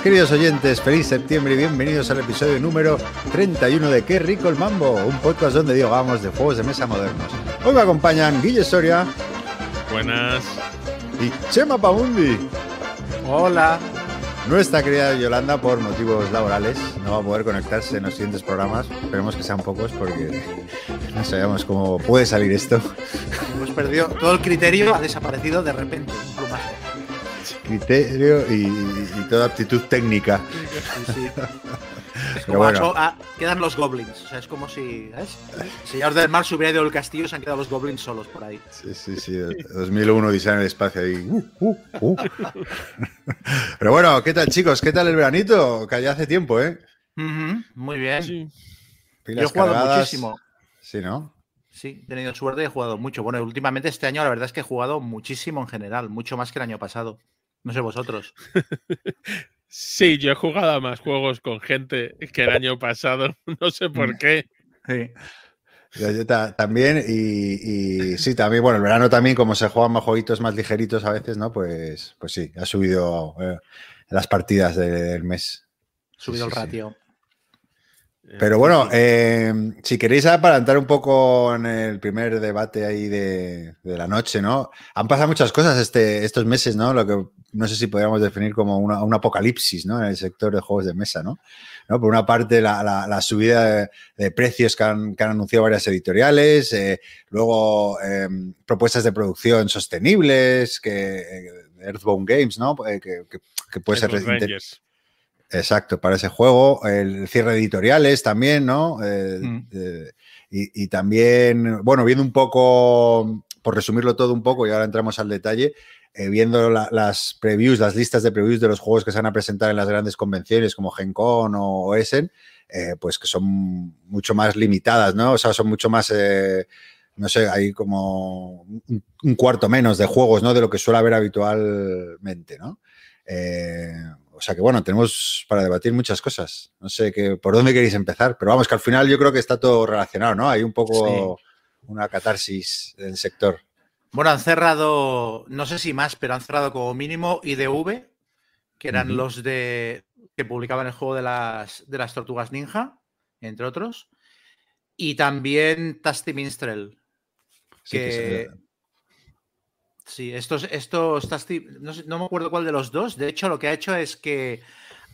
Queridos oyentes, feliz septiembre y bienvenidos al episodio número 31 de Qué rico el mambo, un podcast donde dialogamos de juegos de mesa modernos. Hoy me acompañan Guille Soria. Buenas. Y Chema Paundi. Hola. Nuestra querida Yolanda, por motivos laborales, no va a poder conectarse en los siguientes programas. Esperemos que sean pocos porque no sabemos cómo puede salir esto. Hemos perdido todo el criterio, ha desaparecido de repente. Criterio y, toda aptitud técnica. Es como ah, quedan los goblins. O sea, es como si. ¿ves? El señor del mar se hubiera ido del castillo y se han quedado los goblins solos por ahí. Sí, sí, sí. 2001 diseño el espacio ahí. Uh, uh, uh. Pero bueno, ¿qué tal, chicos? ¿Qué tal el veranito? Que ya hace tiempo, ¿eh? muy bien. Yo he jugado muchísimo. Sí, ¿no? Sí, he tenido suerte y he jugado mucho. Bueno, últimamente este año la verdad es que he jugado muchísimo en general, mucho más que el año pasado. No sé vosotros. Sí, yo he jugado a más juegos con gente que el año pasado. No sé por mm. qué. Sí. Yo, también, y, sí, también, bueno, el verano también, como se juegan más jueguitos más ligeritos a veces, ¿no? Pues, pues sí, ha subido eh, las partidas del mes. Subido el ratio. Pero bueno, eh, si queréis apalantar un poco en el primer debate ahí de, la noche, ¿no? Han pasado muchas cosas este, estos meses, ¿no? Lo que no sé si podríamos definir como un apocalipsis, ¿no? En el sector de juegos de mesa, ¿no? Por una parte, la, subida de, precios que han, anunciado varias editoriales, eh, luego em, propuestas de producción sostenibles, que Earthbound Games, ¿no? Eh, que, puede ser... Exacto, para ese juego. El cierre de editoriales también, ¿no? Eh, mm. y, también, bueno, viendo un poco, por resumirlo todo un poco, y ahora entramos al detalle, eh, viendo las previews, las listas de previews de los juegos que se van a presentar en las grandes convenciones como Gen Con o Essen, eh, pues que son mucho más limitadas, ¿no? O sea, son mucho más no sé, hay como un, cuarto menos de juegos, ¿no? De lo que suele haber habitualmente, ¿no? O sea que bueno, tenemos para debatir muchas cosas. No sé que, por dónde queréis empezar, pero vamos, que al final yo creo que está todo relacionado, ¿no? Hay un poco una catarsis del sector. Bueno, han cerrado, no sé si más, pero han cerrado como mínimo IDV, que eran los de que publicaban el juego de las, de las tortugas ninja, entre otros. Y también Tasty Minstrel, que, Sí, estos, estos no, no, me acuerdo cuál de los dos. De hecho, lo que ha hecho es que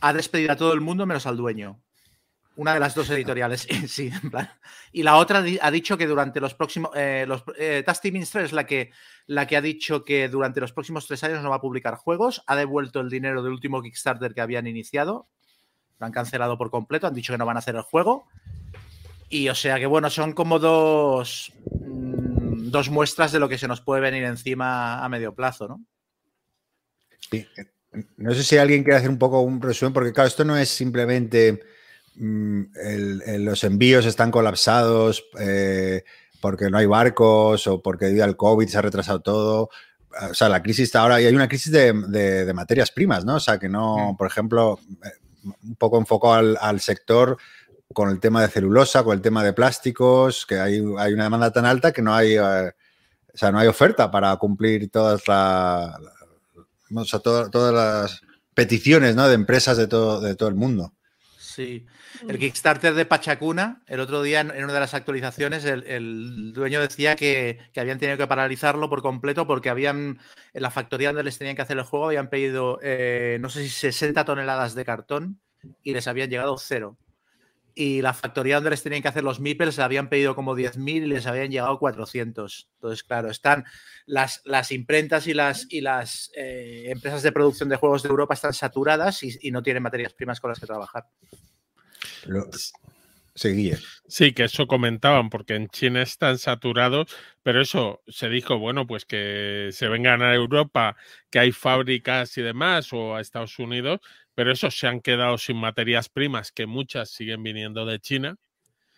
ha despedido a todo el mundo menos al dueño. Una de las dos editoriales, sí, en plan. Y la otra ha dicho que durante los próximos. Eh, los, eh, Minster es la que, la que ha dicho que durante los próximos tres años no va a publicar juegos. Ha devuelto el dinero del último Kickstarter que habían iniciado. Lo han cancelado por completo. Han dicho que no van a hacer el juego. Y o sea que, bueno, son como dos dos muestras de lo que se nos puede venir encima a medio plazo, ¿no? Sí. No sé si alguien quiere hacer un poco un resumen, porque claro, esto no es simplemente mm, los envíos están colapsados eh, porque no hay barcos o porque debido al COVID se ha retrasado todo. O sea, la crisis está ahora y hay una crisis de, materias primas, ¿no? O sea, que no, mm. por ejemplo, eh, un poco enfocado al, al sector con el tema de celulosa, con el tema de plásticos, que hay, hay una demanda tan alta que no hay, eh, o sea, no hay oferta para cumplir todas, todas las peticiones ¿no? de empresas de todo, de todo el mundo. Sí. El Kickstarter de Pachacuna, el otro día en una de las actualizaciones, el, dueño decía que, habían tenido que paralizarlo por completo porque habían, en la factoría donde les tenían que hacer el juego, habían pedido, eh, no sé si 60 toneladas de cartón y les habían llegado cero y la factoría donde les tenían que hacer los MIPELs habían pedido como 10.000 y les habían llegado 400. Entonces, claro, están las, las imprentas y las, y las eh, empresas de producción de juegos de Europa están saturadas y, no tienen materias primas con las que trabajar. Seguía. Sí, que eso comentaban, porque en China están saturados, pero eso se dijo, bueno, pues que se vengan a Europa, que hay fábricas y demás, o a Estados Unidos, pero eso se han quedado sin materias primas, que muchas siguen viniendo de China.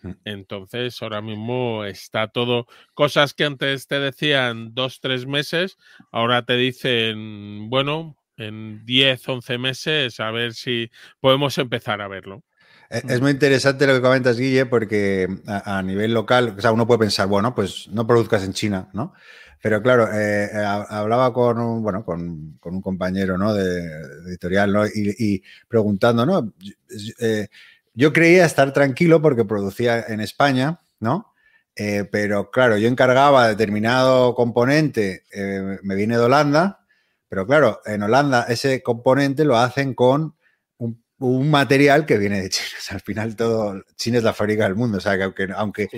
Mm. Entonces, ahora mismo está todo, cosas que antes te decían dos, tres meses, ahora te dicen, bueno, en 10, 11 meses, a ver si podemos empezar a verlo. Es muy interesante lo que comentas, Guille, porque a, nivel local, o sea, uno puede pensar, bueno, pues no produzcas en China, ¿no? Pero claro, eh, eh, hablaba con un, bueno, con, un compañero ¿no? de, editorial ¿no? y, preguntando, ¿no? Eh, yo creía estar tranquilo porque producía en España, ¿no? pero claro, yo encargaba determinado componente, me viene de Holanda, pero claro, en Holanda ese componente lo hacen con un, material que viene de China. al final todo, China es la fábrica del mundo, o sea, que aunque, aunque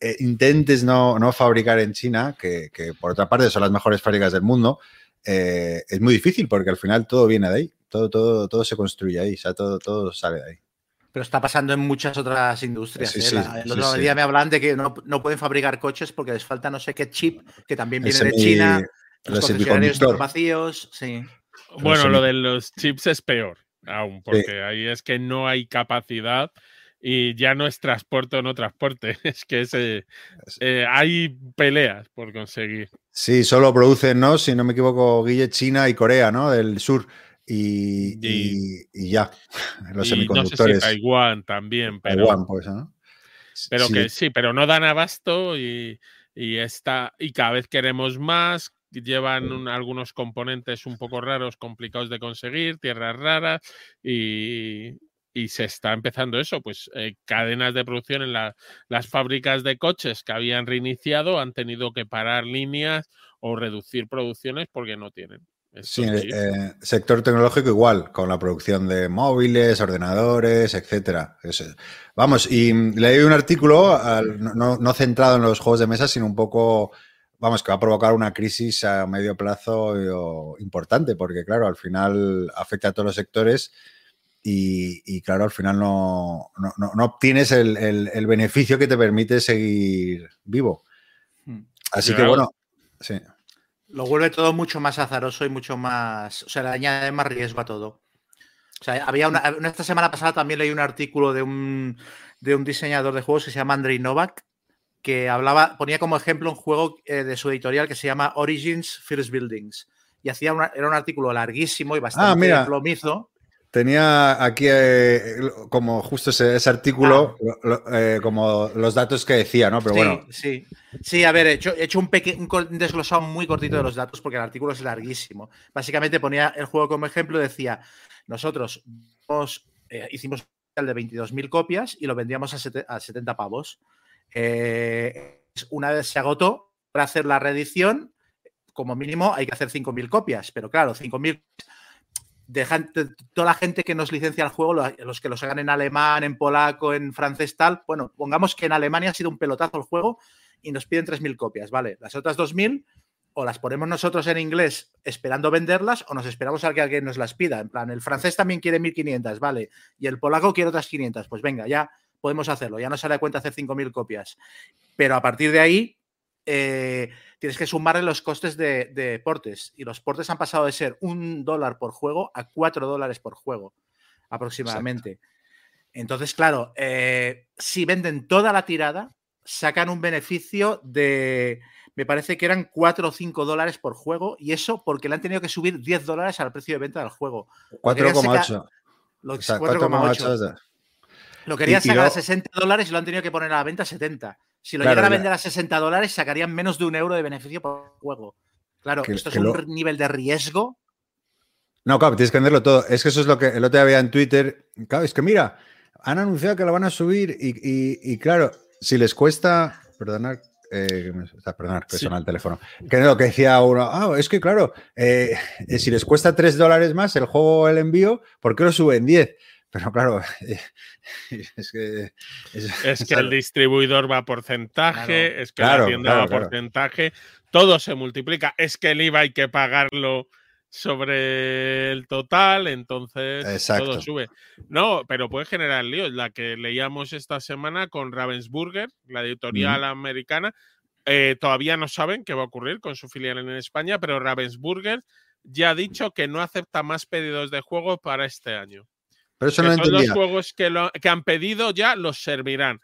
eh, intentes no, fabricar en China, que, por otra parte son las mejores fábricas del mundo, eh, es muy difícil porque al final todo viene de ahí, todo, todo, todo se construye ahí, o sea, todo, todo sale de ahí. Pero está pasando en muchas otras industrias. ¿eh? el otro día me hablan de que no, pueden fabricar coches porque les falta no sé qué chip, que también viene de China. Los, concesionarios vacíos, sí. Bueno, lo de los chips es peor aún, porque ahí es que no hay capacidad y ya no es transporte o no transporte, es que eh, hay peleas por conseguir. Sí, solo producen, ¿no? Si no me equivoco, Guille, China y Corea, ¿no? Del sur. Y, y, ya, los semiconductores. No sé Taiwán también, pero. Taiwán, pues, ¿no? Pero que sí, pero no dan abasto y, y, está, y cada vez queremos más, llevan algunos componentes un poco raros, complicados de conseguir, tierras raras y, se está empezando eso, pues eh, cadenas de producción en las fábricas de coches que habían reiniciado han tenido que parar líneas o reducir producciones porque no tienen. Sí, eh, sector tecnológico igual, con la producción de móviles, ordenadores, etcétera. vamos, y leí un artículo no, no, centrado en los juegos de mesa, sino un poco vamos, que va a provocar una crisis a medio plazo importante, porque claro, al final afecta a todos los sectores y, claro, al final no, no, obtienes el, beneficio que te permite seguir vivo. Hmm. Así que bueno, sí. Lo vuelve todo mucho más azaroso y mucho más, o sea, le añade más riesgo a todo. O sea, había una, esta semana pasada también leí un artículo de un, de un diseñador de juegos que se llama Andrei Novak, que hablaba, ponía como ejemplo un juego eh, de su editorial que se llama Origins First Buildings. Y hacía era un artículo larguísimo y bastante ah, plomizo. Tenía aquí eh, como justo ese, artículo, ah. eh, como los datos que decía, ¿no? Pero sí, bueno. Sí, sí, a ver, he hecho, he hecho un, un, desglosado muy cortito de los datos porque el artículo es larguísimo. Básicamente ponía el juego como ejemplo, decía, nosotros hicimos el de 22.000 copias y lo vendíamos a, a 70 pavos. Eh, una vez se agotó, para hacer la reedición, como mínimo hay que hacer 5.000 copias, pero claro, 5.000 dejan toda la gente que nos licencia el juego, los que los hagan en alemán, en polaco, en francés, tal, bueno, pongamos que en Alemania ha sido un pelotazo el juego y nos piden 3.000 copias, ¿vale? Las otras 2.000 o las ponemos nosotros en inglés esperando venderlas o nos esperamos a que alguien nos las pida. En plan, el francés también quiere 1.500, ¿vale? Y el polaco quiere otras 500, pues venga, ya podemos hacerlo. Ya no sale a cuenta hacer 5.000 copias. Pero a partir de ahí, eh, tienes que sumarle los costes de, portes. Y los portes han pasado de ser un dólar por juego a cuatro dólares por juego, aproximadamente. Entonces, claro, eh, si venden toda la tirada, sacan un beneficio de, me parece que eran 4 o 5 dólares por juego, y eso porque le han tenido que subir 10 dólares al precio de venta del juego. 4,8. 4,8. Lo querían sacar a 60 dólares y lo han tenido que poner a la venta a 70. Si lo llegan a vender a 60 dólares, sacarían menos de un euro de beneficio por juego. Claro, esto es un nivel de riesgo. No, claro, tienes que venderlo todo. Es que eso es lo que el otro día había en Twitter. Claro, es que mira, han anunciado que lo van a subir y, claro, si les cuesta. Perdonad, eh, perdonad, que suena el teléfono. Que lo que decía uno, ah, es que claro, eh, si les cuesta 3 dólares más el juego el envío, ¿por qué lo suben 10? Pero claro, es que... Es, que el distribuidor va a porcentaje, es que la tienda va a porcentaje, todo se multiplica, es que el IVA hay que pagarlo sobre el total, entonces todo sube. No, pero puede generar líos. La que leíamos esta semana con Ravensburger, la editorial americana, eh, todavía no saben qué va a ocurrir con su filial en España, pero Ravensburger ya ha dicho que no acepta más pedidos de juego para este año. Pero eso no los juegos que, que han pedido ya los servirán,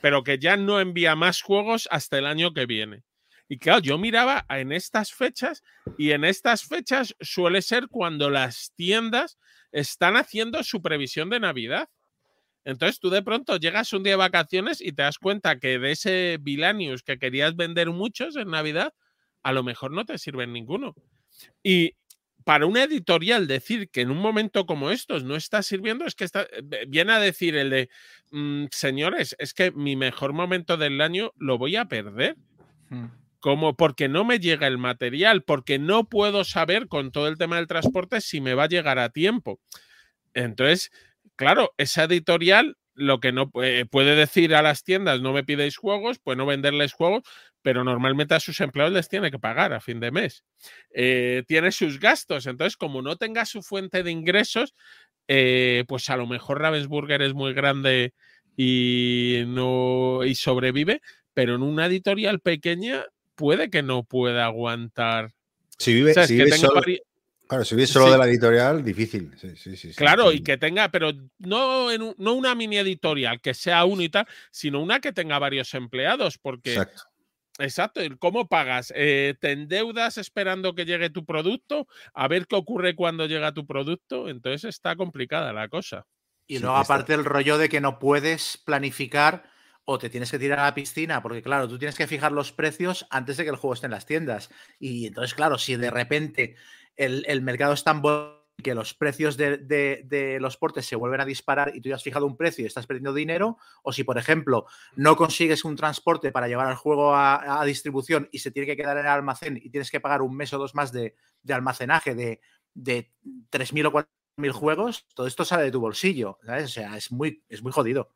pero que ya no envía más juegos hasta el año que viene. Y claro, yo miraba en estas fechas y en estas fechas suele ser cuando las tiendas están haciendo su previsión de Navidad. Entonces tú de pronto llegas un día de vacaciones y te das cuenta que de ese Vilanius que querías vender muchos en Navidad, a lo mejor no te sirven ninguno. Y para una editorial decir que en un momento como estos no está sirviendo, es que está, eh, viene a decir el de, mm, señores, es que mi mejor momento del año lo voy a perder. Hmm. Como porque no me llega el material, porque no puedo saber con todo el tema del transporte si me va a llegar a tiempo. Entonces, claro, esa editorial lo que no puede decir a las tiendas, no me pidéis juegos, pues no venderles juegos, pero normalmente a sus empleados les tiene que pagar a fin de mes. Eh, tiene sus gastos, entonces como no tenga su fuente de ingresos, eh, pues a lo mejor Ravensburger es muy grande y no y sobrevive, pero en una editorial pequeña puede que no pueda aguantar. Si vive, si Claro, si hubiese solo de la editorial, difícil. claro, y que tenga, pero no, en no una mini editorial que sea tal, sino una que tenga varios empleados, porque. Exacto. Exacto, ¿cómo pagas? Eh, ¿Te endeudas esperando que llegue tu producto? A ver qué ocurre cuando llega tu producto. Entonces está complicada la cosa. Y luego, aparte, el rollo de que no puedes planificar o te tienes que tirar a la piscina, porque claro, tú tienes que fijar los precios antes de que el juego esté en las tiendas. Y entonces, claro, si de repente el, mercado es tan bueno que los precios de, los portes se vuelven a disparar y tú ya has fijado un precio y estás perdiendo dinero, o si, por ejemplo, no consigues un transporte para llevar el juego a, distribución y se tiene que quedar en el almacén y tienes que pagar un mes o dos más de, almacenaje de, de 3.000 o 4.000 juegos, todo esto sale de tu bolsillo, O sea, es muy, es muy jodido.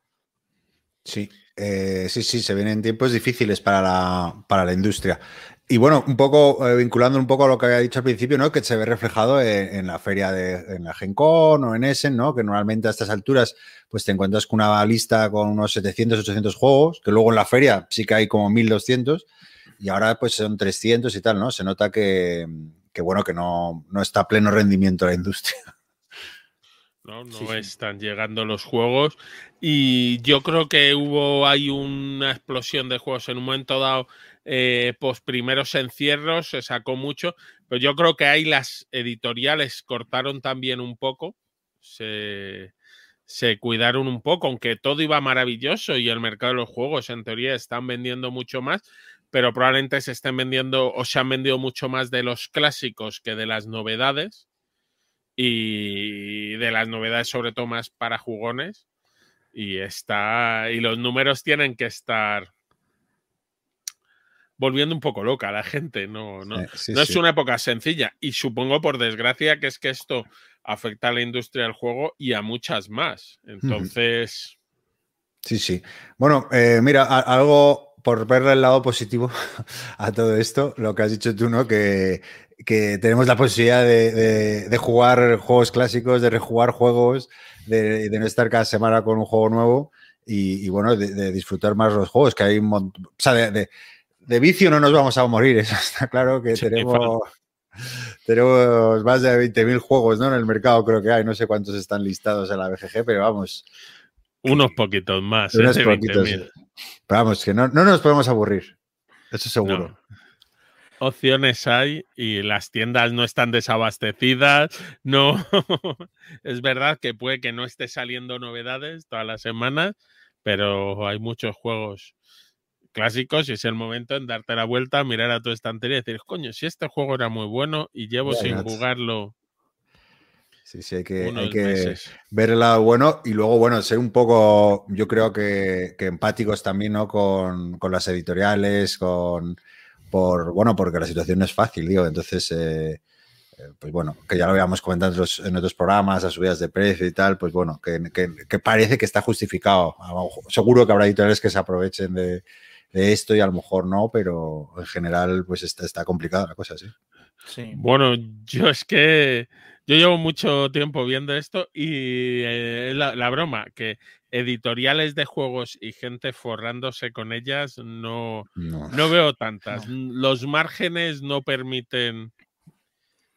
Sí, eh, sí, sí, se vienen tiempos difíciles para la, para la industria. Y bueno, un poco eh, vinculando un poco a lo que había dicho al principio, ¿no? Que se ve reflejado en, la feria de en la Gencon o en Essen, ¿no? Que normalmente a estas alturas pues te encuentras con una lista con unos 700, 800 juegos, que luego en la feria sí que hay como 1200 y ahora pues son 300 y tal, ¿no? Se nota que, bueno, que no, no está a pleno rendimiento la industria. No, no están llegando los juegos y yo creo que hubo hay una explosión de juegos en un momento dado eh, pues primeros encierros se sacó mucho, pero yo creo que ahí las editoriales cortaron también un poco, se, cuidaron un poco, aunque todo iba maravilloso y el mercado de los juegos en teoría están vendiendo mucho más, pero probablemente se estén vendiendo o se han vendido mucho más de los clásicos que de las novedades y de las novedades sobre todo más para jugones y está y los números tienen que estar volviendo un poco loca la gente. No, no, no es una época sencilla. Y supongo, por desgracia, que es que esto afecta a la industria del juego y a muchas más. Entonces. Sí, sí. Bueno, eh, mira, algo por verle el lado positivo a todo esto, lo que has dicho tú, ¿no? Que, que tenemos la posibilidad de, jugar juegos clásicos, de rejugar juegos, de, no estar cada semana con un juego nuevo y, bueno, de, disfrutar más los juegos, que hay un montón. O sea, de, de vicio no nos vamos a morir, eso está claro que tenemos, tenemos más de 20.000 juegos ¿no? en el mercado, creo que hay, no sé cuántos están listados en la BGG, pero vamos. Unos poquitos más. ¿eh? Unos poquitos. Pero vamos, que no, nos podemos aburrir, eso seguro. Opciones hay y las tiendas no están desabastecidas. No, es verdad que puede que no esté saliendo novedades todas las semanas, pero hay muchos juegos clásicos y es el momento en darte la vuelta, mirar a tu estantería y decir, coño, si este juego era muy bueno y llevo sin jugarlo. Sí, sí, hay que, hay que ver el lado bueno y luego, bueno, ser un poco, yo creo que, empáticos también, ¿no? Con, las editoriales, con, por, bueno, porque la situación no es fácil, digo, entonces, eh, eh, pues bueno, que ya lo habíamos comentado en otros, en otros programas, las subidas de precio y tal, pues bueno, que, que parece que está justificado. Seguro que habrá editoriales que se aprovechen de, de esto y a lo mejor no, pero en general pues está, está complicada la cosa, sí. sí. Bueno, yo es que yo llevo mucho tiempo viendo esto y eh, la, broma, que editoriales de juegos y gente forrándose con ellas no, no. veo tantas. Los márgenes no permiten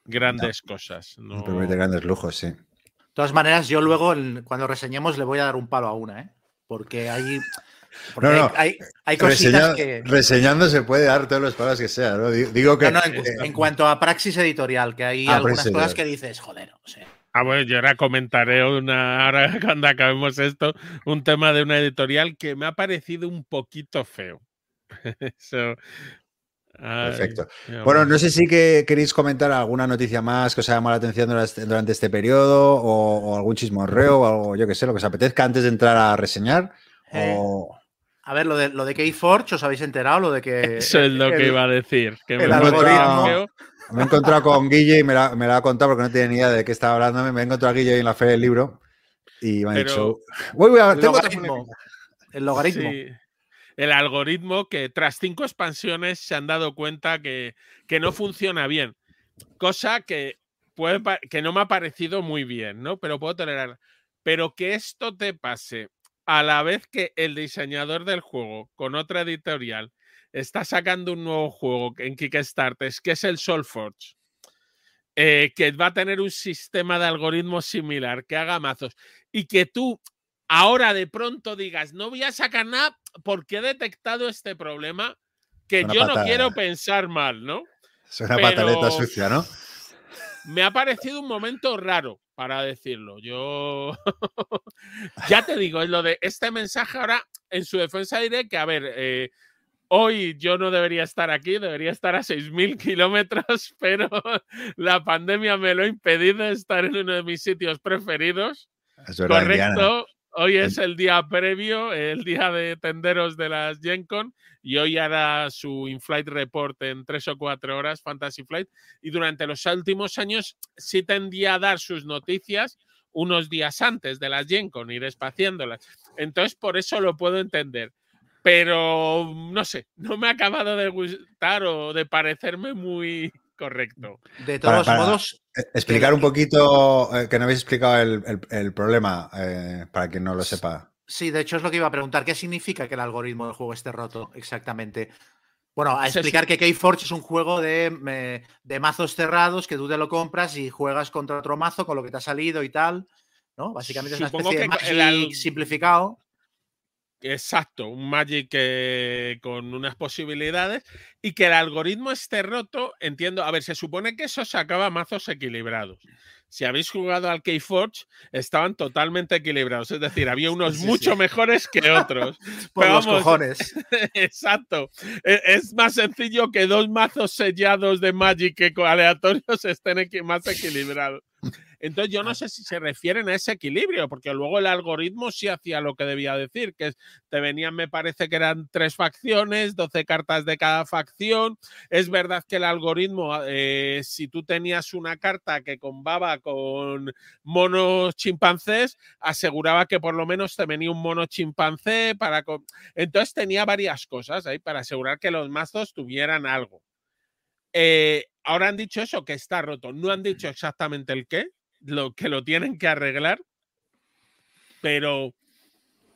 grandes cosas. No. permiten grandes lujos, sí. De todas maneras, yo luego cuando reseñemos le voy a dar un palo a una, ¿eh? Porque hay no, Hay, cositas que. Reseñando se puede dar todos los palabras que sea, ¿no? Digo que. en, cuanto a praxis editorial, que hay algunas cosas que dices, joder, o sea. Ah, bueno, yo ahora comentaré una, ahora cuando acabemos esto, un tema de una editorial que me ha parecido un poquito feo. Perfecto. bueno, no sé si que queréis comentar alguna noticia más que os haya llamado la atención durante este periodo o, algún chismorreo o algo, yo que sé, lo que os apetezca antes de entrar a reseñar. Eh, a ver, lo de, lo de Keyforge, ¿os habéis enterado? Lo de que. Eso es lo que iba a decir. Que me, he encontrado con Guille y me la, me ha contado porque no tenía ni idea de qué estaba hablando. Me he encontrado a Guille en la feria del libro y me ha dicho. Voy, a, el, logaritmo, el logaritmo. el algoritmo que tras cinco expansiones se han dado cuenta que, que no funciona bien. Cosa que, puede, que no me ha parecido muy bien, ¿no? Pero puedo tolerar. Pero que esto te pase a la vez que el diseñador del juego con otra editorial está sacando un nuevo juego en Kickstarter, que es el Soulforge, eh, que va a tener un sistema de algoritmos similar, que haga mazos, y que tú ahora de pronto digas, no voy a sacar nada porque he detectado este problema, que yo no quiero pensar mal, ¿no? Es una pataleta sucia, ¿no? Me ha parecido un momento raro, para decirlo. Yo ya te digo, es lo de este mensaje ahora en su defensa diré que, a ver, eh, hoy yo no debería estar aquí, debería estar a 6.000 kilómetros, pero la pandemia me lo ha impedido estar en uno de mis sitios preferidos. Correcto. Hoy es el día previo, el día de tenderos de las GenCon, y hoy hará su in-flight report en tres o cuatro horas, Fantasy Flight. Y durante los últimos años sí tendía a dar sus noticias unos días antes de las GenCon, ir espaciándolas. Entonces, por eso lo puedo entender. Pero no sé, no me ha acabado de gustar o de parecerme muy, Correcto. De todos modos. E, explicar un poquito, eh, que no habéis explicado el, problema, eh, para quien no lo sepa. Sí, de hecho es lo que iba a preguntar. ¿Qué significa que el algoritmo del juego esté roto exactamente? Bueno, a explicar que Keyforge es un juego de, de, mazos cerrados que tú te lo compras y juegas contra otro mazo con lo que te ha salido y tal. ¿no? Básicamente es una especie de Magic simplificado. Exacto, un Magic con unas posibilidades y que el algoritmo esté roto, entiendo, a ver, se supone que eso sacaba mazos equilibrados. Si habéis jugado al Keyforge, estaban totalmente equilibrados, es decir, había unos mucho mejores que otros. Por los cojones. Exacto. E, es más sencillo que dos mazos sellados de Magic que aleatorios estén más equilibrados. Entonces yo no sé si se refieren a ese equilibrio, porque luego el algoritmo sí hacía lo que debía decir, que te venían, me parece que eran tres facciones, 12 cartas de cada facción. Es verdad que el algoritmo, eh, si tú tenías una carta que combaba con monos chimpancés, aseguraba que por lo menos te venía un mono chimpancé para... Entonces tenía varias cosas ahí para asegurar que los mazos tuvieran algo. Eh, ahora han dicho eso, que está roto. No han dicho exactamente el qué, lo que lo tienen que arreglar, pero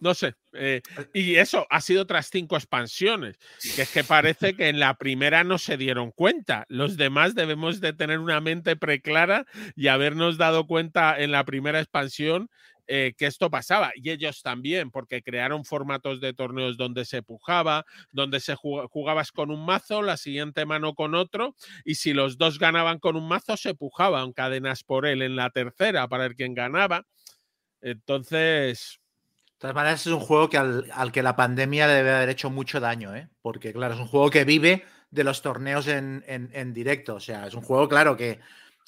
no sé. Eh, y eso ha sido tras cinco expansiones, que es que parece que en la primera no se dieron cuenta. Los demás debemos de tener una mente preclara y habernos dado cuenta en la primera expansión eh, que esto pasaba. Y ellos también, porque crearon formatos de torneos donde se pujaba, donde se jugabas con un mazo, la siguiente mano con otro, y si los dos ganaban con un mazo, se pujaban cadenas por él en la tercera para ver quién ganaba. Entonces. De todas maneras, es un juego que al, que la pandemia le debe haber hecho mucho daño, ¿eh? porque claro, es un juego que vive de los torneos en, en directo. O sea, es un juego, claro, que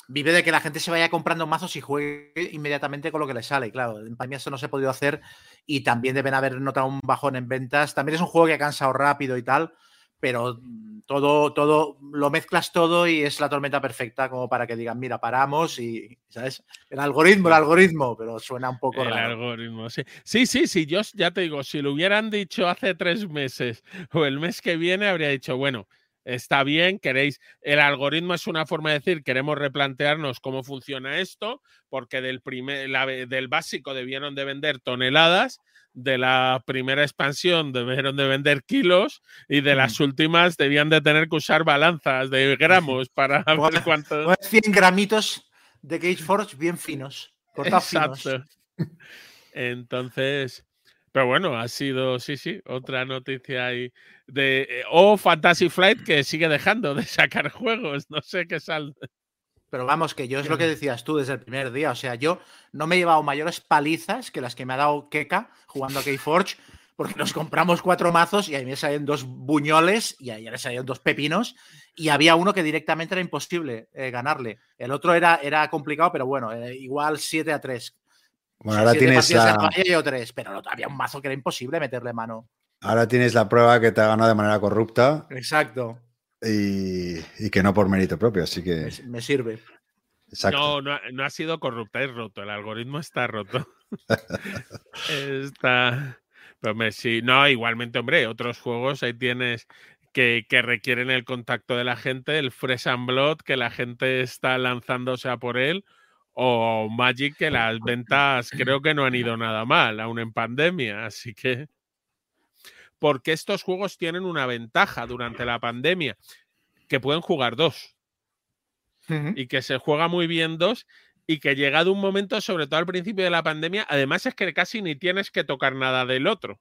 vive de que la gente se vaya comprando mazos y juegue inmediatamente con lo que le sale. Claro, en pandemia eso no se ha podido hacer y también deben haber notado un bajón en ventas. También es un juego que ha cansado rápido y tal, pero todo, todo, lo mezclas todo y es la tormenta perfecta como para que digan, mira, paramos y, ¿sabes? El algoritmo, el algoritmo, pero suena un poco el raro. El algoritmo, sí. Sí, sí, sí, yo ya te digo, si lo hubieran dicho hace tres meses o el mes que viene, habría dicho, bueno, está bien, queréis, el algoritmo es una forma de decir, queremos replantearnos cómo funciona esto, porque del, primer, del básico debieron de vender toneladas, de la primera expansión debieron de vender kilos y de las últimas debían de tener que usar balanzas de gramos para ver cuánto... 100 gramitos de Cage Forge bien finos, Exacto. Entonces, pero bueno, ha sido, sí, sí, otra noticia ahí de. Eh, o Fantasy Flight que sigue dejando de sacar juegos. No sé qué sal. Pero vamos, que yo es lo que decías tú desde el primer día. O sea, yo no me he llevado mayores palizas que las que me ha dado Keka jugando a Keyforge, porque nos compramos cuatro mazos y a mí me salían dos buñoles y a ella le salían dos pepinos. Y había uno que directamente era imposible eh, ganarle. El otro era, era complicado, pero bueno, eh, igual 7 a 3. Bueno, ahora tienes. La... Yo tres, pero había un mazo que era imposible meterle mano. Ahora tienes la prueba que te ha ganado de manera corrupta. Exacto. Y, que no por mérito propio, así que. Me, sirve. No, no, ha sido corrupta, es roto. El algoritmo está roto. está. Pero me, sí, no, igualmente, hombre, otros juegos ahí tienes que, que, requieren el contacto de la gente, el Fresh and Blood, que la gente está lanzándose a por él, o Magic, que las ventas creo que no han ido nada mal, aún en pandemia, así que porque estos juegos tienen una ventaja durante la pandemia, que pueden jugar dos. Y que se juega muy bien dos y que llegado un momento, sobre todo al principio de la pandemia, además es que casi ni tienes que tocar nada del otro.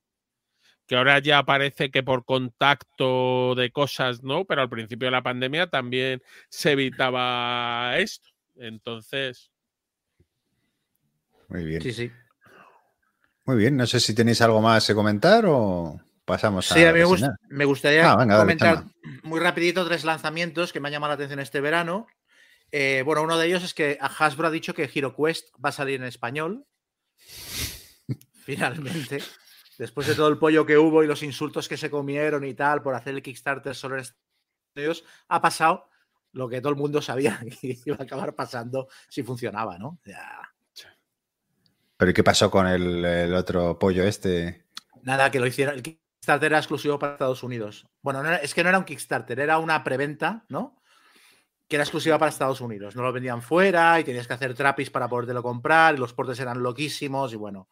Que ahora ya parece que por contacto de cosas, ¿no? Pero al principio de la pandemia también se evitaba esto. Entonces. Muy bien. Sí, sí. Muy bien. No sé si tenéis algo más que comentar o pasamos a. Sí, a mí me, gustaría ah, comentar muy rapidito tres lanzamientos que me han llamado la atención este verano. Eh, bueno, uno de ellos es que Hasbro ha dicho que HeroQuest va a salir en español. Finalmente. Después de todo el pollo que hubo y los insultos que se comieron y tal por hacer el Kickstarter solo en Estados Unidos, ha pasado lo que todo el mundo sabía que iba a acabar pasando si funcionaba, ¿no? ¿Pero qué pasó con el, el, otro pollo este? Nada, que lo hiciera. Kickstarter era exclusivo para Estados Unidos. Bueno, es que no era un Kickstarter, era una preventa, ¿no? Que era exclusiva para Estados Unidos. No lo vendían fuera y tenías que hacer trapis para podértelo comprar y los portes eran loquísimos y bueno.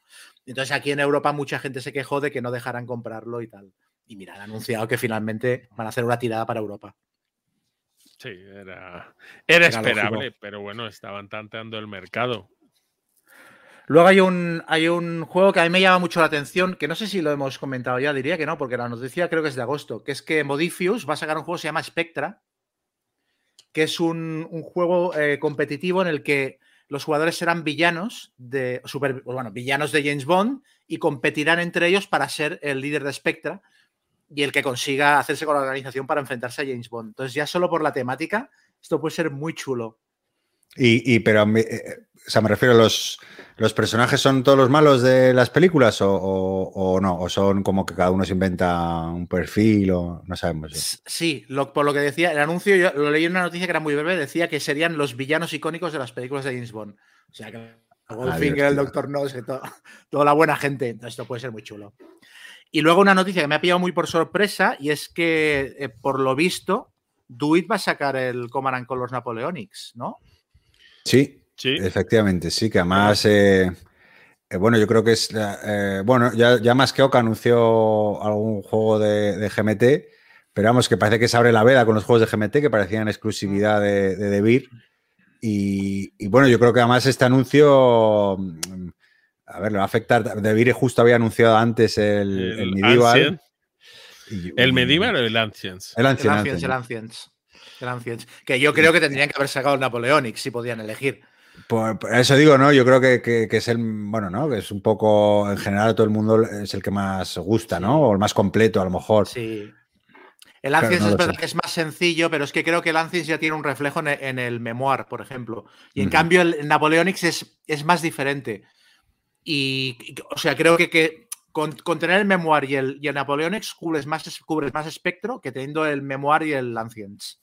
Entonces aquí en Europa mucha gente se quejó de que no dejaran comprarlo y tal. Y mira, han anunciado que finalmente van a hacer una tirada para Europa. Sí, era, era, esperable, pero bueno, estaban tanteando el mercado. Luego hay un, hay un juego que a mí me llama mucho la atención, que no sé si lo hemos comentado ya, diría que no, porque la noticia creo que es de agosto, que es que Modifius va a sacar un juego que se llama Spectra, que es un, juego eh, competitivo en el que los jugadores serán villanos de bueno, villanos de James Bond y competirán entre ellos para ser el líder de Spectra y el que consiga hacerse con la organización para enfrentarse a James Bond. Entonces, ya solo por la temática, esto puede ser muy chulo. Y, pero, eh, o sea, me refiero a los, los personajes son todos los malos de las películas o, no, o son como que cada uno se inventa un perfil o no sabemos. Sí, por lo que decía, el anuncio, yo lo leí en una noticia que era muy breve, decía que serían los villanos icónicos de las películas de James Bond. O sea, que ah, Goldfinger, el Doctor No, toda la buena gente. Esto puede ser muy chulo. Y luego una noticia que me ha pillado muy por sorpresa y es que, eh, por lo visto, Duit va a sacar el Command Colors Napoleonics, ¿no? Sí, sí, efectivamente, sí, que además, eh, eh, bueno, yo creo que es, eh, bueno, ya, ya, más que Oca anunció algún juego de, GMT, pero vamos, que parece que se abre la veda con los juegos de GMT que parecían exclusividad de, de DeVir. Y, bueno, yo creo que además este anuncio, mm, a ver, le va a afectar. DeVir justo había anunciado antes el, el, Medieval. ¿El Medieval o el Ancients? El Ancients, el Ancients. Que yo creo que tendrían que haber sacado el Napoleonic si podían elegir. Por, eso digo, ¿no? Yo creo que, es el, bueno, ¿no? Que es un poco, en general, todo el mundo es el que más gusta, ¿no? O el más completo, a lo mejor. Sí. El Ancients es verdad que es más sencillo, pero es que creo que el Ancients ya tiene un reflejo en, el Memoir, por ejemplo. Y en cambio, el Napoleonics es, es más diferente. Y, o sea, creo que, con, tener el Memoir y el, y el Napoleonics cubres más, cubres más espectro que teniendo el Memoir y el Ancients.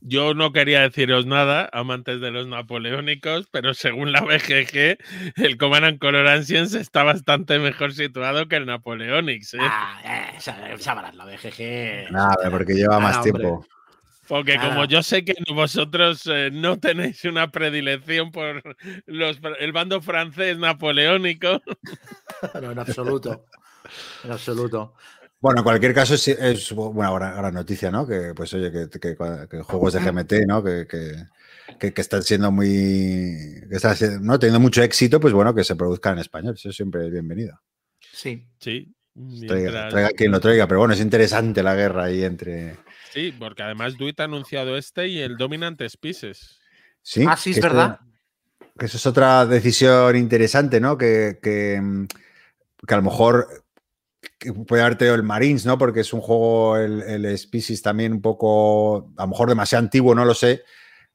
Yo no quería deciros nada, amantes de los napoleónicos, pero según la BGG, el Command Color Ancients está bastante mejor situado que el Napoleonics. ¿eh? Ah, eh, sabrás la BGG. Nada, porque lleva más tiempo. Porque como yo sé que vosotros eh, no tenéis una predilección por los, el bando francés napoleónico. no, en absoluto. En absoluto. Bueno, en cualquier caso es, es una gran, noticia, ¿no? Que pues oye, que, juegos de GMT, ¿no? Que, están siendo muy. que están ¿no? teniendo mucho éxito, pues bueno, que se produzcan en español. Eso siempre es bienvenido. Sí. Sí. Traiga, quien lo traiga, pero bueno, es interesante la guerra ahí entre. Sí, porque además Duit ha anunciado este y el Dominant Species. Sí, ah, sí, es que eso- verdad. que eso es otra decisión interesante, ¿no? Que, que, que a lo mejor que puede haber tenido el Marines, ¿no? Porque es un juego, el, el Species también un poco, a lo mejor demasiado antiguo, no lo sé.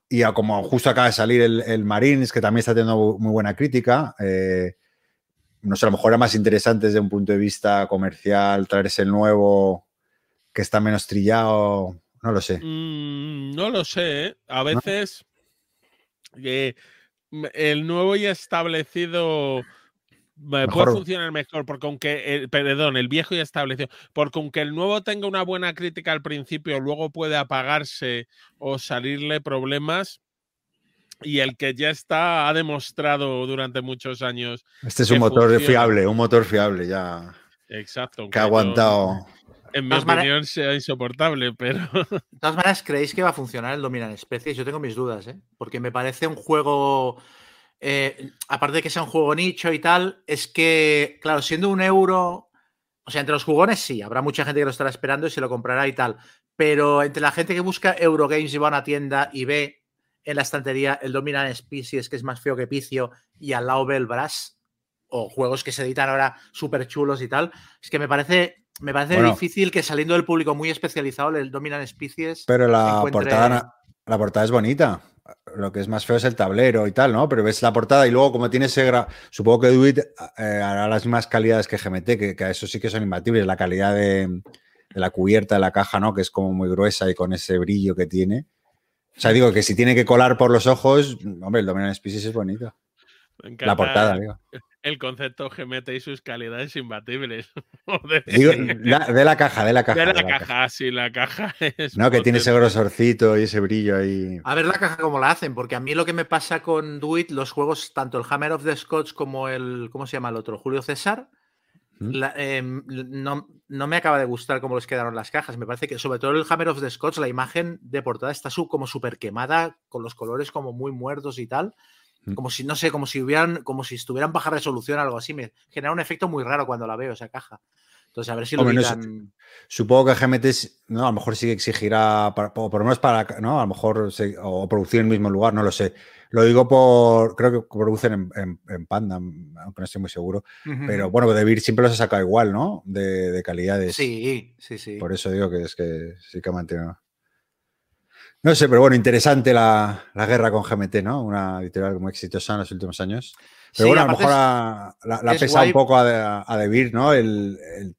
Y a- como justo acaba de salir el, el Marines, que también está teniendo muy buena crítica, eh, no sé, a lo mejor era más interesante desde un punto de vista comercial traerse el nuevo que está menos trillado, no lo sé. Mm, no lo sé, ¿eh? A veces eh, el nuevo y establecido puede funcionar mejor, porque aunque, el, perdón, el viejo y establecido, porque aunque el nuevo tenga una buena crítica al principio, luego puede apagarse o salirle problemas. Y el que ya está ha demostrado durante muchos años. Este es un motor funciona. fiable, un motor fiable ya Exacto. que ha aguantado. en mi opinión sea insoportable, pero. De todas maneras, ¿creéis que va a funcionar el Dominant Species? Yo tengo mis dudas, ¿eh? Porque me parece un juego. Eh, aparte de que sea un juego nicho y tal, es que, claro, siendo un euro. O sea, entre los jugones sí, habrá mucha gente que lo estará esperando y se lo comprará y tal. Pero entre la gente que busca Eurogames y va a una tienda y ve en la estantería el Dominant Species, que es más feo que picio, y al lado ve el Brass, o juegos que se editan ahora súper chulos y tal, es que me parece. Me parece Bueno. difícil que saliendo del público muy especializado, el Dominant Species. Pero la encuentre- portada, la portada es bonita. Lo que es más feo es el tablero y tal, ¿no? Pero ves la portada y luego, como tiene ese. gra- Supongo que Duit eh, hará las mismas calidades que GMT, que, que a eso sí que son imbatibles. La calidad de, la cubierta de la caja, ¿no? Que es como muy gruesa y con ese brillo que tiene. O sea, digo que si tiene que colar por los ojos, hombre, el Dominant Species es bonito. La portada, digo. El concepto GMT y sus calidades imbatibles. Joder. Digo, la- de la caja, de la caja. de la de la caja, sí, la caja es. No, que tiene ese grosorcito y ese brillo ahí. A ver la caja cómo la hacen, porque a mí lo que me pasa con Duit, los juegos, tanto el Hammer of the Scots como el, ¿cómo se llama el otro? Julio César, ¿Mm? la- em, no, no me acaba de gustar cómo les quedaron las cajas. Me parece que, sobre todo el Hammer of the Scots, la imagen de portada está sub- como súper quemada, con los colores como muy muertos y tal. Como si, no sé, como si hubieran, como si estuvieran baja resolución, algo así. Me genera un efecto muy raro cuando la veo, esa caja. Entonces, a ver si lo Hombre, no. Supongo que GMT, no, a lo mejor sí que exigirá, para- por, por lo menos para, ¿no? A lo mejor, se- o producir en el mismo lugar, no lo sé. Lo digo por, creo que producen en, en- en Panda, aunque no estoy muy seguro. Pero bueno, De Beer siempre los ha sacado igual, ¿no? De, de calidades. Sí, sí, sí. Por eso digo que es que sí que ha mantenido. No sé, pero bueno, interesante la, la guerra con GMT, ¿no? Una editorial muy exitosa en los últimos años. Pero Sí, bueno, a lo mejor ha- la, ha es pesado un poco a, a De Beer, ¿no? El, el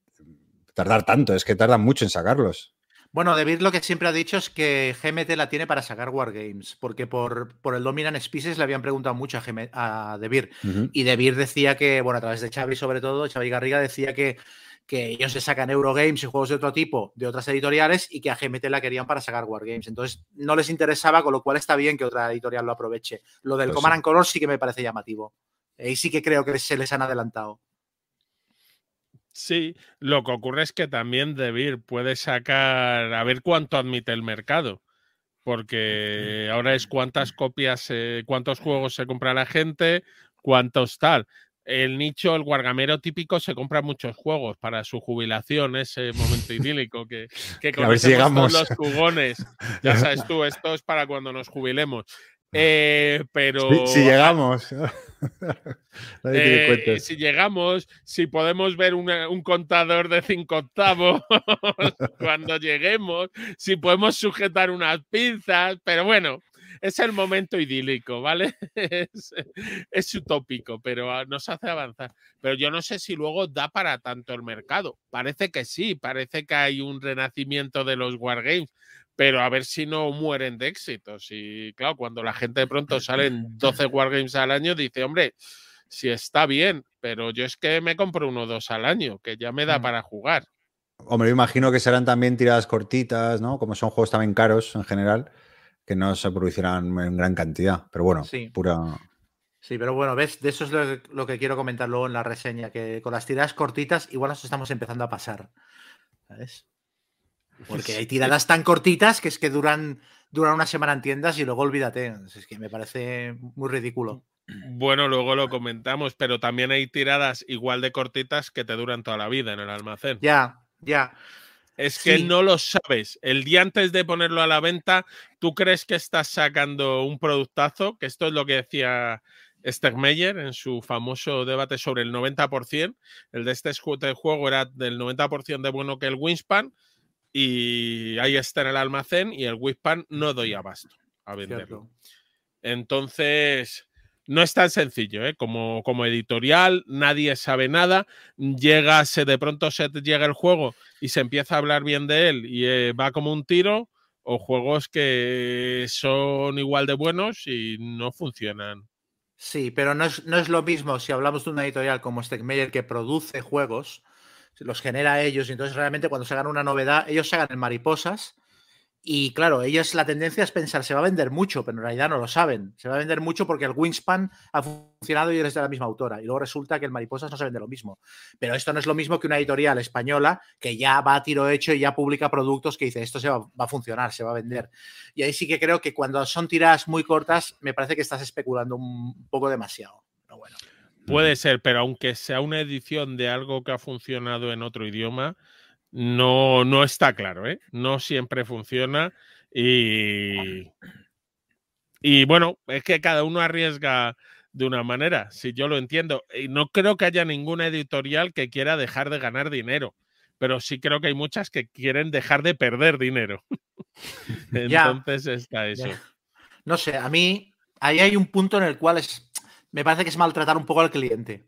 tardar tanto, es que tardan mucho en sacarlos. Bueno, David lo que siempre ha dicho es que GMT la tiene para sacar Wargames, porque por, por el Dominant Species le habían preguntado mucho a, GM a De Beer. Ujú. Y De Beer decía que, bueno, a través de Xavi sobre todo, Xavi Garriga decía que, que ellos se sacan Eurogames y juegos de otro tipo, de otras editoriales, y que a GMT la querían para sacar Wargames. Entonces no les interesaba, con lo cual está bien que otra editorial lo aproveche. Lo del Pues Command sí. and Color sí que me parece llamativo. Ahí sí que creo que se les han adelantado. Sí, lo que ocurre es que también Debir puede sacar, a ver cuánto admite el mercado, porque ahora es cuántas copias, eh, cuántos juegos se compra la gente, cuántos tal. El nicho, el guargamero típico, se compra muchos juegos para su jubilación, ese momento idílico que, que si los jugones. Ya sabes tú, esto es para cuando nos jubilemos. Eh, pero Si, si llegamos. Eh, si llegamos, si podemos ver una- un contador de cinco octavos cuando lleguemos, si podemos sujetar unas pinzas, pero bueno, es el momento idílico, ¿vale? Es, es utópico, pero ah, nos hace avanzar. Pero yo no sé si luego da para tanto el mercado. Parece que sí, parece que hay un renacimiento de los wargames, pero a ver si no mueren de éxitos. Y claro, cuando la gente de pronto salen 12 wargames al año, dice, hombre, si está bien, pero yo es que me compro uno o dos al año, que ya me da Mm. para jugar. Hombre, yo imagino que serán también tiradas cortitas, ¿no? Como son juegos también caros en general, que no se producirán en gran cantidad. Pero bueno, Sí. pura. Sí, pero bueno, ves, de eso es lo que, lo que quiero comentar luego en la reseña, que con las tiradas cortitas igual nos estamos empezando a pasar. ¿Sabes? Porque hay tiradas tan cortitas que es que duran, duran una semana en tiendas y luego olvídate. Es que me parece muy ridículo. Bueno, luego lo comentamos, pero también hay tiradas igual de cortitas que te duran toda la vida en el almacén. Ya, ya. Es que no lo sabes. El día antes de ponerlo a la venta, ¿tú crees que estás sacando un productazo? Que esto es lo que decía Stegmeyer en su famoso debate sobre el 90%. El de este juego era del 90% de bueno que el Wingspan y ahí está en el almacén y el Wingspan no doy abasto a venderlo. Entonces, no es tan sencillo, ¿eh? como, como editorial, nadie sabe nada. Llega, se, de pronto se llega el juego y se empieza a hablar bien de él y eh, va como un tiro, o juegos que son igual de buenos y no funcionan. Sí, pero no es, no es lo mismo si hablamos de una editorial como Stegmeyer que produce juegos, los genera ellos, y entonces realmente cuando se hagan una novedad, ellos se hagan en mariposas y claro, ellos la tendencia es pensar, se va a vender mucho, pero en realidad no lo saben. Se va a vender mucho porque el Wingspan ha funcionado y es de la misma autora. Y luego resulta que el Mariposas no se vende lo mismo. Pero esto no es lo mismo que una editorial española que ya va a tiro hecho y ya publica productos que dice, esto se va, va a funcionar, se va a vender. Y ahí sí que creo que cuando son tiradas muy cortas, me parece que estás especulando un poco demasiado. Pero bueno. Puede ser, pero aunque sea una edición de algo que ha funcionado en otro idioma, no, no está claro, ¿eh? No siempre funciona y, y bueno, es que cada uno arriesga de una manera, si yo lo entiendo. Y no creo que haya ninguna editorial que quiera dejar de ganar dinero, pero sí creo que hay muchas que quieren dejar de perder dinero. Entonces está eso. No sé, a mí ahí hay un punto en el cual es, me parece que es maltratar un poco al cliente.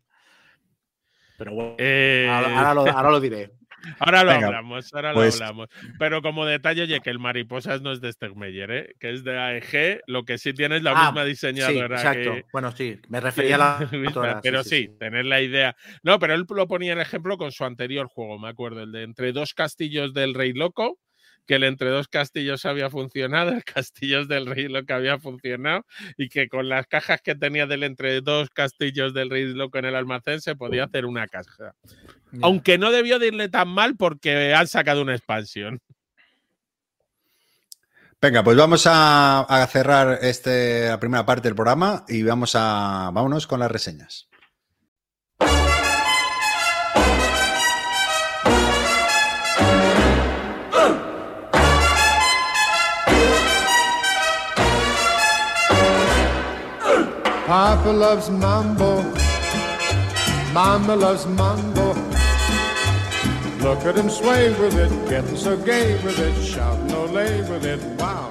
Pero bueno, eh, ahora lo diré. Ahora lo hablamos, ahora lo pues hablamos. Pero como detalle, oye, que el mariposas no es de Stegmeyer, ¿eh? que es de AEG, lo que sí tiene es la misma ah, diseñadora. Sí, exacto. bueno, sí, me refería a la. pero sí, tener la idea. No, pero él lo ponía en ejemplo con su anterior juego, me acuerdo, el de Entre dos castillos del Rey Loco que el entre dos castillos había funcionado, el castillos del rey loco había funcionado y que con las cajas que tenía del entre dos castillos del rey loco en el almacén se podía hacer una caja. Aunque no debió de irle tan mal porque han sacado una expansión. Venga, pues vamos a, cerrar este, la primera parte del programa y vamos a, vámonos con las reseñas. Papa loves mambo. Mama loves mambo. Look at him sway with it, getting so gay with it, shout no lay with it, wow.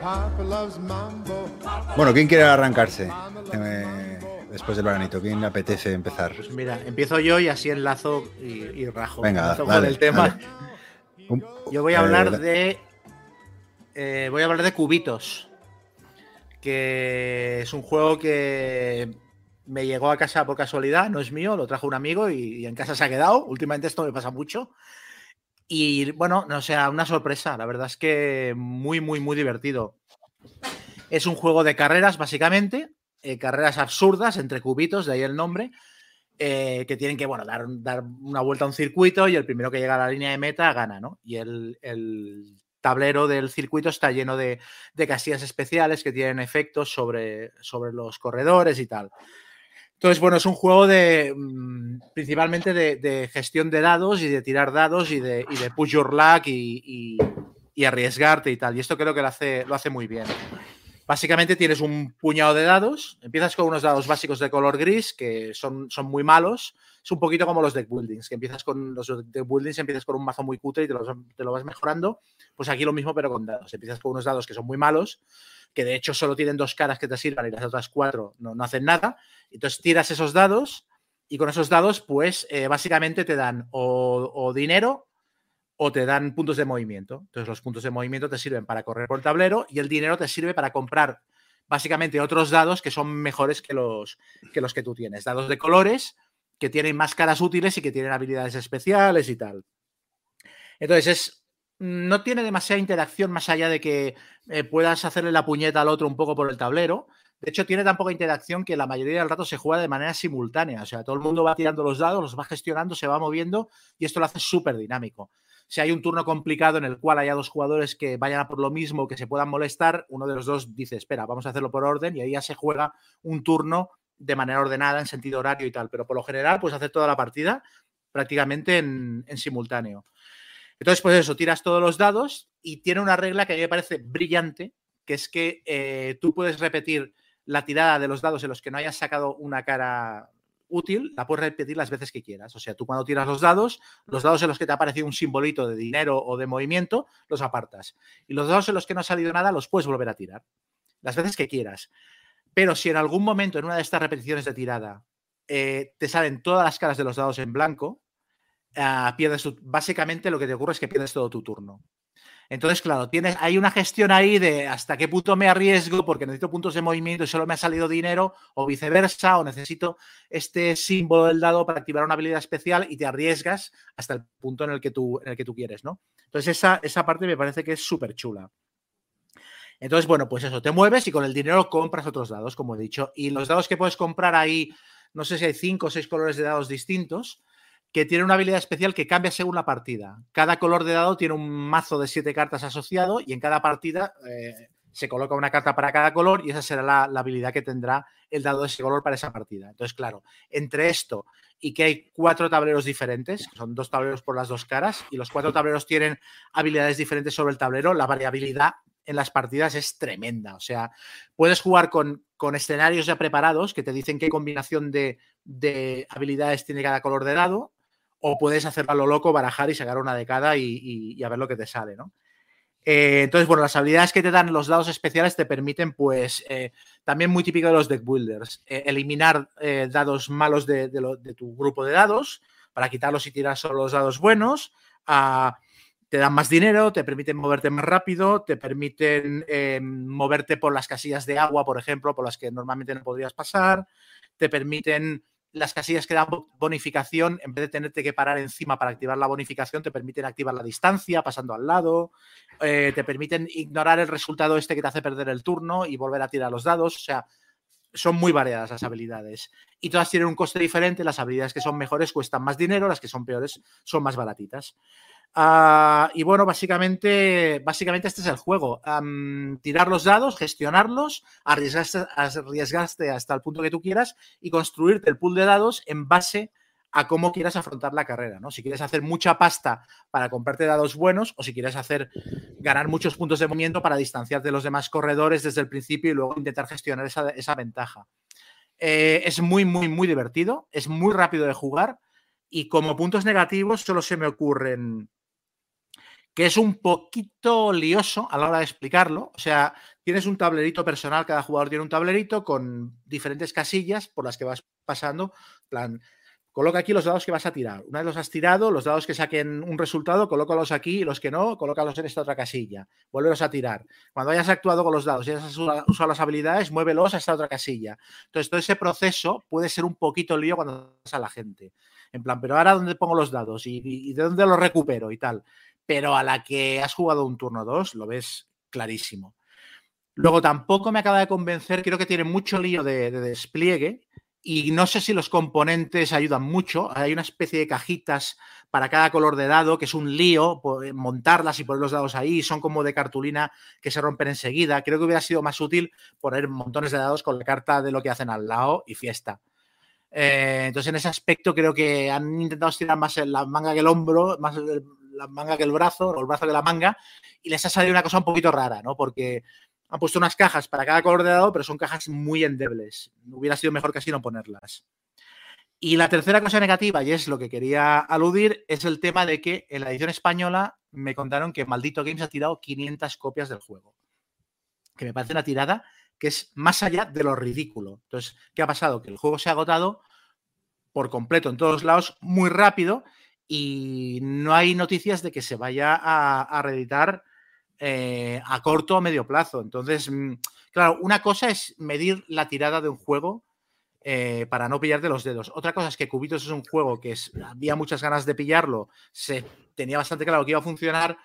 Papa loves mambo. Bueno, ¿quién quiere arrancarse? Eh, después del veranito, ¿quién le apetece empezar? Pues mira, empiezo yo y así enlazo y, y rajo. Venga, dale, el tema. Yo voy a hablar eh, de. Eh, voy a hablar de cubitos que es un juego que me llegó a casa por casualidad, no es mío, lo trajo un amigo y, en casa se ha quedado. Últimamente esto me pasa mucho. Y bueno, no sea, una sorpresa. La verdad es que muy, muy, muy divertido. Es un juego de carreras, básicamente, eh, carreras absurdas entre cubitos, de ahí el nombre, eh, que tienen que, bueno, dar, dar, una vuelta a un circuito y el primero que llega a la línea de meta gana, ¿no? Y el, el tablero del circuito está lleno de, casillas especiales que tienen efectos sobre, sobre los corredores y tal. Entonces, bueno, es un juego de mm, principalmente de, gestión de dados y de tirar dados y de, de push your luck y, arriesgarte y tal. Y esto creo que lo hace, lo hace muy bien. Básicamente tienes un puñado de dados, empiezas con unos dados básicos de color gris que son, son muy malos, es un poquito como los deck buildings, que empiezas con los deck buildings, empiezas con un mazo muy cutre y te, te lo vas mejorando, pues aquí lo mismo pero con dados, empiezas con unos dados que son muy malos, que de hecho solo tienen dos caras que te sirvan y las otras cuatro no, no hacen nada, entonces tiras esos dados y con esos dados pues eh, básicamente te dan o dinero o te dan puntos de movimiento. Entonces los puntos de movimiento te sirven para correr por el tablero y el dinero te sirve para comprar básicamente otros dados que son mejores que los que, tú tienes. Dados de colores que tienen más caras útiles y que tienen habilidades especiales y tal. Entonces es, no tiene demasiada interacción más allá de que eh, puedas hacerle la puñeta al otro un poco por el tablero. De hecho, tiene tan poca interacción que la mayoría del rato se juega de manera simultánea. O sea, todo el mundo va tirando los dados, los va gestionando, se va moviendo y esto lo hace súper dinámico si hay un turno complicado en el cual haya dos jugadores que vayan a por lo mismo, que se puedan molestar, uno de los dos dice, espera, vamos a hacerlo por orden y ahí ya se juega un turno de manera ordenada, en sentido horario y tal. Pero por lo general, pues hacer toda la partida prácticamente en, simultáneo. Entonces, pues eso, tiras todos los dados y tiene una regla que a mí me parece brillante, que es que eh, tú puedes repetir la tirada de los dados en los que no hayas sacado una cara útil, la puedes repetir las veces que quieras. O sea, tú cuando tiras los dados, los dados en los que te ha aparecido un simbolito de dinero o de movimiento, los apartas. Y los dados en los que no ha salido nada, los puedes volver a tirar. Las veces que quieras. Pero si en algún momento en una de estas repeticiones de tirada eh, te salen todas las caras de los dados en blanco, ah, pierdes básicamente lo que te ocurre es que pierdes todo tu turno. Entonces, claro, tienes, hay una gestión ahí de hasta qué punto me arriesgo porque necesito puntos de movimiento y solo me ha salido dinero, o viceversa, o necesito este símbolo del dado para activar una habilidad especial y te arriesgas hasta el punto en el que tú, en el que tú quieres, ¿no? Entonces, esa, esa parte me parece que es súper chula. Entonces, bueno, pues eso, te mueves y con el dinero compras otros dados, como he dicho. Y los dados que puedes comprar ahí, no sé si hay cinco o seis colores de dados distintos que tiene una habilidad especial que cambia según la partida. Cada color de dado tiene un mazo de siete cartas asociado y en cada partida eh, se coloca una carta para cada color y esa será la, habilidad que tendrá el dado de ese color para esa partida. Entonces, claro, entre esto y que hay cuatro tableros diferentes, que son dos tableros por las dos caras, y los cuatro tableros tienen habilidades diferentes sobre el tablero, la variabilidad en las partidas es tremenda. O sea, puedes jugar con, con escenarios ya preparados que te dicen qué combinación de, de habilidades tiene cada color de dado o puedes hacerlo a lo loco, barajar y sacar una de cada y, a ver lo que te sale, ¿no? Eh, entonces, bueno, las habilidades que te dan los dados especiales te permiten, pues, eh, también muy típico de los deck builders, eh, eliminar dados malos de, tu grupo de dados para quitarlos y tirar solo los dados buenos. Ah, te dan más dinero, te permiten moverte más rápido, te permiten moverte por las casillas de agua, por ejemplo, por las que normalmente no podrías pasar, te permiten las casillas que dan bonificación, en vez de tenerte que parar encima para activar la bonificación, te permiten activar la distancia pasando al lado, eh, te permiten ignorar el resultado este que te hace perder el turno y volver a tirar los dados. O sea, son muy variadas las habilidades. Y todas tienen un coste diferente. Las habilidades que son mejores cuestan más dinero, las que son peores son más baratitas. Ah, y bueno, básicamente, básicamente este es el juego. tirar los dados, gestionarlos, arriesgaste, arriesgaste hasta el punto que tú quieras y construirte el pool de dados en base a cómo quieras afrontar la carrera, ¿no? Si quieres hacer mucha pasta para comprarte dados buenos o si quieres hacer ganar muchos puntos de movimiento para distanciarte de los demás corredores desde el principio y luego intentar gestionar esa, ventaja. Eh, es muy, muy, muy divertido, es muy rápido de jugar y como puntos negativos solo se me ocurren que es un poquito lioso a la hora de explicarlo. O sea, tienes un tablerito personal, cada jugador tiene un tablerito con diferentes casillas por las que vas pasando. plan, coloca aquí los dados que vas a tirar. Una vez los has tirado, los dados que saquen un resultado, colócalos aquí los que no, colócalos en esta otra casilla. Vuélvelos a tirar. Cuando hayas actuado con los dados y hayas usado las habilidades, muévelos a esta otra casilla. Entonces, todo ese proceso puede ser un poquito lío cuando a la gente. En plan, pero ahora dónde pongo los dados y de dónde los recupero y tal pero a la que has jugado un turno 2 lo ves clarísimo. Luego tampoco me acaba de convencer, creo que tiene mucho lío de, despliegue y no sé si los componentes ayudan mucho. Hay una especie de cajitas para cada color de dado, que es un lío, montarlas y poner los dados ahí, son como de cartulina que se rompen enseguida. Creo que hubiera sido más útil poner montones de dados con la carta de lo que hacen al lado y fiesta. Eh, entonces, en ese aspecto creo que han intentado estirar más la manga que el hombro, más la manga que el brazo, o el brazo que la manga, y les ha salido una cosa un poquito rara, ¿no? Porque han puesto unas cajas para cada color de dado, pero son cajas muy endebles. Hubiera sido mejor casi no ponerlas. Y la tercera cosa negativa, y es lo que quería aludir, es el tema de que en la edición española me contaron que Maldito Games ha tirado 500 copias del juego. Que me parece una tirada que es más allá de lo ridículo. Entonces, ¿qué ha pasado? Que el juego se ha agotado por completo en todos lados muy rápido y no hay noticias de que se vaya a, reeditar eh, a corto o medio plazo. Entonces, mm, claro, una cosa es medir la tirada de un juego eh, para no pillarte los dedos. Otra cosa es que Cubitos es un juego que había muchas ganas de pillarlo, se tenía bastante claro que iba a funcionar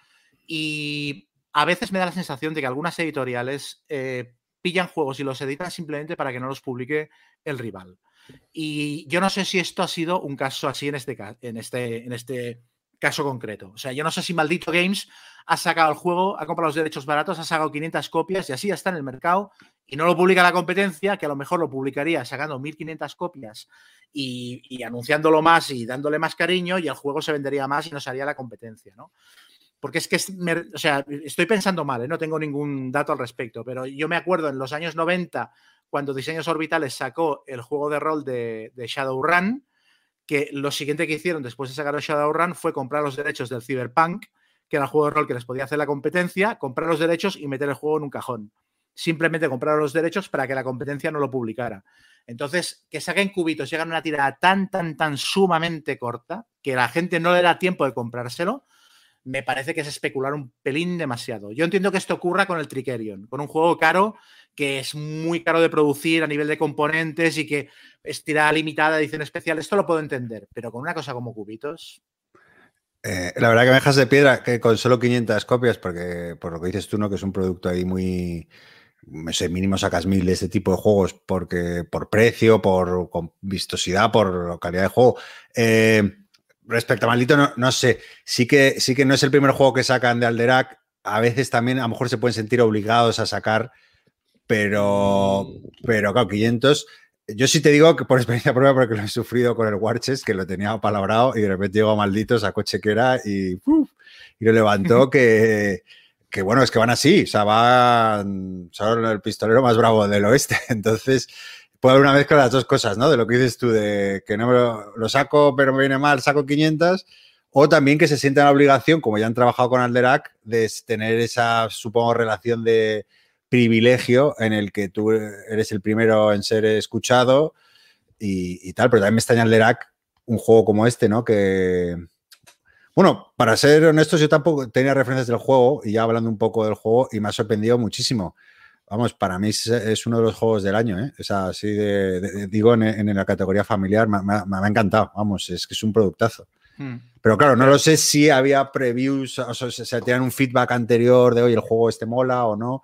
y a veces me da la sensación de que algunas editoriales eh, pillan juegos y los editan simplemente para que no los publique el rival. Y yo no sé si esto ha sido un caso así en este, en este, en este caso concreto. O sea, yo no sé si Maldito Games ha sacado el juego, ha comprado los derechos baratos, ha sacado 500 copias y así ya está en el mercado y no lo publica la competencia, que a lo mejor lo publicaría sacando 1500 copias y, anunciándolo más y dándole más cariño y el juego se vendería más y no haría la competencia, ¿no? Porque es que, o sea, estoy pensando mal, ¿eh? no tengo ningún dato al respecto, pero yo me acuerdo en los años 90, cuando Diseños Orbitales sacó el juego de rol de, Shadowrun, que lo siguiente que hicieron después de sacar Shadowrun fue comprar los derechos del Cyberpunk, que era el juego de rol que les podía hacer la competencia, comprar los derechos y meter el juego en un cajón. Simplemente comprar los derechos para que la competencia no lo publicara. Entonces, que saquen cubitos y hagan una tirada tan, tan, tan sumamente corta que la gente no le da tiempo de comprárselo, me parece que es especular un pelín demasiado. Yo entiendo que esto ocurra con el Tricerion, con un juego caro que es muy caro de producir a nivel de componentes y que es tirada limitada, edición especial, esto lo puedo entender, pero con una cosa como cubitos. Eh, la verdad que me dejas de piedra que con solo 500 copias, porque por lo que dices tú, ¿no? Que es un producto ahí muy, mínimo sacas mil de este tipo de juegos porque por precio, por vistosidad, por calidad de juego. Eh, respecto a Maldito, no, no, sé, sí que, sí que no es el primer juego que sacan de Alderac. A veces también a lo mejor se pueden sentir obligados a sacar, pero, pero claro, 500. Yo sí te digo que por experiencia prueba, porque lo he sufrido con el Warches, que lo tenía palabrado y de repente llegó maldito, sacó chequera y, y lo levantó que que bueno, es que van así, o sea, van, son el pistolero más bravo del oeste, entonces puede haber una mezcla de las dos cosas, ¿no? De lo que dices tú, de que no lo, saco, pero me viene mal, saco 500, o también que se sientan la obligación, como ya han trabajado con Alderac, de tener esa, supongo, relación de privilegio en el que tú eres el primero en ser escuchado y, y tal, pero también me extraña Alderac un juego como este, ¿no? Que, bueno, para ser honestos, yo tampoco tenía referencias del juego y ya hablando un poco del juego y me ha sorprendido muchísimo. Vamos, para mí es, uno de los juegos del año, ¿eh? O sea, así de, digo, en, la categoría familiar, me, ha encantado. Vamos, es que es un productazo. Hmm. Pero claro, no lo sé si había previews, o sea, se tenían un feedback anterior de, hoy el juego este mola o no.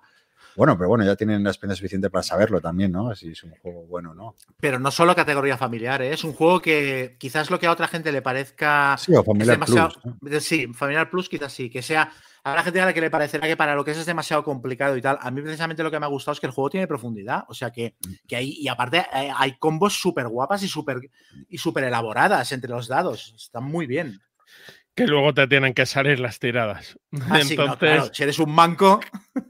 Bueno, pero bueno, ya tienen la experiencia suficiente para saberlo también, ¿no? Si es un juego bueno, ¿no? Pero no solo categoría familiar, ¿eh? es un juego que quizás lo que a otra gente le parezca. Sí, o familiar plus. Sí, familiar plus quizás sí, que sea. Habrá gente a la que le parecerá que para lo que es es demasiado complicado y tal. A mí, precisamente, lo que me ha gustado es que el juego tiene profundidad. O sea que, mm. que hay. Y aparte, eh, hay, combos súper guapas y súper y super elaboradas entre los dados. Están muy bien que luego te tienen que salir las tiradas. Ah, Entonces, si eres un manco.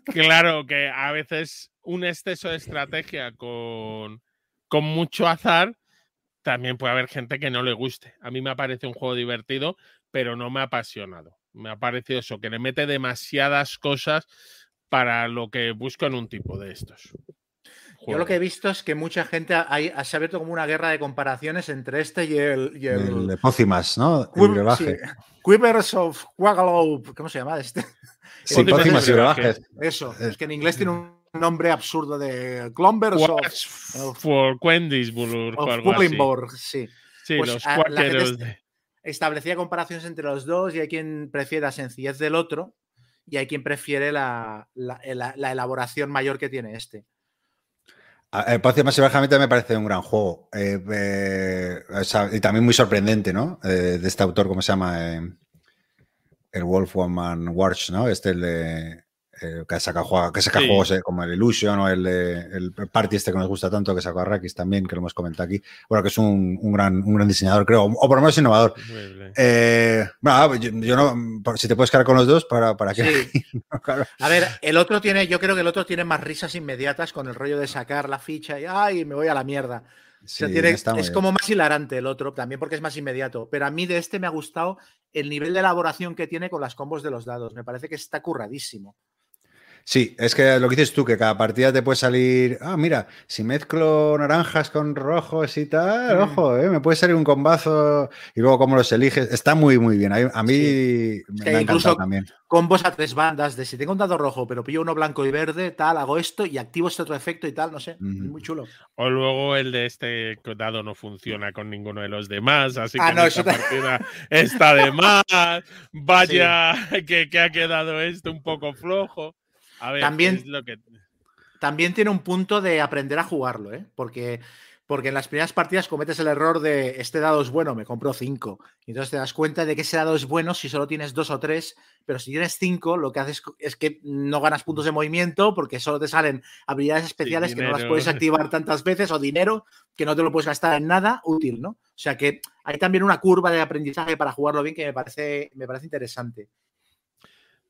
Claro que a veces un exceso de estrategia con, con mucho azar, también puede haber gente que no le guste. A mí me parece un juego divertido, pero no me ha apasionado. Me ha parecido eso, que le mete demasiadas cosas para lo que busco en un tipo de estos. Yo lo que he visto es que mucha gente ha, se ha abierto como una guerra de comparaciones entre este y el. Y el, de Pócimas, ¿no? Quivers of Wagalope. ¿Cómo se llama este? Sí, Pócimas y brebajes. Eso, es que en inglés tiene un nombre absurdo de Clombers of. For Quendisburg o algo así. sí. Sí, pues los cuáqueros. Establecía comparaciones entre los dos y hay quien prefiere la sencillez del otro y hay quien prefiere la, la, la elaboración mayor que tiene este. El Paz más me parece un gran juego. Eh, eh, y también muy sorprendente, ¿no? Eh, de este autor, ¿cómo se llama? el Wolfman Watch, ¿no? Este, el de. Eh, que saca, que saca juegos eh, como el Illusion o el, el Party este que nos gusta tanto, que sacó Arrakis también, que lo hemos comentado aquí. Bueno, que es un, un gran, un gran diseñador, creo, o por lo menos innovador. Eh, bueno, yo, no, si te puedes quedar con los dos, ¿para, para qué? A ver, el otro tiene, yo creo que el otro tiene más risas inmediatas con el rollo de sacar la ficha y ¡ay! me voy a la mierda. es como más hilarante el otro, también porque es más inmediato. Pero a mí de este me ha gustado el nivel de elaboración que tiene con las combos de los dados. Me parece que está curradísimo. Sí, es que lo que dices tú, que cada partida te puede salir, ah, mira, si mezclo naranjas con rojos y tal, mm. ojo, ¿eh? me puede salir un combazo y luego cómo los eliges. Está muy, muy bien. A mí me, ha encantado también. Combos a tres bandas, de si tengo un dado rojo, pero pillo uno blanco y verde, tal, hago esto y activo este otro efecto y tal, no sé, muy chulo. O luego el de este dado no funciona con ninguno de los demás, así ah, que esta partida está de más. Vaya, que, que ha quedado esto un poco flojo también, también tiene un punto de aprender a jugarlo, ¿eh? porque porque en las primeras partidas cometes el error de este dado es bueno, me compro cinco. Y entonces te das cuenta de que ese dado es bueno si solo tienes dos o tres, pero si tienes cinco, lo que haces es que no ganas puntos de movimiento porque solo te salen habilidades especiales que no las puedes activar tantas veces o dinero que no te lo puedes gastar en nada útil, ¿no? O sea que hay también una curva de aprendizaje para jugarlo bien que me parece, me parece interesante.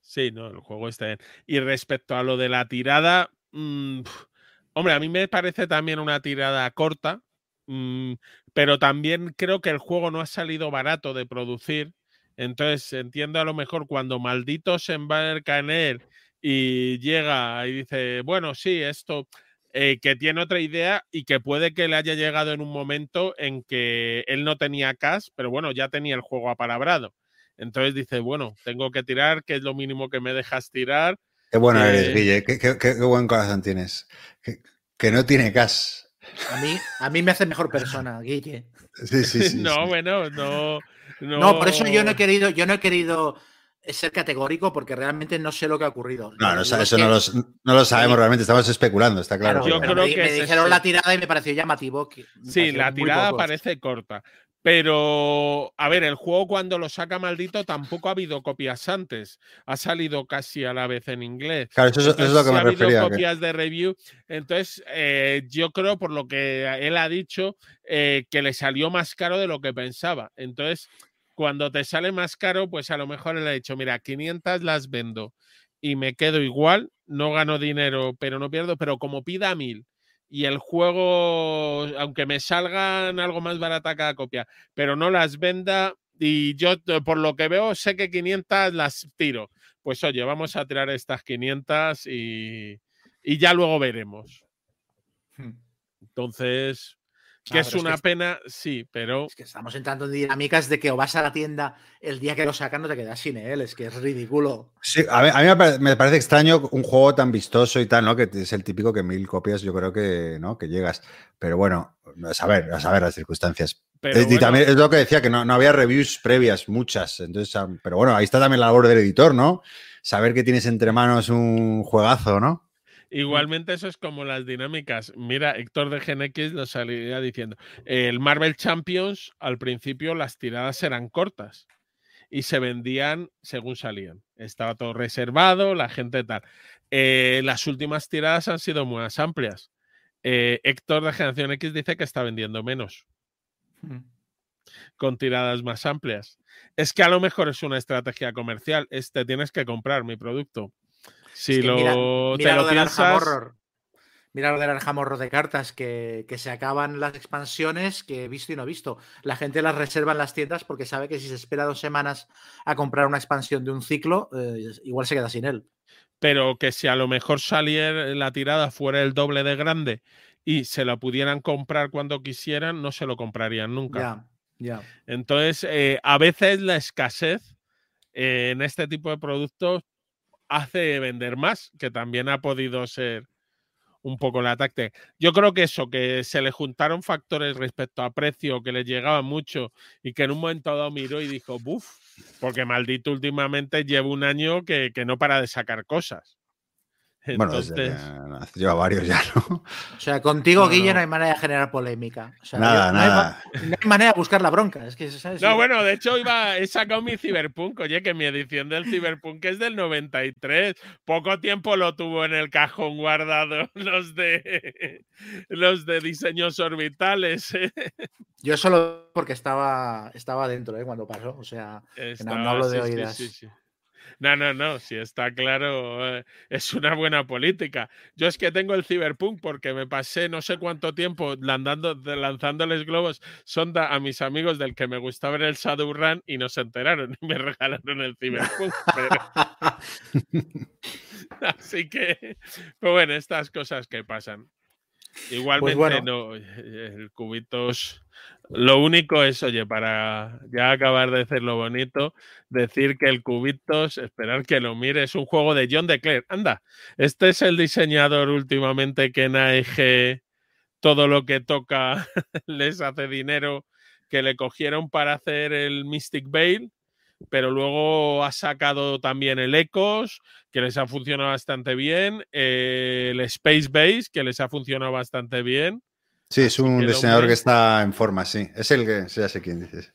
Sí, no, el juego está bien. Y respecto a lo de la tirada, mmm, Hombre, a mí me parece también una tirada corta, mm, pero también creo que el juego no ha salido barato de producir. Entonces entiendo a lo mejor cuando maldito se embarca en él y llega y dice, bueno, sí, esto, eh, que tiene otra idea y que puede que le haya llegado en un momento en que él no tenía cash, pero bueno, ya tenía el juego apalabrado. Entonces dice, bueno, tengo que tirar, que es lo mínimo que me dejas tirar Qué bueno eres, eh, Guille. Qué, buen corazón tienes. Que, no tiene cas. A mí, a mí me hace mejor persona, Guille. Sí, sí, sí. no, bueno, no, no. por eso yo no he querido, yo no he querido ser categórico porque realmente no sé lo que ha ocurrido. No, no eso no, lo, sabemos realmente, estamos especulando, está claro. yo creo me, que me dijeron la tirada y me pareció llamativo. sí, la tirada parece corta. Pero, a ver, el juego cuando lo saca maldito tampoco ha habido copias antes. Ha salido casi a la vez en inglés. Claro, eso, es lo que me ha habido copias de review. Entonces, eh, yo creo, por lo que él ha dicho, eh, que le salió más caro de lo que pensaba. Entonces, cuando te sale más caro, pues a lo mejor él ha dicho, mira, 500 las vendo y me quedo igual, no gano dinero, pero no pierdo, pero como pida mil y el juego, aunque me salgan algo más barata cada copia, pero no las venda y yo por lo que veo sé que 500 las tiro. Pues oye, vamos a tirar estas 500 y, y ya luego veremos. Hmm. Entonces, que es una pena, sí, pero. Es que estamos entrando en dinámicas de que o vas a la tienda el día que lo sacan no te quedas sin él, es que es ridículo. Sí, a mí, me, parece extraño un juego tan vistoso y tal, ¿no? Que es el típico que mil copias yo creo que, ¿no? que llegas. Pero bueno, a saber, a saber las circunstancias. y también es lo que decía, que no, no, había reviews previas, muchas. Entonces, pero bueno, ahí está también la labor del editor, ¿no? Saber que tienes entre manos un juegazo, ¿no? Igualmente eso es como las dinámicas. Mira, Héctor de GNX lo salía diciendo. El Marvel Champions, al principio las tiradas eran cortas y se vendían según salían. Estaba todo reservado, la gente tal. Eh, las últimas tiradas han sido más amplias. Eh, Héctor de Generación X dice que está vendiendo menos. Con tiradas más amplias. Es que a lo mejor es una estrategia comercial. Este tienes que comprar mi producto. Si lo, mira, te lo, piensas... Mira lo del arjamorro de cartas, que, se acaban las expansiones que he visto y no he visto. La gente las reserva en las tiendas porque sabe que si se espera dos semanas a comprar una expansión de un ciclo, eh, igual se queda sin él. Pero que si a lo mejor saliera la tirada fuera el doble de grande y se la pudieran comprar cuando quisieran, no se lo comprarían nunca. Ya, Entonces, eh, a veces la escasez eh, en este tipo de productos hace vender más, que también ha podido ser un poco la táctica. Yo creo que eso, que se le juntaron factores respecto a precio que le llegaba mucho y que en un momento dado miró y dijo, buf, porque maldito últimamente llevo un año que, que no para de sacar cosas. Bueno, lleva varios ya, ¿no? O sea, contigo, Guille, no hay manera de generar polémica. nada, nada. No hay, manera de buscar la bronca. Es que, No, bueno, de hecho, iba, he sacado mi Cyberpunk. Oye, que mi edición del Cyberpunk es del 93. Poco tiempo lo tuvo en el cajón guardado los de, los de diseños orbitales. ¿eh? Yo solo porque estaba, estaba dentro ¿eh? cuando pasó. O sea, no, hablo de oídas. Sí, sí, no, no, no, si está claro, eh, es una buena política. Yo es que tengo el Cyberpunk porque me pasé no sé cuánto tiempo landando, lanzándoles globos sonda a mis amigos del que me gustaba ver el Shadowrun y no se enteraron y me regalaron el Cyberpunk. Así que, pues bueno, estas cosas que pasan. Pues Igualmente, no, el cubitos. Lo único es, oye, para ya acabar de decirlo bonito, decir que el cubitos, esperar que lo mire, es un juego de John DeClaire. Anda, este es el diseñador últimamente que en AEG todo lo que toca les hace dinero, que le cogieron para hacer el Mystic Veil pero luego ha sacado también el Ecos, que les ha funcionado bastante bien, eh, el Space Base, que les ha funcionado bastante bien. Sí, es un diseñador que está en forma, sí. Es el que, ya sé quién dices.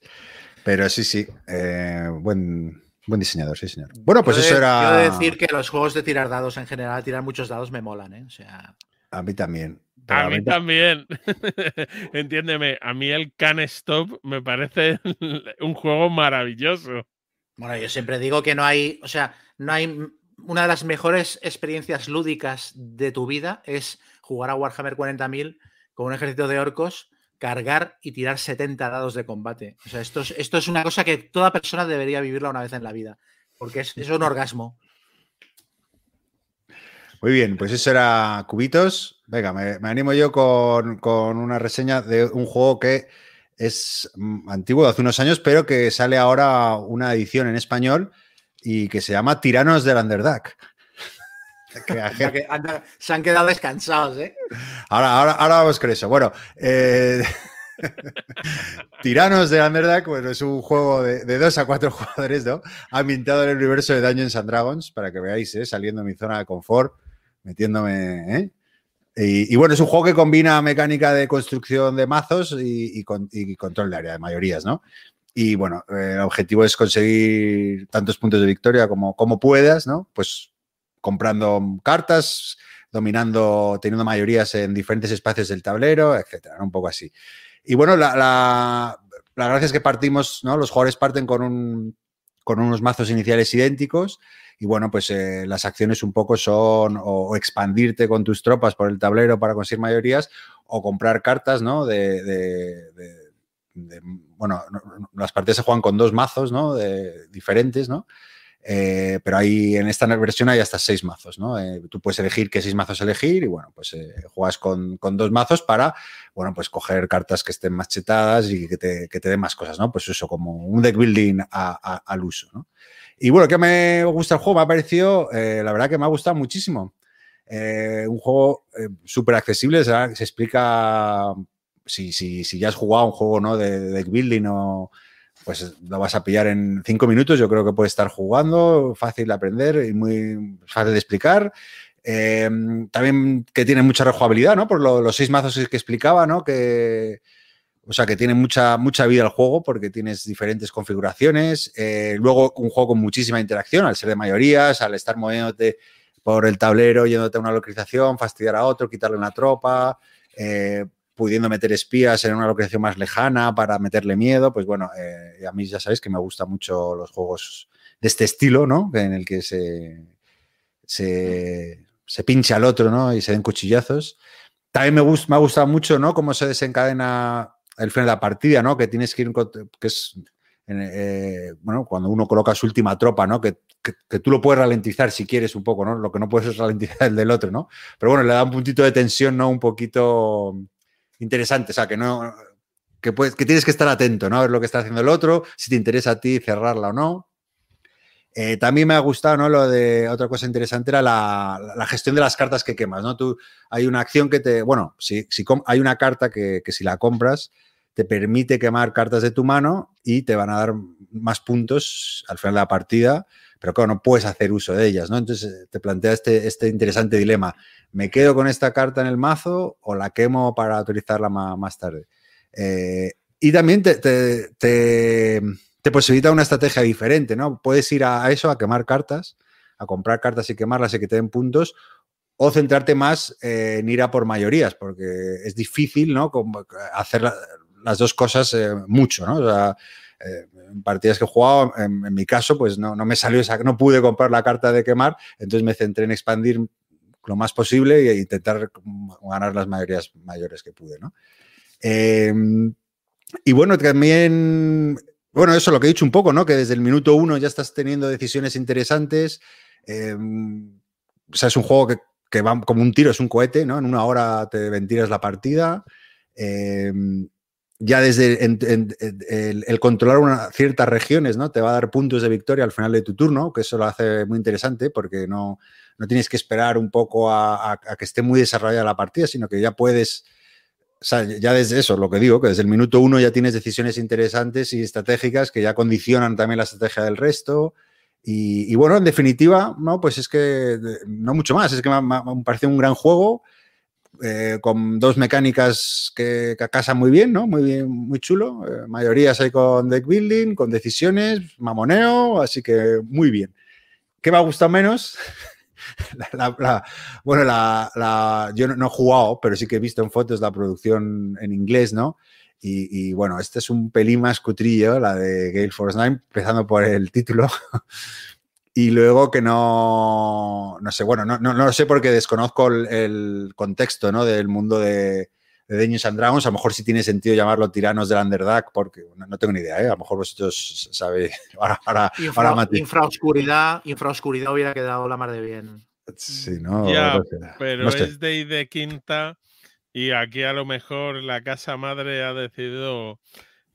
Pero sí, sí, eh, buen, buen diseñador, sí, señor. Bueno, pues eso era. Quiero decir que los juegos de tirar dados en general, tirar muchos dados me molan, ¿eh? O sea. A mí también. A mí también. Entiéndeme, a mí el Can Stop me parece un juego maravilloso. Bueno, yo siempre digo que no hay, o sea, no hay una de las mejores experiencias lúdicas de tu vida es jugar a Warhammer 40.000 con un ejército de orcos, cargar y tirar 70 dados de combate. O sea, esto es, esto es una cosa que toda persona debería vivirla una vez en la vida, porque es, es un orgasmo. Muy bien, pues eso era Cubitos. Venga, me, animo yo con, con, una reseña de un juego que es mm, antiguo, de hace unos años, pero que sale ahora una edición en español y que se llama Tiranos del Underdark. se han quedado descansados, ¿eh? Ahora, ahora, ahora vamos con eso. Bueno, eh, Tiranos de Underdark, bueno, es un juego de, dos a cuatro jugadores, ¿no? Ambientado en el universo de Dungeons and Dragons, para que veáis, ¿eh? saliendo de mi zona de confort, metiéndome, ¿eh? Y, bueno, es un juego que combina mecánica de construcción de mazos y, control de área de mayorías, ¿no? Y bueno, el objetivo es conseguir tantos puntos de victoria como, como puedas, ¿no? Pues comprando cartas, dominando, teniendo mayorías en diferentes espacios del tablero, etcétera, un poco así. Y bueno, la, la, gracia es que partimos, ¿no? Los jugadores parten con, un, con unos mazos iniciales idénticos y bueno, pues eh, las acciones un poco son o, expandirte con tus tropas por el tablero para conseguir mayorías o comprar cartas, ¿no? De, bueno, las partidas se juegan con dos mazos, ¿no? De, diferentes, ¿no? Eh, pero ahí en esta versión hay hasta seis mazos, ¿no? Eh, tú puedes elegir qué seis mazos elegir y bueno, pues eh, juegas con, dos mazos para, bueno, pues coger cartas que estén más chetadas y que te, que te den más cosas, ¿no? Pues eso, como un deck building al uso. Y bueno, que me gusta el juego, me ha parecido, la verdad que me ha gustado muchísimo. un juego súper accesible, se explica, si, si, si, ya has jugado un juego, ¿no? De, de deck building o pues lo vas a pillar en cinco minutos. Yo creo que puede estar jugando, fácil de aprender y muy fácil de explicar. Eh, también que tiene mucha rejugabilidad, ¿no? Por los seis mazos que explicaba, ¿no? Que, o sea, que tiene mucha, mucha vida el juego porque tienes diferentes configuraciones. Eh, luego, un juego con muchísima interacción, al ser de mayorías, al estar moviéndote por el tablero, yéndote a una localización, fastidiar a otro, quitarle una tropa. Eh, pudiendo meter espías en una localización más lejana para meterle miedo, pues bueno, eh, a mí ya sabéis que me gustan mucho los juegos de este estilo, ¿no? En el que se, se, pincha al otro, ¿no? Y se den cuchillazos. También me, gusta, me ha gustado mucho, ¿no? Cómo se desencadena el final de la partida, ¿no? Que tienes que ir, que es, eh, bueno, cuando uno coloca su última tropa, ¿no? Que, que, tú lo puedes ralentizar si quieres un poco, ¿no? Lo que no puedes es ralentizar el del otro, ¿no? Pero bueno, le da un puntito de tensión, ¿no? Un poquito interesante, o sea, que no, que, puedes, que tienes que estar atento, ¿no? A ver lo que está haciendo el otro, si te interesa a ti cerrarla o no. Eh, también me ha gustado, ¿no? Lo de otra cosa interesante era la, gestión de las cartas que quemas, ¿no? Tú, hay una acción que te, bueno, si, si hay una carta que, que, si la compras te permite quemar cartas de tu mano y te van a dar más puntos al final de la partida, pero claro, no puedes hacer uso de ellas, ¿no? Entonces eh, te plantea este, este interesante dilema. ¿Me quedo con esta carta en el mazo o la quemo para utilizarla más, tarde? Eh, y también te, posibilita una estrategia diferente, ¿no? Puedes ir a, eso, a quemar cartas, a comprar cartas y quemarlas y que te den puntos, o centrarte más en ir a por mayorías, porque es difícil, ¿no? hacer las dos cosas eh, mucho, ¿no? Eh, en partidas que he jugado, en, mi caso, pues no, no, me salió esa, no pude comprar la carta de quemar, entonces me centré en expandir lo más posible e intentar ganar las mayorías mayores que pude, ¿no? Em, y bueno, también, bueno, eso lo que he dicho un poco, ¿no? Que desde el minuto uno ya estás teniendo decisiones interesantes. Em, o sea, es un juego que, que, va como un tiro, es un cohete, ¿no? En una hora te ventiras la partida. Em, ya desde el, controlar una, ciertas regiones, ¿no? Te va a dar puntos de victoria al final de tu turno, que eso lo hace muy interesante porque no, no tienes que esperar un poco a, que esté muy desarrollada la partida, sino que ya puedes, ya desde eso, lo que digo, que desde el minuto uno ya tienes decisiones interesantes y estratégicas que ya condicionan también la estrategia del resto. Y, bueno, en definitiva, no, pues es que no mucho más, es que me, me parece un gran juego eh, con dos mecánicas que, que, casan muy bien, ¿no? Muy bien, muy chulo. Eh, mayorías hay con deck building, con decisiones, mamoneo, así que muy bien. ¿Qué me ha gustado menos? bueno, la, yo no, he jugado, pero sí que he visto en fotos la producción en inglés, ¿no? Y, bueno, este es un pelín más cutrillo, la de Gale Force 9, empezando por el título. y luego que no, no sé, bueno, no, no, no lo sé porque desconozco el, el, contexto, ¿no? Del mundo de, de Dungeons and Dragons. A lo mejor sí tiene sentido llamarlo tiranos del Underdark, porque no, no tengo ni idea, ¿eh? A lo mejor vosotros sabéis. Ahora, ahora, Infra, ahora infraoscuridad, infraoscuridad hubiera quedado la mar de bien. Sí, ¿no? Ya, pero no es de, de quinta y aquí a lo mejor la casa madre ha decidido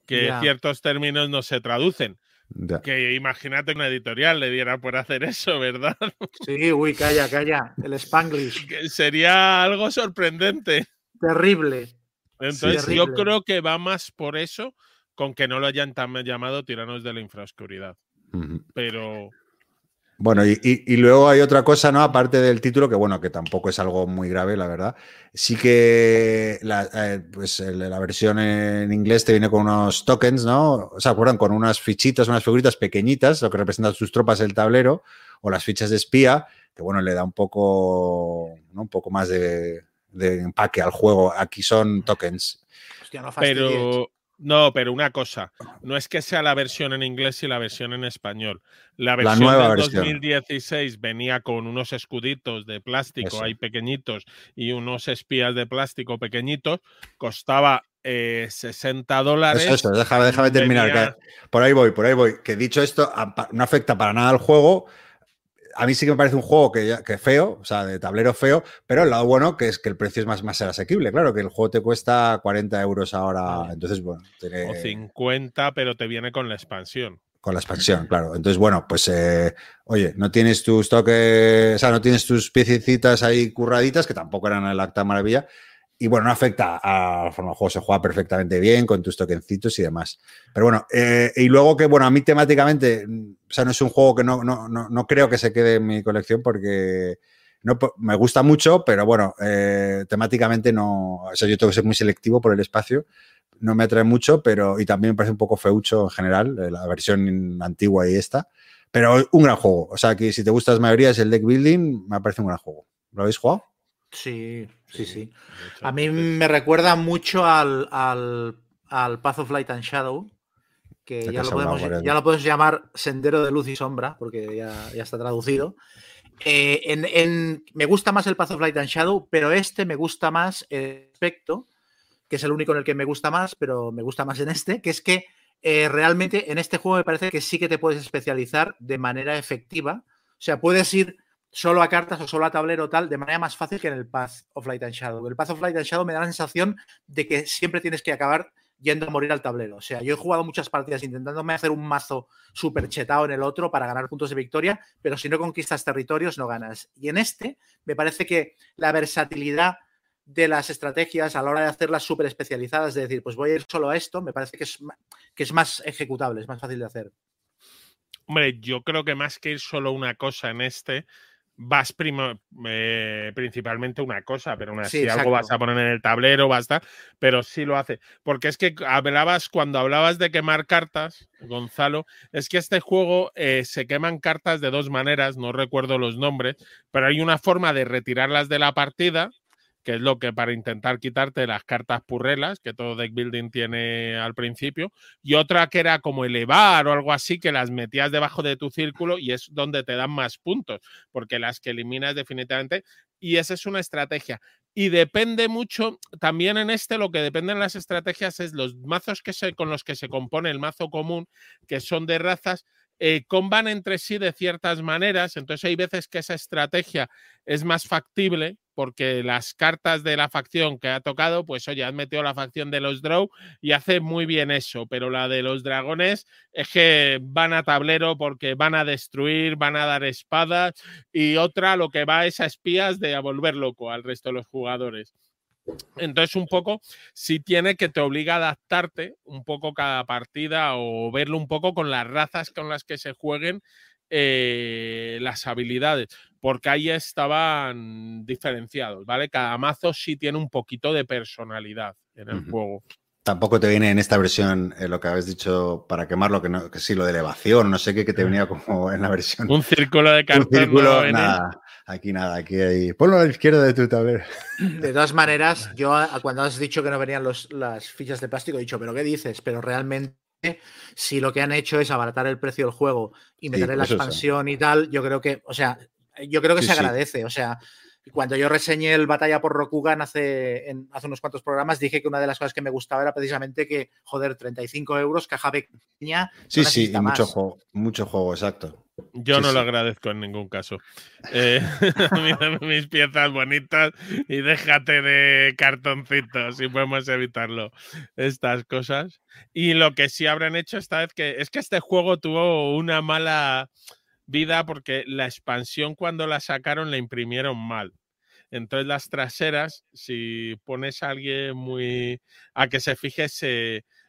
que ya. ciertos términos no se traducen. Ya. Que imagínate una editorial le diera por hacer eso, ¿verdad? Sí, uy, calla, calla. El Spanglish. Que sería algo sorprendente. Terrible. Entonces, yo creo que va más por eso con que no lo hayan llamado tiranos de la infraoscuridad. Uh -huh. Pero. Bueno, y, y, y, luego hay otra cosa, ¿no? Aparte del título, que bueno, que tampoco es algo muy grave, la verdad. Sí que la, eh, pues la versión en inglés te viene con unos tokens, ¿no? ¿Se acuerdan? Con unas fichitas, unas figuritas pequeñitas, lo que representan sus tropas el tablero, o las fichas de espía, que bueno, le da un poco, ¿no? Un poco más de, de empaque al juego. Aquí son tokens. Hostia, no pero no, pero una cosa, no es que sea la versión en inglés y la versión en español. La versión la nueva del versión. 2016 venía con unos escuditos de plástico Eso. ahí pequeñitos y unos espías de plástico pequeñitos. Costaba eh, 60 dólares. Eso, eso, déjame, déjame terminar. Venía... Que por ahí voy, por ahí voy. Que dicho esto, no afecta para nada al juego a mí sí que me parece un juego que, que, feo, o sea, de tablero feo, pero el lado bueno que es que el precio es más, más asequible. Claro, que el juego te cuesta 40 euros ahora. Entonces, bueno. Tiene... O 50, pero te viene con la expansión. Con la expansión, claro. Entonces, bueno, pues, eh, oye, no tienes tus toques, o sea, no tienes tus piececitas ahí curraditas, que tampoco eran el acta maravilla. Y bueno, no afecta a la forma de juego, se juega perfectamente bien con tus tokencitos y demás. Pero bueno, eh, y luego que, bueno, a mí temáticamente, o sea, no es un juego que no, no, no, no creo que se quede en mi colección porque no, me gusta mucho, pero bueno, eh, temáticamente no, o sea, yo tengo que ser muy selectivo por el espacio, no me atrae mucho, pero y también me parece un poco feucho en general, eh, la versión antigua y esta, pero un gran juego. O sea, que si te gustan las mayorías el deck building, me parece un gran juego. ¿Lo habéis jugado? Sí, sí, sí. A mí me recuerda mucho al, al, al Path of Light and Shadow, que ya lo, podemos, ya lo, podemos, llamar Sendero de Luz y Sombra, porque ya, ya está traducido. Eh, en, en, me gusta más el Path of Light and Shadow, pero este me gusta más el aspecto, que es el único en el que me gusta más, pero me gusta más en este, que es que eh, realmente en este juego me parece que sí que te puedes especializar de manera efectiva. O sea, puedes ir solo a cartas o solo a tablero tal, de manera más fácil que en el Path of Light and Shadow. El Path of Light and Shadow me da la sensación de que siempre tienes que acabar yendo a morir al tablero. O sea, yo he jugado muchas partidas intentándome hacer un mazo súper chetado en el otro para ganar puntos de victoria, pero si no conquistas territorios no ganas. Y en este me parece que la versatilidad de las estrategias a la hora de hacerlas súper especializadas, de decir, pues voy a ir solo a esto, me parece que es, que es más ejecutable, es más fácil de hacer. Hombre, yo creo que más que ir solo una cosa en este, vas primo, eh, principalmente una cosa, pero una, sí, si algo vas a poner en el tablero, basta, pero sí lo hace. Porque es que hablabas, cuando hablabas de quemar cartas, Gonzalo, es que este juego eh, se queman cartas de dos maneras, no recuerdo los nombres, pero hay una forma de retirarlas de la partida, que es lo que para intentar quitarte las cartas purrelas, que todo deck building tiene al principio, y otra que era como elevar o algo así, que las metías debajo de tu círculo y es donde te dan más puntos, porque las que eliminas definitivamente, y esa es una estrategia. Y depende mucho, también en este lo que dependen las estrategias es los mazos que se, con los que se compone el mazo común, que son de razas, eh, comban entre sí de ciertas maneras, entonces hay veces que esa estrategia es más factible porque las cartas de la facción que ha tocado, pues oye, han metido la facción de los Draw y hace muy bien eso, pero la de los dragones es que van a tablero porque van a destruir, van a dar espadas y otra lo que va es a espías de a volver loco al resto de los jugadores. Entonces, un poco, si sí tiene que te obliga a adaptarte un poco cada partida o verlo un poco con las razas con las que se jueguen eh, las habilidades, porque ahí estaban diferenciados, ¿vale? Cada mazo sí tiene un poquito de personalidad en el juego. Tampoco te viene en esta versión eh, lo que habéis dicho para quemarlo, que, no, que sí, lo de elevación, no sé qué, que te venía como en la versión. Un círculo de cartón. Un círculo, nada, aquí nada, aquí hay. Ponlo a la izquierda de tu tablero. De todas maneras, yo cuando has dicho que no venían los, las fichas de plástico, he dicho, ¿pero qué dices? Pero realmente si lo que han hecho es abaratar el precio del juego y meterle la expansión y tal, yo creo que, o sea, yo creo que se agradece. O sea, cuando yo reseñé el Batalla por Rokugan hace, hace unos cuantos programas, dije que una de las cosas que me gustaba era precisamente que, joder, 35 euros, caja pequeña. Sí, sí, mucho juego, mucho juego, exacto. Yo no lo agradezco en ningún caso. Eh, mis piezas bonitas y déjate de cartoncitos si podemos evitarlo. Estas cosas. Y lo que sí habrán hecho esta vez que es que este juego tuvo una mala vida porque la expansión cuando la sacaron la imprimieron mal. Entonces las traseras, si pones a alguien muy a que se fije,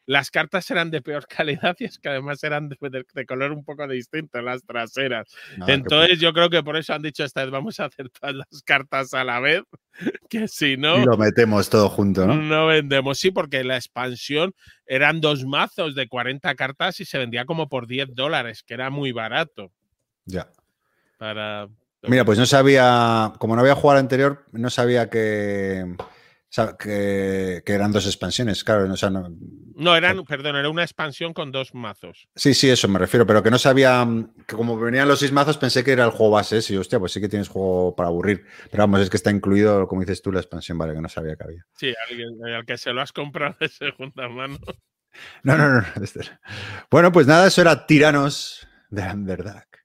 las cartas eran de peor calidad y es que además eran de, color un poco distinto las traseras. Entonces yo creo que por eso han dicho esta vez vamos a hacer todas las cartas a la vez, que si no... Y lo metemos todo junto, ¿no? No vendemos, sí, porque la expansión eran dos mazos de 40 cartas y se vendía como por 10 dólares, que era muy barato. Ya. Para. Mira, pues no sabía, como no había jugado anterior, no sabía que, que, eran dos expansiones, claro. no, no, eran, perdón, era una expansión con dos mazos. Sí, sí, eso me refiero, pero que no sabía, que como venían los seis mazos pensé que era el juego base, sí, hostia, pues sí que tienes juego para aburrir. Pero vamos, es que está incluido, como dices tú, la expansión, vale, que no sabía que había. Sí, al que se lo has comprado de segunda mano. No, no, no. Bueno, pues nada, eso era Tiranos de Underdark.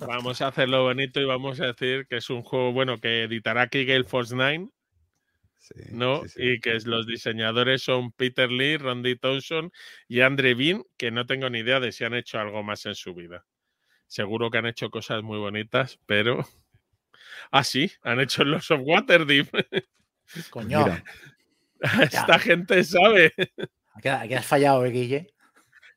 Vamos a hacerlo bonito y vamos a decir que es un juego bueno que editará aquí Gale Force 9. ¿no? Y que los diseñadores son Peter Lee, Randy Thompson y Andre Bean, que no tengo ni idea de si han hecho algo más en su vida. Seguro que han hecho cosas muy bonitas, pero. Ah, sí, han hecho los of Waterdeep. Coño. Esta gente sabe. Aquí has fallado, ¿eh, Guille?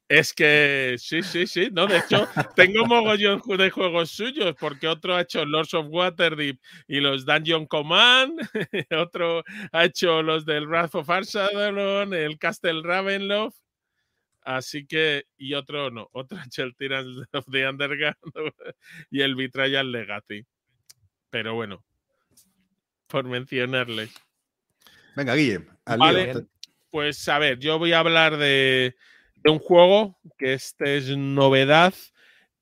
Es que sí, sí, sí. No, de hecho, tengo mogollón de juegos suyos, porque otro ha hecho Lords of Waterdeep y los Dungeon Command, otro ha hecho los del Wrath of Arsadalon, el Castle Ravenloft. Así que, y otro no, otro ha hecho el Tyrants of the Underground y el Betrayal Legacy. Pero bueno, por mencionarles. Venga, Guille. vale, pues a ver, yo voy a hablar de un juego que este es novedad.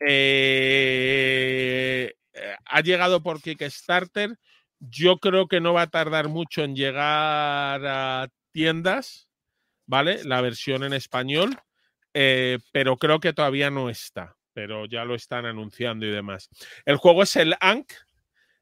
Eh, ha llegado por Kickstarter. Yo creo que no va a tardar mucho en llegar a tiendas, ¿vale? La versión en español, eh, pero creo que todavía no está, pero ya lo están anunciando y demás. El juego es el Ankh,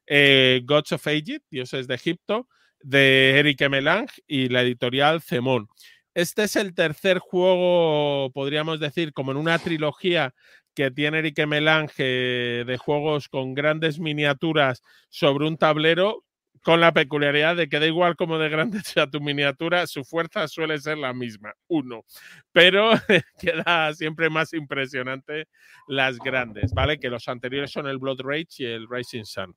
eh, Gods of Egypt, dioses de Egipto, de Eric Melange y la editorial Cemón. Este es el tercer juego, podríamos decir, como en una trilogía que tiene Eric Melange de juegos con grandes miniaturas sobre un tablero, con la peculiaridad de que da igual como de grande sea tu miniatura, su fuerza suele ser la misma, uno. Pero queda siempre más impresionante las grandes, ¿vale? Que los anteriores son el Blood Rage y el Rising Sun.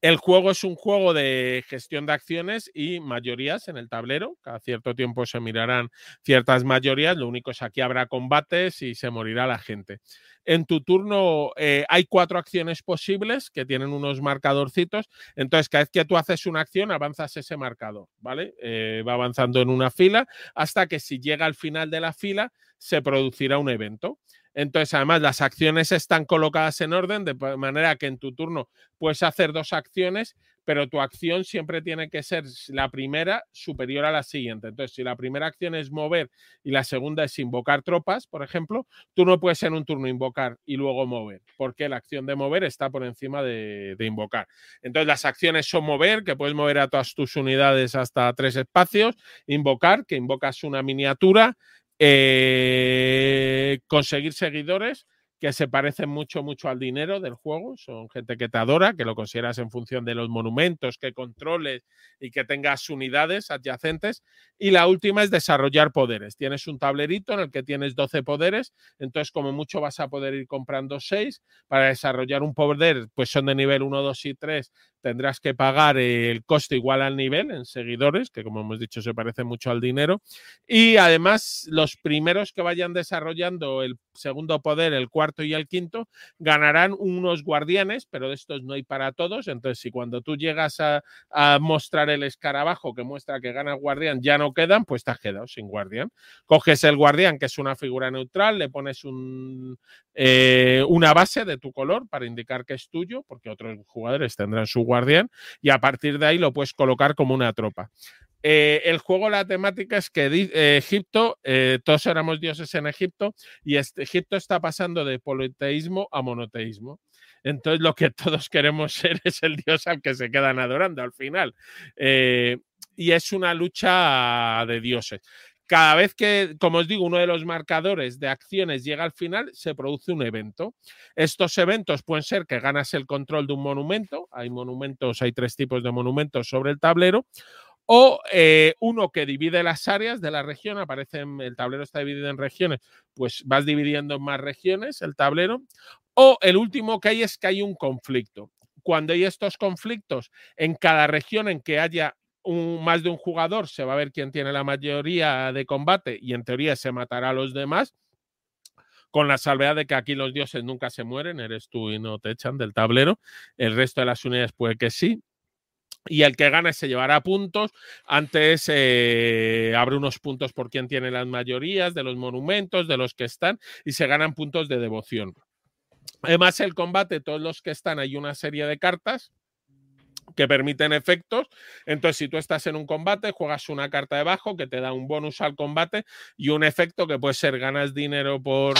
El juego es un juego de gestión de acciones y mayorías en el tablero. Cada cierto tiempo se mirarán ciertas mayorías. Lo único es que aquí habrá combates y se morirá la gente. En tu turno eh, hay cuatro acciones posibles que tienen unos marcadorcitos. Entonces, cada vez que tú haces una acción, avanzas ese marcador, ¿vale? Eh, va avanzando en una fila hasta que si llega al final de la fila, se producirá un evento. Entonces, además, las acciones están colocadas en orden de manera que en tu turno puedes hacer dos acciones, pero tu acción siempre tiene que ser la primera superior a la siguiente. Entonces, si la primera acción es mover y la segunda es invocar tropas, por ejemplo, tú no puedes en un turno invocar y luego mover, porque la acción de mover está por encima de, invocar. Entonces, las acciones son mover, que puedes mover a todas tus unidades hasta tres espacios, invocar, que invocas una miniatura, eh, conseguir seguidores, que se parecen mucho, mucho al dinero del juego. Son gente que te adora, que lo consideras en función de los monumentos que controles y que tengas unidades adyacentes. Y la última es desarrollar poderes. Tienes un tablerito en el que tienes 12 poderes, entonces como mucho vas a poder ir comprando 6. Para desarrollar un poder, pues son de nivel 1, 2 y 3, tendrás que pagar el coste igual al nivel en seguidores, que como hemos dicho se parece mucho al dinero. Y además los primeros que vayan desarrollando el segundo poder, el cuarto y el quinto, ganarán unos guardianes, pero de estos no hay para todos. Entonces, si cuando tú llegas a, mostrar el escarabajo que muestra que gana guardián, ya no quedan, pues te has quedado sin guardián. Coges el guardián, que es una figura neutral, le pones un, eh, una base de tu color para indicar que es tuyo, porque otros jugadores tendrán su guardián, y a partir de ahí lo puedes colocar como una tropa. Eh, el juego, la temática es que eh, Egipto, eh, todos éramos dioses en Egipto y este, Egipto está pasando de politeísmo a monoteísmo. Entonces lo que todos queremos ser es el dios al que se quedan adorando al final. y es una lucha de dioses. Cada vez que, como os digo, uno de los marcadores de acciones llega al final, se produce un evento. Estos eventos pueden ser que ganas el control de un monumento, hay monumentos, hay tres tipos de monumentos sobre el tablero, o eh, uno que divide las áreas de la región, aparece en, el tablero está dividido en regiones, pues vas dividiendo en más regiones el tablero, o el último que hay es que hay un conflicto. Cuando hay estos conflictos en cada región en que haya un, más de un jugador, se va a ver quién tiene la mayoría de combate y en teoría se matará a los demás con la salvedad de que aquí los dioses nunca se mueren, eres tú y no te echan del tablero. El resto de las unidades puede que sí y el que gane se llevará puntos. Antes eh, abre unos puntos por quien tiene las mayorías de los monumentos, de los que están, y se ganan puntos de devoción. Además, el combate, todos los que están, hay una serie de cartas que permiten efectos. Entonces, si tú estás en un combate, juegas una carta debajo que te da un bonus al combate y un efecto que puede ser ganas dinero por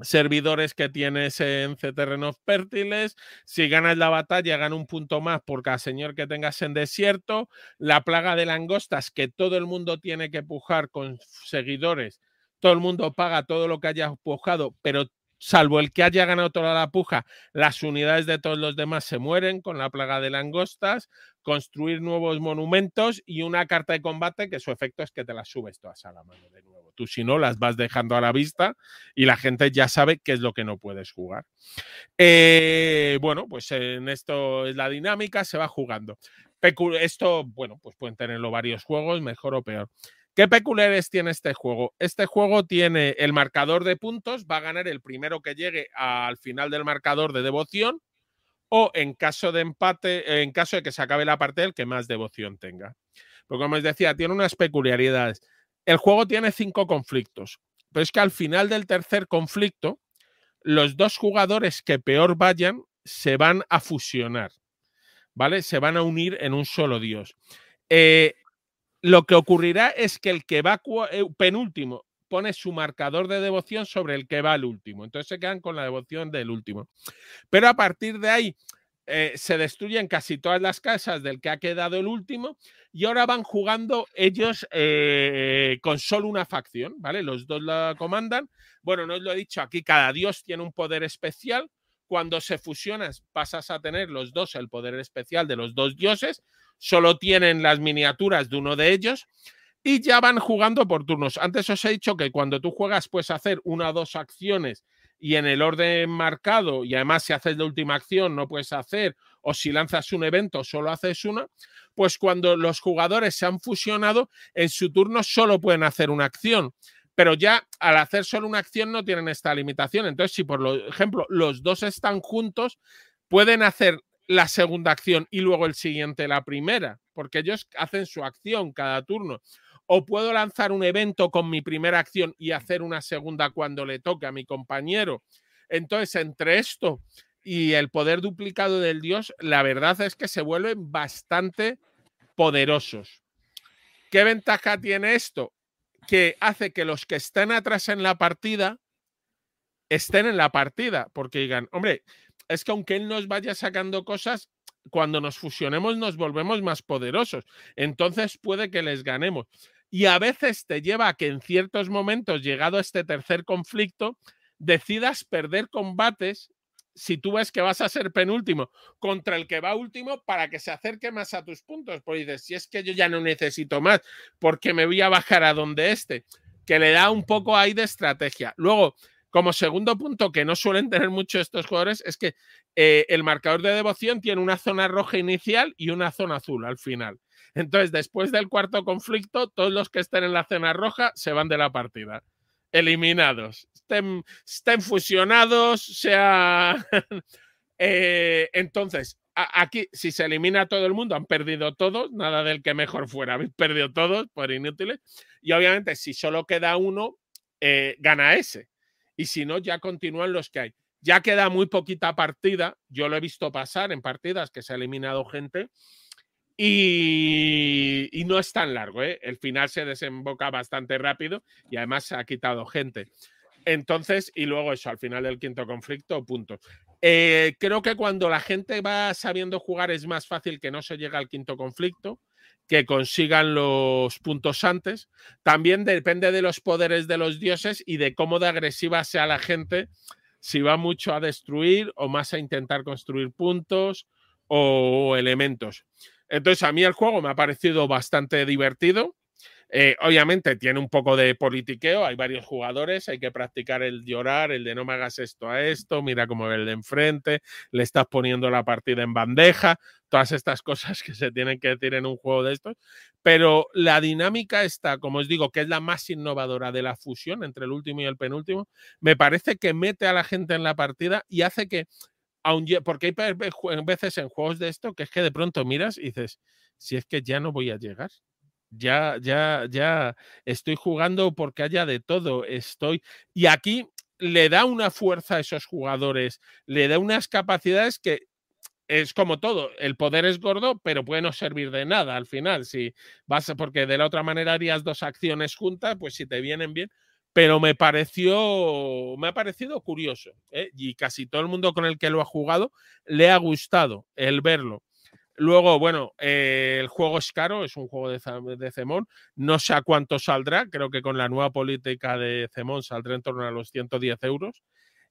servidores que tienes en C-Terren of Pertiles. Si ganas la batalla, gana un punto más por cada señor que tengas en desierto. La plaga de langostas, que todo el mundo tiene que pujar con seguidores. Todo el mundo paga todo lo que haya pujado, pero salvo el que haya ganado toda la puja, las unidades de todos los demás se mueren con la plaga de langostas, construir nuevos monumentos y una carta de combate que su efecto es que te las subes todas a la mano de nuevo. Tú si no, las vas dejando a la vista y la gente ya sabe qué es lo que no puedes jugar. Eh, bueno, pues en esto es la dinámica, se va jugando. esto, bueno, pues pueden tenerlo varios juegos, mejor o peor. ¿Qué peculiares tiene este juego? Este juego tiene el marcador de puntos, va a ganar el primero que llegue al final del marcador de devoción, o en caso de empate, en caso de que se acabe la parte, el que más devoción tenga. Porque como os decía, tiene unas peculiaridades. El juego tiene cinco conflictos, pero es que al final del tercer conflicto, los dos jugadores que peor vayan se van a fusionar, ¿vale? Se van a unir en un solo dios. Eh, lo que ocurrirá es que el que va eh, penúltimo pone su marcador de devoción sobre el que va el último. Entonces se quedan con la devoción del último. Pero a partir de ahí eh, se destruyen casi todas las casas del que ha quedado el último y ahora van jugando ellos eh, con solo una facción, ¿vale? Los dos la comandan. Bueno, no os lo he dicho, aquí cada dios tiene un poder especial. Cuando se fusionas pasas a tener los dos el poder especial de los dos dioses solo tienen las miniaturas de uno de ellos y ya van jugando por turnos. Antes os he dicho que cuando tú juegas puedes hacer una o dos acciones y en el orden marcado, y además si haces la última acción no puedes hacer, o si lanzas un evento solo haces una, pues cuando los jugadores se han fusionado, en su turno solo pueden hacer una acción. Pero ya al hacer solo una acción no tienen esta limitación. Entonces, si por ejemplo los dos están juntos, pueden hacer la segunda acción y luego el siguiente la primera, porque ellos hacen su acción cada turno. O puedo lanzar un evento con mi primera acción y hacer una segunda cuando le toque a mi compañero. Entonces, entre esto y el poder duplicado del dios, la verdad es que se vuelven bastante poderosos. ¿Qué ventaja tiene esto? Que hace que los que estén atrás en la partida estén en la partida, porque digan, hombre, es que aunque él nos vaya sacando cosas, cuando nos fusionemos nos volvemos más poderosos. Entonces puede que les ganemos. Y a veces te lleva a que en ciertos momentos, llegado este tercer conflicto, decidas perder combates si tú ves que vas a ser penúltimo contra el que va último para que se acerque más a tus puntos. Pues dices, si es que yo ya no necesito más, porque me voy a bajar a donde esté, que le da un poco ahí de estrategia. Luego, como segundo punto que no suelen tener mucho estos jugadores, es que eh, el marcador de devoción tiene una zona roja inicial y una zona azul al final. Entonces, después del cuarto conflicto, todos los que estén en la zona roja se van de la partida eliminados. Estén, estén fusionados, sea. Eh, entonces, aquí, si se elimina todo el mundo, han perdido todos, nada del que mejor fuera, habéis perdido todos por inútiles. Y obviamente, si solo queda uno, eh, gana ese. Y si no, ya continúan los que hay. Ya queda muy poquita partida. Yo lo he visto pasar en partidas que se ha eliminado gente y, no es tan largo, ¿eh? el final se desemboca bastante rápido y además se ha quitado gente. Entonces, y luego eso, al final del quinto conflicto, punto. Eh, creo que cuando la gente va sabiendo jugar es más fácil que no se llegue al quinto conflicto, que consigan los puntos antes. También depende de los poderes de los dioses y de cómo de agresiva sea la gente, si va mucho a destruir o más a intentar construir puntos o elementos. Entonces, a mí el juego me ha parecido bastante divertido. Eh, obviamente tiene un poco de politiqueo, hay varios jugadores, hay que practicar el llorar, el de no me hagas esto a esto, mira cómo ve el de enfrente, le estás poniendo la partida en bandeja, todas estas cosas que se tienen que decir en un juego de estos. Pero la dinámica está, como os digo, que es la más innovadora de la fusión entre el último y el penúltimo, me parece que mete a la gente en la partida y hace que porque hay veces en juegos de esto que es que de pronto miras y dices, si es que ya no voy a llegar. Ya, ya, ya estoy jugando porque haya de todo. Estoy. Y aquí le da una fuerza a esos jugadores, le da unas capacidades que es como todo, el poder es gordo, pero puede no servir de nada al final. Si vas, porque de la otra manera harías dos acciones juntas, pues si te vienen bien, pero me pareció, me ha parecido curioso ¿eh? y casi todo el mundo con el que lo ha jugado le ha gustado el verlo. Luego, bueno, eh, el juego es caro, es un juego de, Zemón, no sé a cuánto saldrá, creo que con la nueva política de Zemón saldrá en torno a los 110 euros.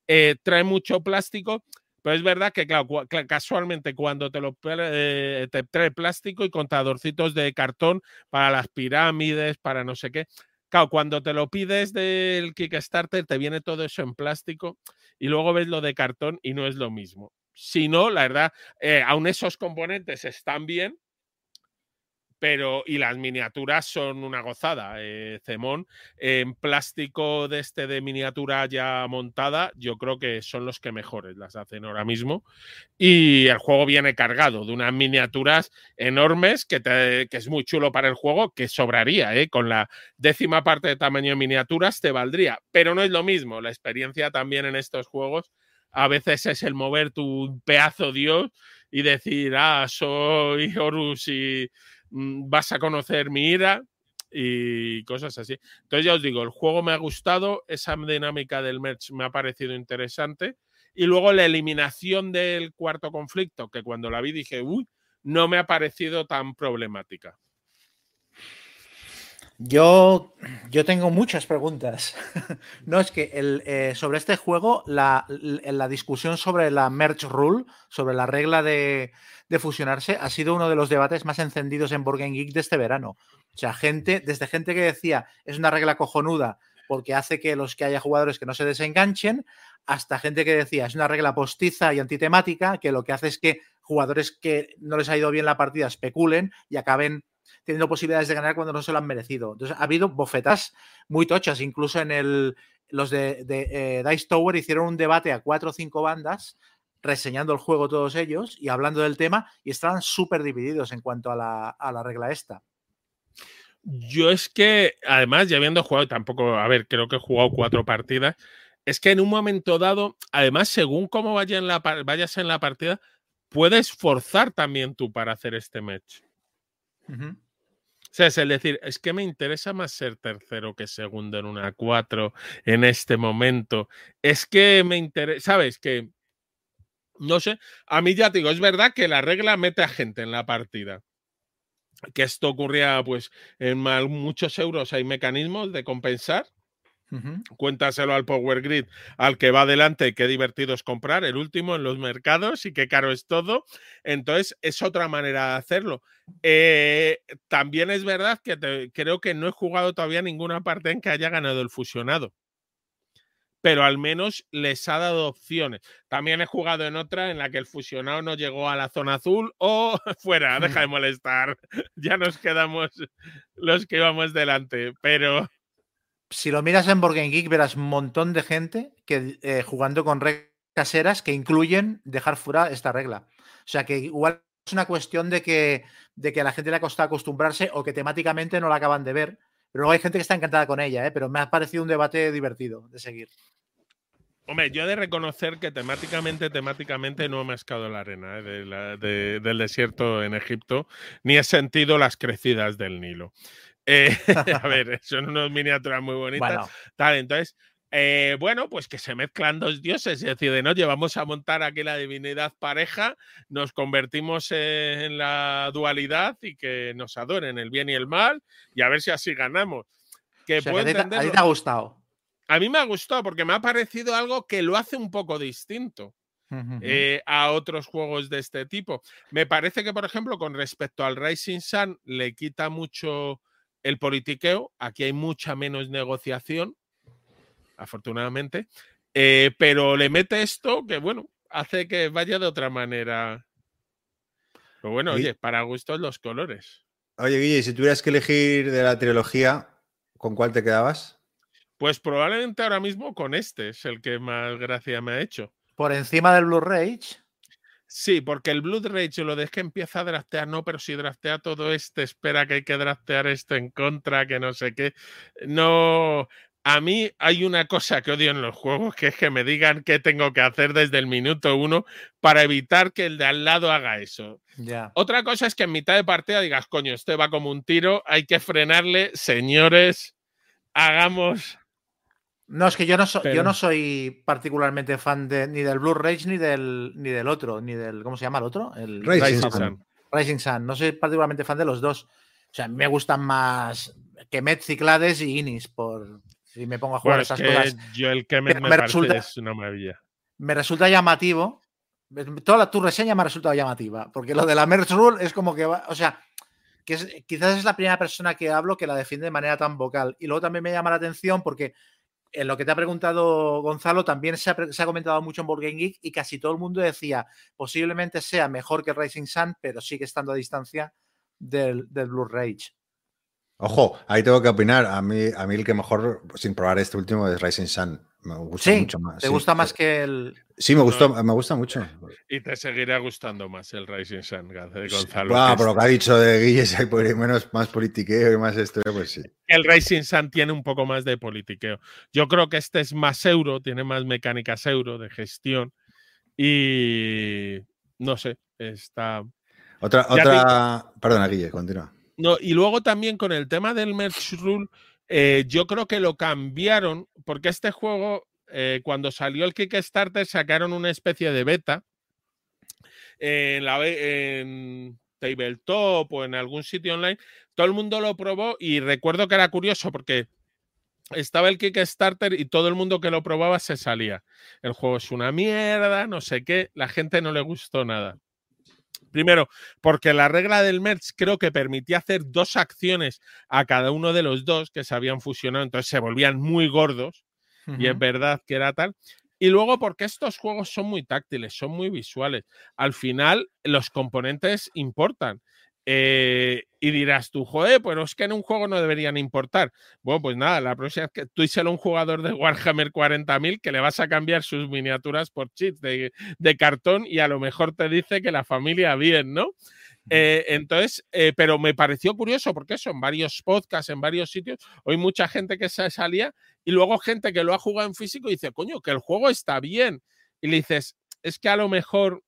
Eh, trae mucho plástico, pero es verdad que, claro, casualmente cuando te lo te trae plástico y contadorcitos de cartón para las pirámides, para no sé qué, Claro, cuando te lo pides del Kickstarter, te viene todo eso en plástico y luego ves lo de cartón y no es lo mismo. Si no, la verdad, eh, aún esos componentes están bien, pero y las miniaturas son una gozada. Eh, Cemón, en plástico de este de miniatura ya montada, yo creo que son los que mejores las hacen ahora mismo. Y el juego viene cargado de unas miniaturas enormes que, que es muy chulo para el juego, que sobraría, ¿eh? con la décima parte de tamaño de miniaturas te valdría, pero no es lo mismo. La experiencia también en estos juegos a veces es el mover tu pedazo dios y decir, ah, soy Horus y Mm, vas a conocer mi ira y cosas así. Entonces ya os digo, el juego me ha gustado, esa dinámica del merch me ha parecido interesante y luego la eliminación del cuarto conflicto, que cuando la vi dije, uy, no me ha parecido tan problemática. Yo, yo tengo muchas preguntas. no, es que el, eh, sobre este juego, la, la, discusión sobre la merge rule, sobre la regla de, de, fusionarse, ha sido uno de los debates más encendidos en Board Geek de este verano. O sea, gente, desde gente que decía es una regla cojonuda porque hace que los que haya jugadores que no se desenganchen, hasta gente que decía es una regla postiza y antitemática, que lo que hace es que jugadores que no les ha ido bien la partida especulen y acaben teniendo posibilidades de ganar cuando no se lo han merecido. Entonces, ha habido bofetas muy tochas, incluso en el, los de, eh, Dice Tower hicieron un debate a cuatro o cinco bandas reseñando el juego todos ellos y hablando del tema y estaban súper divididos en cuanto a la, a la regla esta. Yo es que, además, ya habiendo jugado, tampoco, a ver, creo que he jugado cuatro partidas, es que en un momento dado, además, según cómo vaya en la, vayas en la partida, puedes forzar también tú para hacer este match. O sea, es el decir, es que me interesa más ser tercero que segundo en una 4 en este momento. Es que me interesa, ¿sabes? Que, no sé, a mí ya te digo, es verdad que la regla mete a gente en la partida. Que esto ocurría, pues, en muchos euros hay mecanismos de compensar. Cuéntaselo al Power Grid, al que va adelante, qué divertido es comprar, el último en los mercados y qué caro es todo. Entonces, es otra manera de hacerlo. Eh, también es verdad que creo que no he jugado todavía ninguna parte en que haya ganado el fusionado. Pero al menos les ha dado opciones. También he jugado en otra en la que el fusionado no llegó a la zona azul o fuera, deja de molestar. Ya nos quedamos los que íbamos delante. Pero si lo miras en Board Geek, verás un montón de gente que eh, jugando con reglas caseras que incluyen dejar fuera esta regla. O sea que igual es una cuestión de que, de que a la gente le ha costado acostumbrarse o que temáticamente no la acaban de ver. Pero luego hay gente que está encantada con ella, ¿eh? pero me ha parecido un debate divertido de seguir. Hombre, yo he de reconocer que temáticamente, temáticamente no he escado la arena ¿eh? del desierto en Egipto, ni he sentido las crecidas del Nilo. Eh, a ver, son unas miniaturas muy bonitas. Tal, entonces, eh, bueno, pues que se mezclan dos dioses, es decir, de no llevamos a montar aquí la divinidad pareja, nos convertimos en la dualidad y que nos adoren el bien y el mal y a ver si así ganamos. Que a ti te ha gustado. A mí me ha gustado porque me ha parecido algo que lo hace un poco distinto. Eh, a otros juegos de este tipo. Me parece que, por ejemplo, con respecto al Rising Sun, le quita mucho el politiqueo, aquí hay mucha menos negociación, afortunadamente, eh, pero le mete esto que, bueno, hace que vaya de otra manera. Pero bueno, oye, para gustos los colores. Oye, Guille, si tuvieras que elegir de la trilogía, ¿con cuál te quedabas? Pues probablemente ahora mismo con este es el que más gracia me ha hecho. ¿Por encima del Blu-ray? Sí, porque el Blood Rage lo de que empieza a draftear, no, pero si draftea todo este, espera que hay que draftear esto en contra, que no sé qué. No, a mí hay una cosa que odio en los juegos, que es que me digan qué tengo que hacer desde el minuto uno para evitar que el de al lado haga eso. Ya. Otra cosa es que en mitad de partida digas, coño, este va como un tiro, hay que frenarle, señores, hagamos no, es que yo no, yo no soy particularmente fan de, ni del Blue Rage ni del, ni del otro, ni del. ¿Cómo se llama el otro? El Rising, Sun. Rising Sun. No soy particularmente fan de los dos. O sea, me gustan más Kemet, Ciclades y Inis, por si me pongo a jugar esas cosas. Yo el Kemet me, resulta, es una maravilla. Me resulta llamativo. Toda tu reseña me ha resultado llamativa, porque lo de la Merge Rule es como que va, o sea, que quizás es la primera persona que hablo que la defiende de manera tan vocal. Y luego también me llama la atención porque en lo que te ha preguntado Gonzalo, también se ha, comentado mucho en Board Geek y casi todo el mundo decía posiblemente sea mejor que Rising Sun, pero sigue estando a distancia del, del Blue Rage. Ojo, ahí tengo que opinar. A mí, a mí el que mejor, sin probar este último, es Rising Sun. Me gusta mucho más. ¿Te gusta más que el.? Sí, me, gustó, me gusta mucho. Y te seguirá gustando más el Rising Sun de Gonzalo. Ah, por lo que ha dicho de Guille, hay menos, más politiqueo y más esto, pues sí. El Rising Sun tiene un poco más de politiqueo. Yo creo que este es más euro, tiene más mecánicas euro de gestión. Y no sé, está. Otra, otra. Perdona, Guille, continúa. No, y luego también con el tema del Merge Rule eh, yo creo que lo cambiaron porque este juego, eh, cuando salió el Kickstarter, sacaron una especie de beta en, la, en Tabletop o en algún sitio online. Todo el mundo lo probó y recuerdo que era curioso porque estaba el Kickstarter y todo el mundo que lo probaba se salía. El juego es una mierda, no sé qué, la gente no le gustó nada. Primero, porque la regla del merge creo que permitía hacer dos acciones a cada uno de los dos que se habían fusionado, entonces se volvían muy gordos, y es verdad que era tal. Y luego porque estos juegos son muy táctiles, son muy visuales. Al final, los componentes importan. Eh, y dirás tú, joder, pues es que en un juego no deberían importar. Bueno, pues nada, la próxima es que tú a un jugador de Warhammer 40.000 que le vas a cambiar sus miniaturas por chips de, cartón y a lo mejor te dice que la familia bien, ¿no? Eh, entonces, eh, pero me pareció curioso porque eso, en varios podcasts, en varios sitios, hay mucha gente que se salía y luego gente que lo ha jugado en físico y dice, coño, que el juego está bien. Y le dices, es que a lo mejor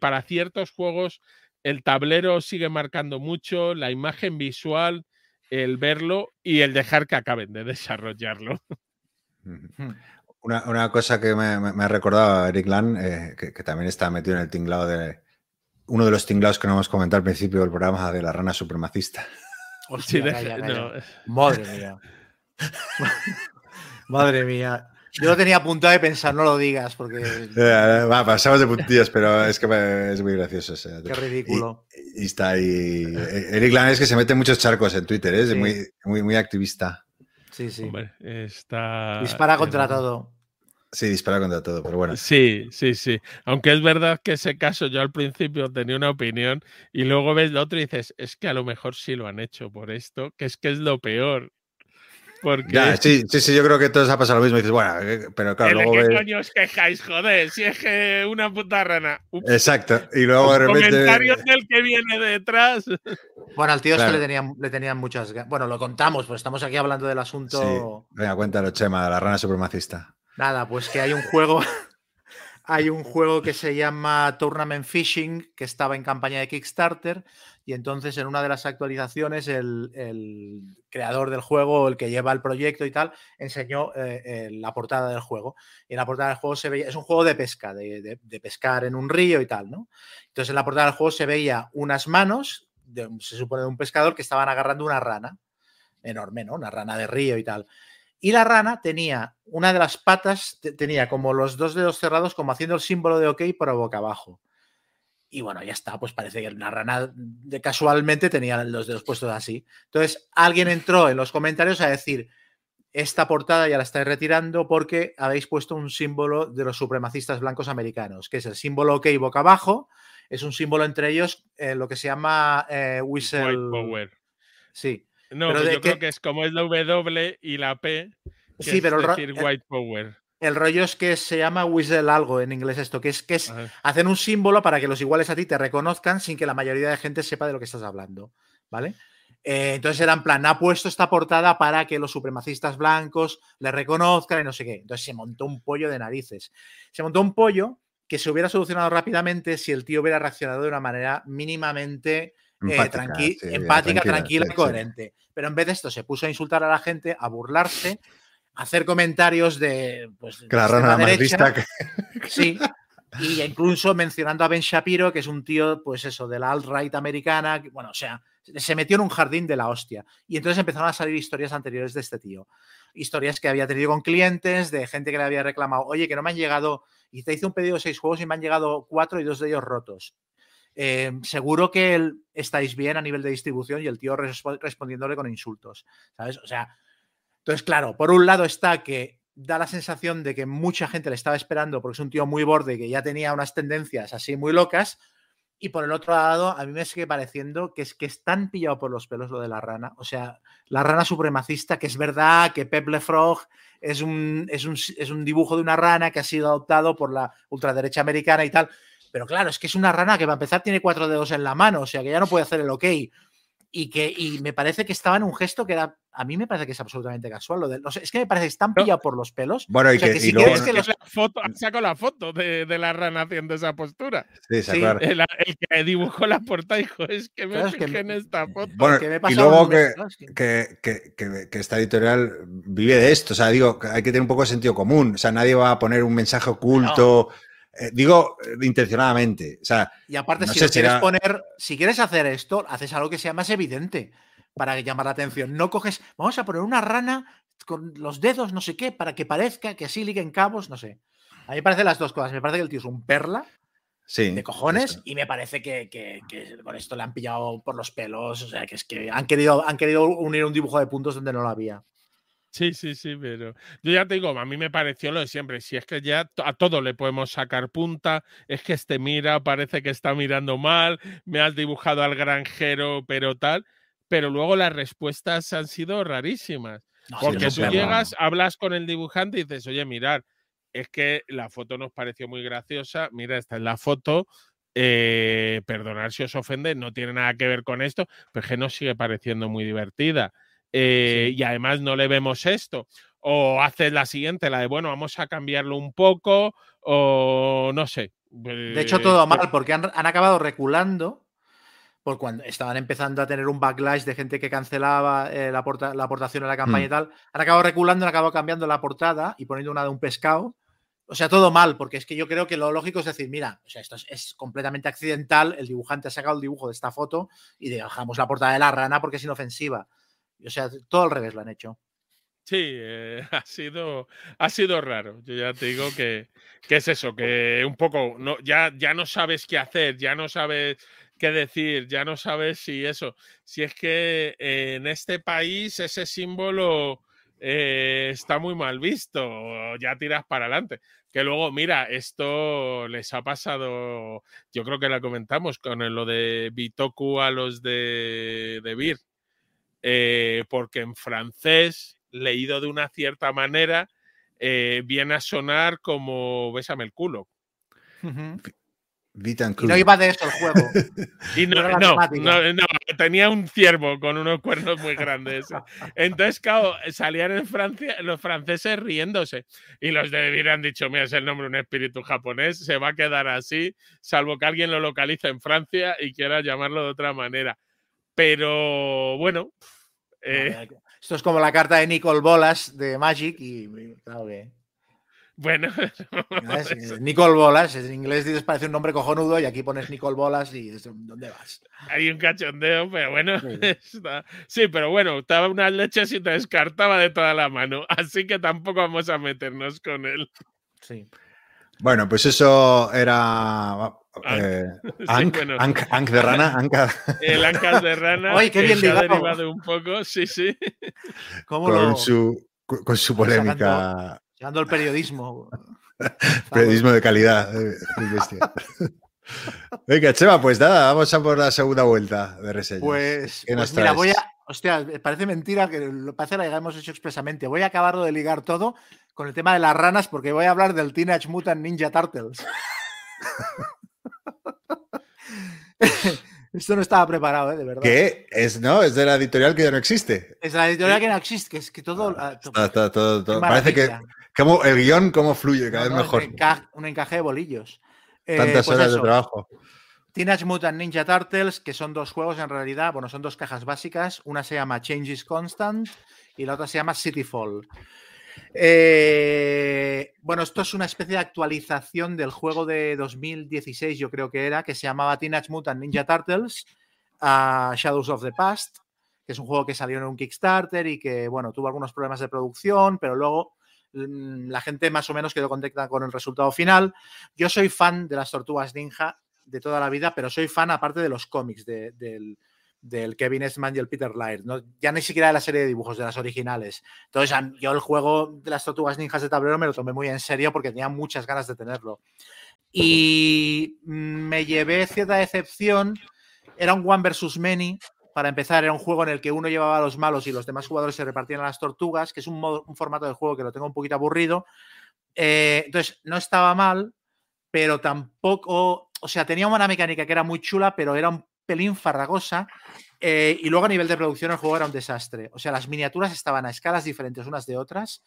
para ciertos juegos el tablero sigue marcando mucho, la imagen visual, el verlo y el dejar que acaben de desarrollarlo. Una, cosa que me, ha recordado Eric Land, eh, que, también está metido en el tinglado de. Uno de los tinglados que no hemos comentado al principio del programa de la rana supremacista. Madre mía. Madre mía. Yo lo tenía apuntado de pensar, no lo digas, porque. Va, pasamos de puntillas, pero es que es muy gracioso. Qué ridículo. Y, está ahí. Eric Lan es que se mete muchos charcos en Twitter, ¿eh? es muy, muy, muy activista. Sí, sí. está... Dispara contra todo. Sí, dispara contra todo, pero bueno. Sí, sí, sí. Aunque es verdad que ese caso yo al principio tenía una opinión y luego ves lo otro y dices, es que a lo mejor sí lo han hecho por esto, que es que es lo peor. Porque... sí, sí, sí, yo creo que todos ha pasado lo mismo. Y dices, bueno, eh, pero claro, luego. ¿Qué coño os quejáis, joder? Si es que una puta rana. Exacto. Y luego de repente. Comentarios del que viene detrás. Bueno, al tío es que le tenían, le tenían muchas. Bueno, lo contamos, pues estamos aquí hablando del asunto. Sí. Venga, cuéntalo, Chema, la rana supremacista. Nada, pues que hay un juego. hay un juego que se llama Tournament Fishing, que estaba en campaña de Kickstarter y entonces en una de las actualizaciones el, creador del juego, el que lleva el proyecto y tal, enseñó eh, la portada del juego. Y en la portada del juego se veía, es un juego de pesca, de, pescar en un río y tal, ¿no? Entonces en la portada del juego se veía unas manos, se supone de un pescador, que estaban agarrando una rana, enorme, ¿no? Una rana de río y tal. Y la rana tenía una de las patas, tenía como los dos dedos cerrados, como haciendo el símbolo de OK, pero boca abajo. Y bueno, ya está, pues parece que una rana de casualmente tenía los dedos puestos así. Entonces, alguien entró en los comentarios a decir, esta portada ya la estáis retirando porque habéis puesto un símbolo de los supremacistas blancos americanos, que es el símbolo OK boca abajo, es un símbolo entre ellos eh, lo que se llama eh, whistle... White power. Sí. No, pero pues yo creo que es como es la W y la P, sí, pero decir white power. El rollo es que se llama whistle algo en inglés esto, que es que es hacer un símbolo para que los iguales a ti te reconozcan sin que la mayoría de gente sepa de lo que estás hablando, ¿vale? Eh, entonces era en plan, ha puesto esta portada para que los supremacistas blancos le reconozcan y no sé qué. Entonces se montó un pollo de narices. Se montó un pollo que se hubiera solucionado rápidamente si el tío hubiera reaccionado de una manera mínimamente eh, empática, tranquila y coherente. Pero en vez de esto se puso a insultar a la gente, a burlarse hacer comentarios de. Pues, que la rana más Sí. Y incluso mencionando a Ben Shapiro, que es un tío, pues eso, de la alt-right americana. bueno, o sea, se metió en un jardín de la hostia. Y entonces empezaron a salir historias anteriores de este tío. Historias que había tenido con clientes, de gente que le había reclamado, oye, que no me han llegado. Y te hice un pedido de seis juegos y me han llegado cuatro y dos de ellos rotos. Eh, seguro que estáis bien a nivel de distribución y el tío respondiéndole con insultos. ¿Sabes? O sea, entonces, claro, por un lado está que da la sensación de que mucha gente le estaba esperando porque es un tío muy borde que ya tenía unas tendencias así muy locas. Y por el otro lado, a mí me sigue pareciendo que es que están pillado por los pelos lo de la rana. O sea, la rana supremacista, que es verdad que Peple Frog es un, es un, es un dibujo de una rana que ha sido adoptado por la ultraderecha americana y tal. Pero claro, es que es una rana que para empezar tiene cuatro dedos en la mano, o sea que ya no puede hacer el ok. Y que y me parece que estaba en un gesto que era a mí me parece que es absolutamente casual lo de, es que me parece que están pillados por los pelos. Bueno y que, si quieres que la foto saco la foto de, de, la rana haciendo esa postura. Sí, sí. el, que dibujó la portada dijo es que me fijé en esta foto bueno, y luego que, que, que, que, esta editorial vive de esto o sea digo hay que tener un poco de sentido común o sea nadie va a poner un mensaje oculto eh, digo eh, intencionadamente. O sea, y aparte, si quieres poner, si quieres hacer esto, haces algo que sea más evidente para llamar la atención. No coges, vamos a poner una rana con los dedos, no sé qué, para que parezca que así liguen cabos, no sé. A mí me parecen las dos cosas. Me parece que el tío es un perla de cojones y me parece que, que, con esto le han pillado por los pelos. O sea, que es que han querido, han querido unir un dibujo de puntos donde no lo había. Sí, sí, sí, pero yo ya te digo, a mí me pareció lo de siempre. Si es que ya a todo le podemos sacar punta, es que este mira, parece que está mirando mal, me has dibujado al granjero, pero tal. Pero luego las respuestas han sido rarísimas. porque tú llegas, hablas con el dibujante y dices, oye, mirar, es que la foto nos pareció muy graciosa. Mira, esta es la foto. Eh, perdonar si os ofende, no tiene nada que ver con esto, pero es que nos sigue pareciendo muy divertida. Eh, y además no le vemos esto. O haces la siguiente, la de, bueno, vamos a cambiarlo un poco, o no sé. De hecho, todo mal, porque han, acabado reculando por cuando estaban empezando a tener un backlash de gente que cancelaba eh, la, la, aportación a la campaña y mm. tal, han acabado reculando, han acabado cambiando la portada y poniendo una de un pescado. O sea, todo mal, porque es que yo creo que lo lógico es decir, mira, o sea, esto es, completamente accidental, el dibujante ha sacado el dibujo de esta foto y dejamos la portada de la rana porque es inofensiva. O sea, todo al revés lo han hecho. Sí, eh, ha, sido, ha sido raro. Yo ya te digo que, que es eso, que un poco no, ya, ya no sabes qué hacer, ya no sabes qué decir, ya no sabes si eso, si es que en este país ese símbolo eh, está muy mal visto, ya tiras para adelante. Que luego, mira, esto les ha pasado, yo creo que la comentamos con lo de Bitoku a los de, de Vir, eh, porque en francés, leído de una cierta manera, eh, viene a sonar como bésame el culo. no iba de eso el juego. y no, no, no, tenía un ciervo con unos cuernos muy grandes. Entonces, claro, salían en Francia los franceses riéndose. Y los de Vir han dicho: Mira, es el nombre de un espíritu japonés, se va a quedar así, salvo que alguien lo localice en Francia y quiera llamarlo de otra manera. Pero bueno. Eh, esto es como la carta de Nicole Bolas de Magic y claro que. Bueno, Nicole Bolas, en inglés dices parece un nombre cojonudo y aquí pones Nicole Bolas y ¿dónde vas? Hay un cachondeo, pero bueno, sí, pero bueno, estaba unas leches y te descartaba de toda la mano, así que tampoco vamos a meternos con él. Sí. Bueno, pues eso era eh, Ank, de rana. El Ancas de rana. Ay, qué bien se ha derivado un poco, sí, sí. con, su, con su polémica. Llegando al periodismo. periodismo de calidad. Eh, Venga, Chema, pues nada, vamos a por la segunda vuelta de reseñas. Pues, pues mira, voy a. Hostia, parece mentira que lo parece que hemos hecho expresamente. Voy a acabarlo de ligar todo con el tema de las ranas porque voy a hablar del Teenage Mutant Ninja Turtles. Esto no estaba preparado, ¿eh? de verdad. ¿Qué? Es, no, es de la editorial que ya no existe. Es la editorial que no existe, que es que todo. Ah, todo, Parece que como el guion cómo fluye cada vez mejor. Un, encaje, de bolillos. Eh, Tantas pues horas de trabajo. Teenage Mutant Ninja Turtles, que son dos juegos en realidad, bueno, son dos cajas básicas. Una se llama Changes Constant y la otra se llama Cityfall. Eh, bueno, esto es una especie de actualización del juego de 2016, yo creo que era, que se llamaba Teenage Mutant Ninja Turtles, Shadows of the Past, que es un juego que salió en un Kickstarter y que, bueno, tuvo algunos problemas de producción, pero luego mm, la gente más o menos quedó contenta con el resultado final. Yo soy fan de las tortugas ninja de toda la vida, pero soy fan aparte de los cómics del del Kevin Esman y el Peter Laird, ya ni siquiera de la serie de dibujos, de las originales. Entonces, yo el juego de las tortugas ninjas de tablero me lo tomé muy en serio porque tenía muchas ganas de tenerlo. Y me llevé cierta decepción. Era un One versus Many. Para empezar, era un juego en el que uno llevaba a los malos y los demás jugadores se repartían a las tortugas, que es un, un formato de juego que lo tengo un poquito aburrido. Eh, entonces, no estaba mal, pero tampoco. O sea, tenía una mecánica que era muy chula, pero era un pelín. Eh, y luego a nivel de producción el juego era un desastre. O sea, las miniaturas estaban a escalas diferentes unas de otras,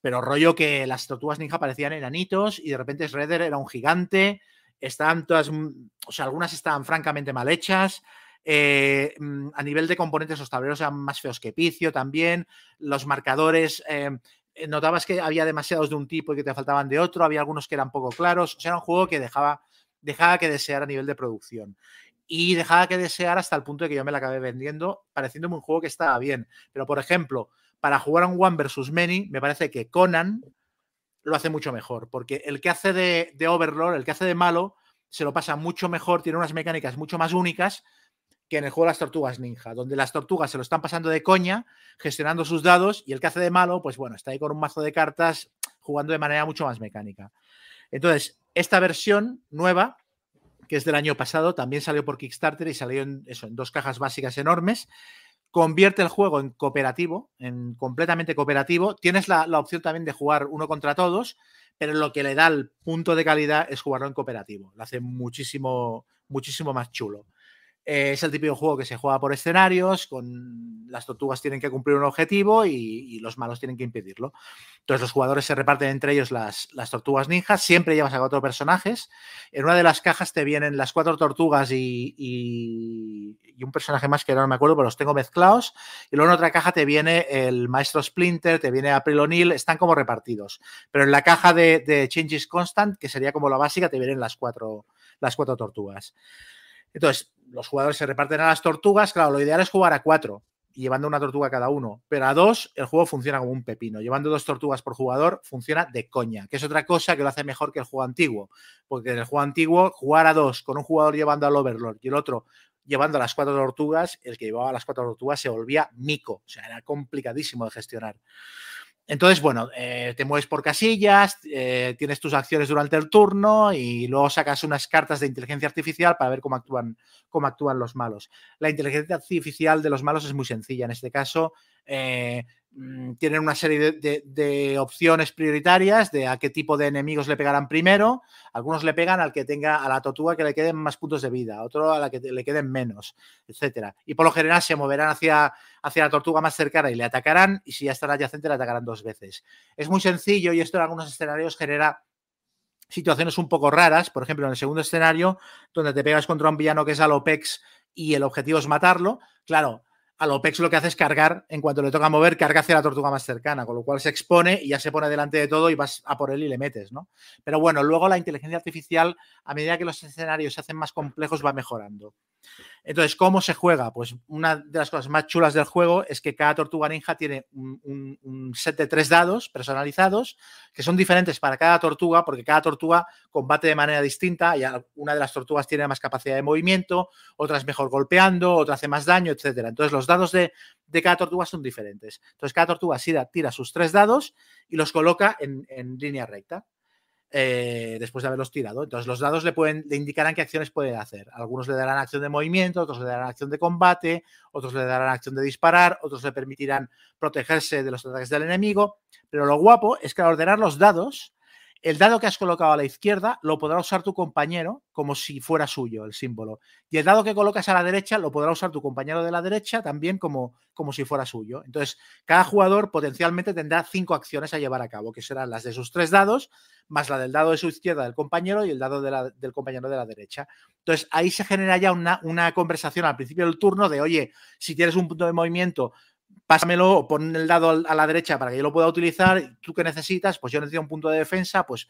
pero rollo que las tortugas ninja parecían enanitos y de repente Shredder era un gigante. Estaban todas, mm, o sea, algunas estaban francamente mal hechas. Eh, mm, a nivel de componentes, los tableros eran más feos que picio también. Los marcadores, eh, notabas que había demasiados de un tipo y que te faltaban de otro. Había algunos que eran poco claros. O sea, era un juego que dejaba, dejaba que desear a nivel de producción y dejaba que desear hasta el punto de que yo me la acabé vendiendo, pareciéndome un juego que estaba bien. Pero, por ejemplo, para jugar a un One versus Many, me parece que Conan lo hace mucho mejor, porque el que hace de, de Overlord, el que hace de malo, se lo pasa mucho mejor, tiene unas mecánicas mucho más únicas que en el juego de las tortugas ninja, donde las tortugas se lo están pasando de coña, gestionando sus dados, y el que hace de malo, pues bueno, está ahí con un mazo de cartas jugando de manera mucho más mecánica. Entonces, esta versión nueva que es del año pasado, también salió por Kickstarter y salió en, eso, en dos cajas básicas enormes. Convierte el juego en cooperativo, en completamente cooperativo. Tienes la, la opción también de jugar uno contra todos, pero lo que le da el punto de calidad es jugarlo en cooperativo. Lo hace muchísimo, muchísimo más chulo. Eh, es el típico juego que se juega por escenarios, con las tortugas tienen que cumplir un objetivo y, los malos tienen que impedirlo. Entonces los jugadores se reparten entre ellos las, tortugas ninjas, siempre llevas a cuatro personajes. En una de las cajas te vienen las cuatro tortugas y, un personaje más que no me acuerdo, pero los tengo mezclados. Y luego en otra caja te viene el maestro Splinter, te viene April O'Neil, están como repartidos. Pero en la caja de, de Changes Constant, que sería como la básica, te vienen las cuatro, las cuatro tortugas. Entonces, los jugadores se reparten a las tortugas. Claro, lo ideal es jugar a cuatro. llevando una tortuga cada uno, pero a dos el juego funciona como un pepino. Llevando dos tortugas por jugador funciona de coña, que es otra cosa que lo hace mejor que el juego antiguo, porque en el juego antiguo jugar a dos con un jugador llevando al Overlord y el otro llevando a las cuatro tortugas, el que llevaba las cuatro tortugas se volvía mico, o sea, era complicadísimo de gestionar. Entonces, bueno, eh, te mueves por casillas, eh, tienes tus acciones durante el turno y luego sacas unas cartas de inteligencia artificial para ver cómo actúan, cómo actúan los malos. La inteligencia artificial de los malos es muy sencilla. En este caso, eh, tienen una serie de, opciones prioritarias de a qué tipo de enemigos le pegarán primero. Algunos le pegan al que tenga a la tortuga que le queden más puntos de vida, otro a la que le queden menos, etcétera. Y por lo general se moverán hacia, hacia la tortuga más cercana y le atacarán, y si ya está adyacente, le atacarán dos veces. Es muy sencillo y esto en algunos escenarios genera situaciones un poco raras. Por ejemplo, en el segundo escenario, donde te pegas contra un villano que es Alopex y el objetivo es matarlo, claro al OPEX lo que hace es cargar, en cuanto le toca mover, carga hacia la tortuga más cercana, con lo cual se expone y ya se pone delante de todo y vas a por él y le metes, ¿no? Pero bueno, luego la inteligencia artificial, a medida que los escenarios se hacen más complejos, va mejorando. Entonces, ¿cómo se juega? Pues una de las cosas más chulas del juego es que cada tortuga ninja tiene un, set de tres dados personalizados que son diferentes para cada tortuga porque cada tortuga combate de manera distinta y una de las tortugas tiene más capacidad de movimiento, otra es mejor golpeando, otra hace más daño, etcétera. Entonces, los dados de, cada tortuga son diferentes. Entonces, cada tortuga tira, sus tres dados y los coloca en línea recta. Eh, después de haberlos tirado. Entonces, los dados le, pueden, le indicarán qué acciones puede hacer. Algunos le darán acción de movimiento, otros le darán acción de combate, otros le darán acción de disparar, otros le permitirán protegerse de los ataques del enemigo. Pero lo guapo es que al ordenar los dados, el dado que has colocado a la izquierda lo podrá usar tu compañero como si fuera suyo el símbolo. Y el dado que colocas a la derecha lo podrá usar tu compañero de la derecha también como, como si fuera suyo. Entonces, cada jugador potencialmente tendrá cinco acciones a llevar a cabo, que serán las de sus tres dados, más la del dado de su izquierda del compañero y el dado del compañero de la derecha. Entonces, ahí se genera ya una, una conversación al principio del turno de, oye, si tienes un punto de movimiento, pásamelo pon el dado a la derecha para que yo lo pueda utilizar. ¿Tú qué necesitas? Pues yo necesito un punto de defensa, pues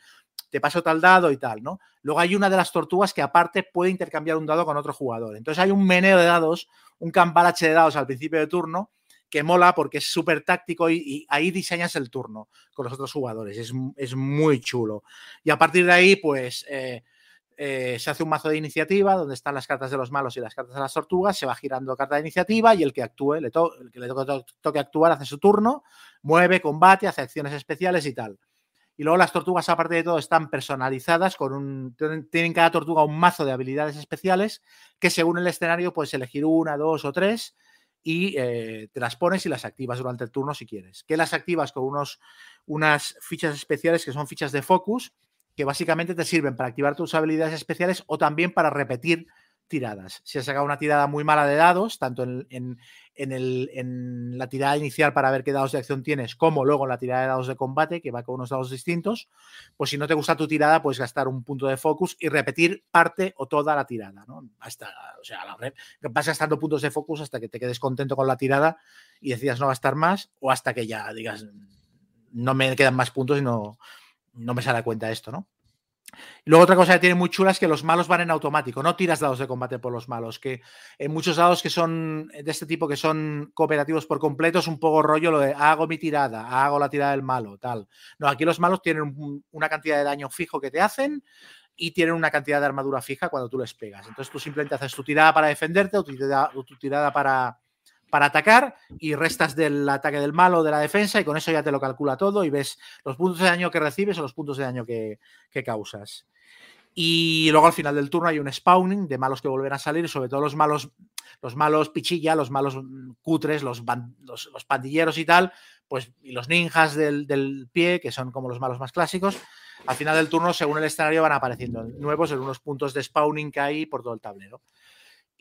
te paso tal dado y tal, ¿no? Luego hay una de las tortugas que aparte puede intercambiar un dado con otro jugador. Entonces hay un meneo de dados, un cambalache de dados al principio de turno que mola porque es súper táctico y, ahí diseñas el turno con los otros jugadores. Es, muy chulo. Y a partir de ahí, pues... Eh, eh, se hace un mazo de iniciativa donde están las cartas de los malos y las cartas de las tortugas, se va girando carta de iniciativa y el que actúe, el que le toque, actuar, hace su turno, mueve, combate, hace acciones especiales y tal. Y luego las tortugas, aparte de todo, están personalizadas con un. Tienen cada tortuga un mazo de habilidades especiales que según el escenario puedes elegir una, dos o tres y eh, te las pones y las activas durante el turno si quieres. Que las activas con unos, unas fichas especiales que son fichas de focus que básicamente te sirven para activar tus habilidades especiales o también para repetir tiradas. Si has sacado una tirada muy mala de dados, tanto en, la tirada inicial para ver qué dados de acción tienes, como luego en la tirada de dados de combate, que va con unos dados distintos, pues si no te gusta tu tirada, puedes gastar un punto de focus y repetir parte o toda la tirada, ¿no? Hasta, o sea, vas gastando puntos de focus hasta que te quedes contento con la tirada y decidas no gastar más, o hasta que ya digas, no me quedan más puntos y no, no me sale cuenta esto, ¿no? Luego otra cosa que tiene muy chula es que los malos van en automático, no tiras dados de combate por los malos, que en muchos dados que son de este tipo, que son cooperativos por completo, es un poco rollo lo de hago mi tirada, hago la tirada del malo, tal. No, aquí los malos tienen una cantidad de daño fijo que te hacen y tienen una cantidad de armadura fija cuando tú les pegas. Entonces tú simplemente haces tu tirada para defenderte o tu tirada para, para atacar y restas del ataque del malo o de la defensa y con eso ya te lo calcula todo y ves los puntos de daño que recibes o los puntos de daño que, causas. Y luego al final del turno hay un spawning de malos que vuelven a salir, sobre todo los malos, los malos pichilla, los malos cutres, los, los, pandilleros y tal, pues y los ninjas del, del, pie, que son como los malos más clásicos. Al final del turno, según el escenario, van apareciendo nuevos en unos puntos de spawning que hay por todo el tablero.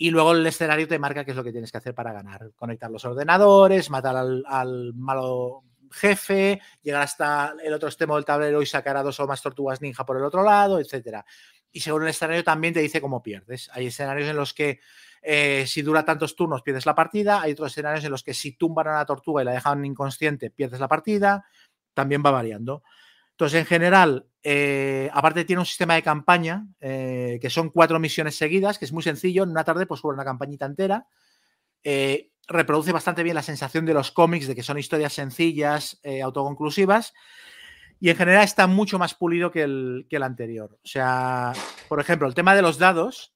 Y luego el escenario te marca qué es lo que tienes que hacer para ganar. Conectar los ordenadores, matar al, malo jefe, llegar hasta el otro extremo del tablero y sacar a dos o más tortugas ninja por el otro lado, etcétera. Y según el escenario también te dice cómo pierdes. Hay escenarios en los que eh, si dura tantos turnos pierdes la partida, hay otros escenarios en los que si tumban a la tortuga y la dejan inconsciente pierdes la partida, también va variando. Entonces, en general, eh, aparte tiene un sistema de campaña, eh, que son cuatro misiones seguidas, que es muy sencillo. En una tarde pues jugar una campañita entera. Eh, reproduce bastante bien la sensación de los cómics, de que son historias sencillas, autoconclusivas. Y en general está mucho más pulido que el, que el anterior. O sea, por ejemplo, el tema de los dados,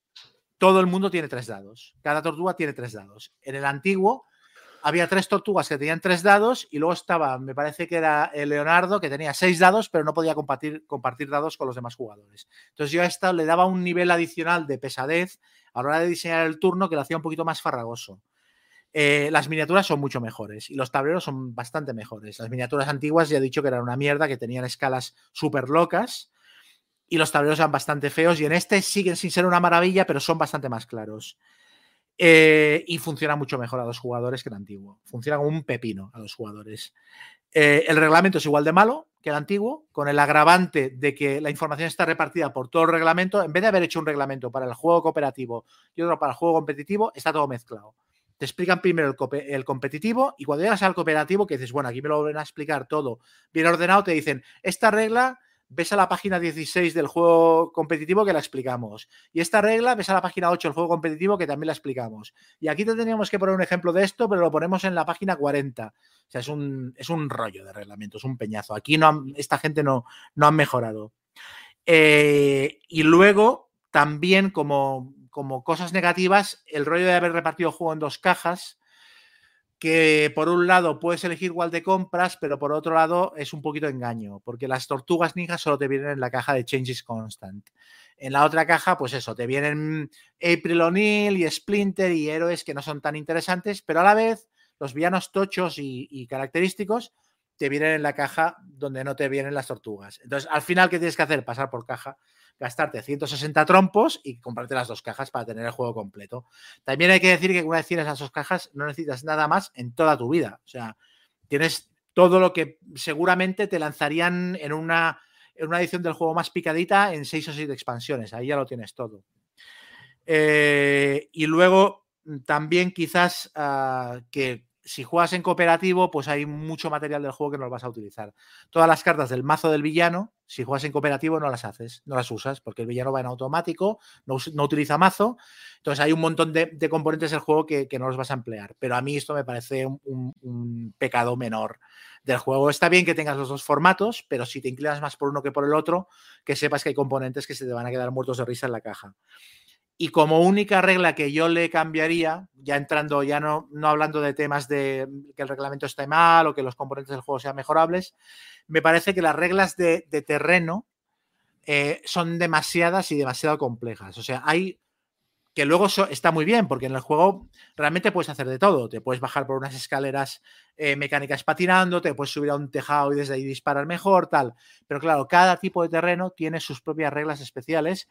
todo el mundo tiene tres dados. Cada tortuga tiene tres dados. En el antiguo había tres tortugas que tenían tres dados y luego estaba, me parece que era el Leonardo, que tenía seis dados, pero no podía compartir, compartir dados con los demás jugadores. Entonces yo a esta le daba un nivel adicional de pesadez a la hora de diseñar el turno que lo hacía un poquito más farragoso. Eh, las miniaturas son mucho mejores y los tableros son bastante mejores. Las miniaturas antiguas ya he dicho que eran una mierda, que tenían escalas súper locas y los tableros eran bastante feos y en este siguen sin ser una maravilla, pero son bastante más claros. Eh, y funciona mucho mejor a los jugadores que el antiguo. Funciona como un pepino a los jugadores. Eh, el reglamento es igual de malo que el antiguo, con el agravante de que la información está repartida por todo el reglamento. En vez de haber hecho un reglamento para el juego cooperativo y otro para el juego competitivo, está todo mezclado. Te explican primero el, el competitivo y cuando llegas al cooperativo, que dices, bueno, aquí me lo van a explicar todo bien ordenado, te dicen, esta regla ves a la página 16 del juego competitivo que la explicamos. Y esta regla, ves a la página 8 del juego competitivo que también la explicamos. Y aquí te teníamos que poner un ejemplo de esto, pero lo ponemos en la página 40. O sea, es un, es un rollo de reglamento, es un peñazo. Aquí no esta gente no, no mejorado. Eh, y luego, también como, como cosas negativas, el rollo de haber repartido el juego en dos cajas que por un lado puedes elegir igual de compras, pero por otro lado es un poquito engaño, porque las tortugas ninjas solo te vienen en la caja de Changes Constant. En la otra caja, pues eso, te vienen April O'Neil y Splinter y héroes que no son tan interesantes, pero a la vez los villanos tochos y, y característicos te vienen en la caja donde no te vienen las tortugas. Entonces, al final, ¿qué tienes que hacer? Pasar por caja gastarte 160 trompos y comprarte las dos cajas para tener el juego completo. También hay que decir que una vez tienes las dos cajas no necesitas nada más en toda tu vida. O sea, tienes todo lo que seguramente te lanzarían en una, en una edición del juego más picadita en 6 o 7 expansiones. Ahí ya lo tienes todo. Eh, y luego también quizás uh, que si juegas en cooperativo, pues hay mucho material del juego que no lo vas a utilizar. Todas las cartas del mazo del villano, si juegas en cooperativo, no las haces, no las usas, porque el villano va en automático, no, utiliza mazo. Entonces hay un montón de, componentes del juego que, no los vas a emplear. Pero a mí esto me parece un, un, pecado menor del juego. Está bien que tengas los dos formatos, pero si te inclinas más por uno que por el otro, que sepas que hay componentes que se te van a quedar muertos de risa en la caja. Y como única regla que yo le cambiaría, ya entrando, ya no, no hablando de temas de que el reglamento esté mal o que los componentes del juego sean mejorables, me parece que las reglas de, de terreno eh, son demasiadas y demasiado complejas. O sea, hay que luego so, está muy bien, porque en el juego realmente puedes hacer de todo. Te puedes bajar por unas escaleras eh, mecánicas patinando, te puedes subir a un tejado y desde ahí disparar mejor, tal. Pero claro, cada tipo de terreno tiene sus propias reglas especiales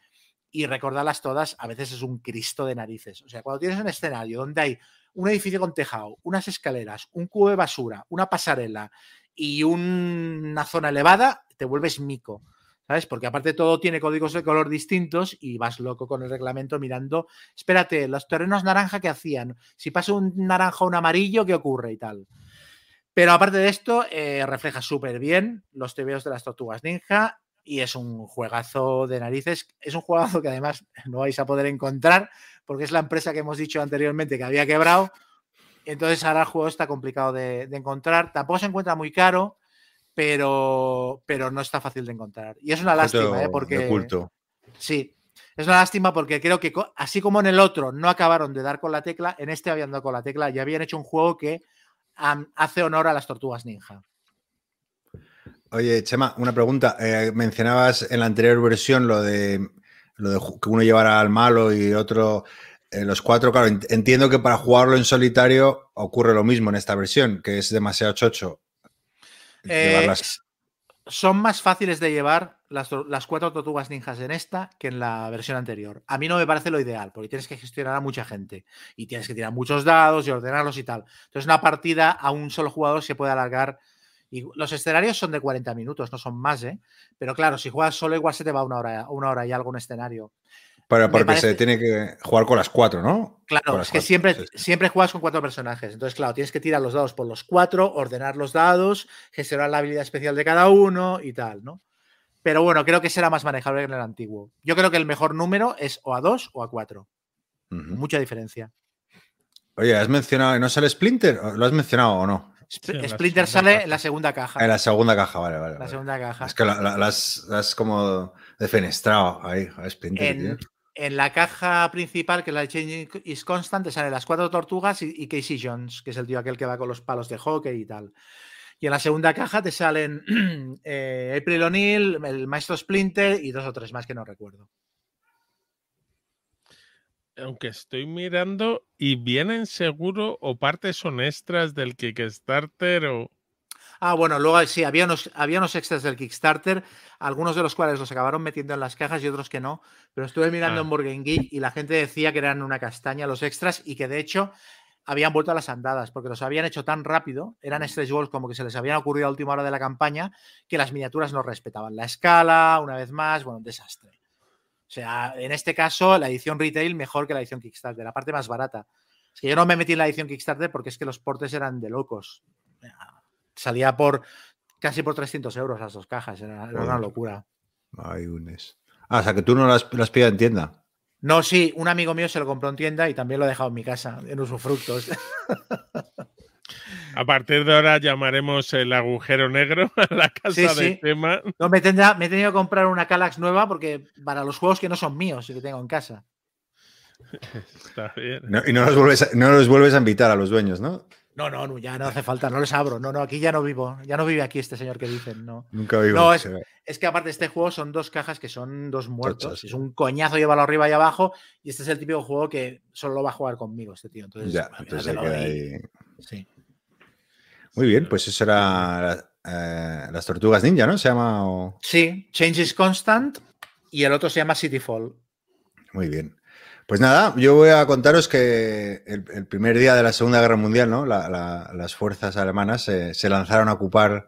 y recordarlas todas a veces es un cristo de narices. O sea, cuando tienes un escenario donde hay un edificio con tejado, unas escaleras, un cubo de basura, una pasarela y un, una zona elevada, te vuelves mico. ¿Sabes? Porque aparte todo tiene códigos de color distintos y vas loco con el reglamento mirando, espérate, los terrenos naranja que hacían, si pasa un naranja o un amarillo, ¿qué ocurre y tal? Pero aparte de esto, eh, refleja súper bien los tebeos de las tortugas ninja y es un juegazo de narices. Es un juegazo que además no vais a poder encontrar porque es la empresa que hemos dicho anteriormente que había quebrado. Entonces ahora el juego está complicado de, de encontrar. Tampoco se encuentra muy caro, pero, pero no está fácil de encontrar. Y es una lástima, ¿eh? porque... Sí, es una lástima porque creo que así como en el otro no acabaron de dar con la tecla, en este habían dado con la tecla y habían hecho un juego que um, hace honor a las tortugas ninja. Oye, Chema, una pregunta. Eh, mencionabas en la anterior versión lo de, lo de que uno llevara al malo y otro eh, los cuatro. Claro, entiendo que para jugarlo en solitario ocurre lo mismo en esta versión, que es demasiado chocho. Eh, son más fáciles de llevar las, las, cuatro tortugas ninjas en esta que en la versión anterior. A mí no me parece lo ideal, porque tienes que gestionar a mucha gente y tienes que tirar muchos dados y ordenarlos y tal. Entonces, una partida a un solo jugador se puede alargar y los escenarios son de 40 minutos, no son más, ¿eh? Pero claro, si juegas solo, igual se te va una hora, una hora y algo un escenario. Pero porque parece... se tiene que jugar con las cuatro, ¿no? Claro, es que cuatro. siempre, Sí, sí. siempre juegas con cuatro personajes. Entonces, claro, tienes que tirar los dados por los cuatro, ordenar los dados, gestionar la habilidad especial de cada uno y tal, ¿no? Pero bueno, creo que será más manejable que en el antiguo. Yo creo que el mejor número es o a dos o a cuatro. Uh -huh. Mucha diferencia. Oye, ¿has mencionado, no sale Splinter? ¿Lo has mencionado o no? Splinter sale en la segunda caja. En la segunda caja, vale, vale. La segunda caja. Es que la, has, como defenestrado ahí, a Splinter. En, la caja principal, que es la de Changing is Constant, te salen las cuatro tortugas y, Casey Jones, que es el tío aquel que va con los palos de hockey y tal. Y en la segunda caja te salen eh, April O'Neil, el maestro Splinter y dos o tres más que no recuerdo aunque estoy mirando y vienen seguro o partes son extras del Kickstarter o... Ah, bueno, luego sí, había unos, había unos extras del Kickstarter, algunos de los cuales los acabaron metiendo en las cajas y otros que no, pero estuve mirando en Burger y la gente decía que eran una castaña los extras y que de hecho habían vuelto a las andadas porque los habían hecho tan rápido, eran stretch goals como que se les habían ocurrido a última hora de la campaña, que las miniaturas no respetaban la escala, una vez más, bueno, un desastre. O sea, en este caso, la edición retail mejor que la edición Kickstarter, la parte más barata. Es que yo no me metí en la edición Kickstarter porque es que los portes eran de locos. Salía por casi por 300 euros las dos cajas, era, una locura. Ay, unes. Ah, o sea, que tú no las, las pidas en tienda. No, sí, un amigo mío se lo compró en tienda y también lo ha dejado en mi casa, en usufructos. A partir de ahora llamaremos el agujero negro a la casa de tema. No, me, tendrá, me he tenido que comprar una Calax nueva porque para los juegos que no son míos y que tengo en casa. Está bien. y no los, vuelves a, no los vuelves a invitar a los dueños, ¿no? No, no, ya no hace falta, no les abro. No, no, aquí ya no vivo. Ya no vive aquí este señor que dicen, no. Nunca vivo. No, es, que aparte de este juego son dos cajas que son dos muertos. Es un coñazo llevarlo arriba y abajo. Y este es el típico juego que solo lo va a jugar conmigo, este tío. Entonces, ya, entonces ahí... Sí. Muy bien, pues eso era eh, las tortugas ninja, ¿no? Se llama. Sí, Change is Constant y el otro se llama Cityfall. Muy bien. Pues nada, yo voy a contaros que el, primer día de la Segunda Guerra Mundial, ¿no? las fuerzas alemanas se lanzaron a ocupar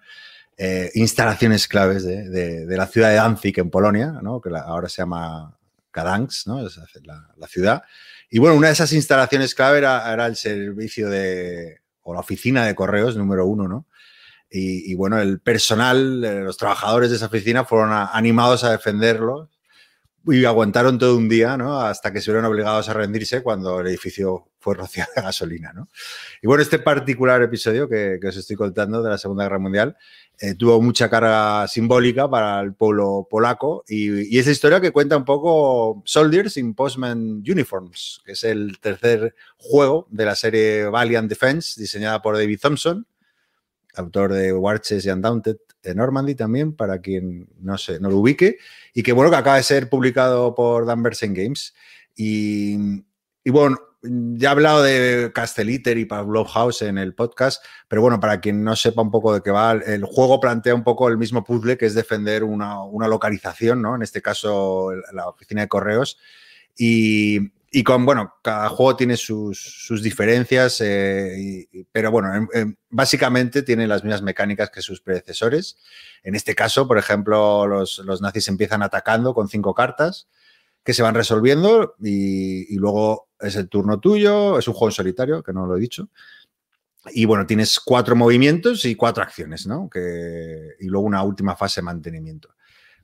eh, instalaciones claves de, la ciudad de Danzig en Polonia, ¿no? que ahora se llama Kadansk, ¿no? es la, ciudad. Y bueno, una de esas instalaciones clave era el servicio de, o la oficina de correos número uno, ¿no? Y, bueno, el personal, eh, los trabajadores de esa oficina fueron animados a defenderlo y aguantaron todo un día, ¿no? Hasta que se vieron obligados a rendirse cuando el edificio fue rociado de gasolina, ¿no? Y bueno, este particular episodio que, os estoy contando de la Segunda Guerra Mundial eh, tuvo mucha carga simbólica para el pueblo polaco y, y, es la historia que cuenta un poco Soldiers in Postman Uniforms, que es el tercer juego de la serie Valiant Defense diseñada por David Thompson, autor de Warches y Undaunted Normandy también, para quien no, sé, no lo ubique, y que bueno, que acaba de ser publicado por Danversen Games. Y, bueno, ya he hablado de Castelliter y Pavlov House en el podcast, pero bueno, para quien no sepa un poco de qué va, el juego plantea un poco el mismo puzzle que es defender una, localización, ¿no? En este caso, la oficina de correos. Y, con, bueno, cada juego tiene sus, diferencias, eh, pero bueno, básicamente tiene las mismas mecánicas que sus predecesores. En este caso, por ejemplo, los, los nazis empiezan atacando con cinco cartas que se van resolviendo y, luego es el turno tuyo, es un juego en solitario, que no lo he dicho. Y bueno, tienes cuatro movimientos y cuatro acciones, ¿no? Que, y luego una última fase de mantenimiento.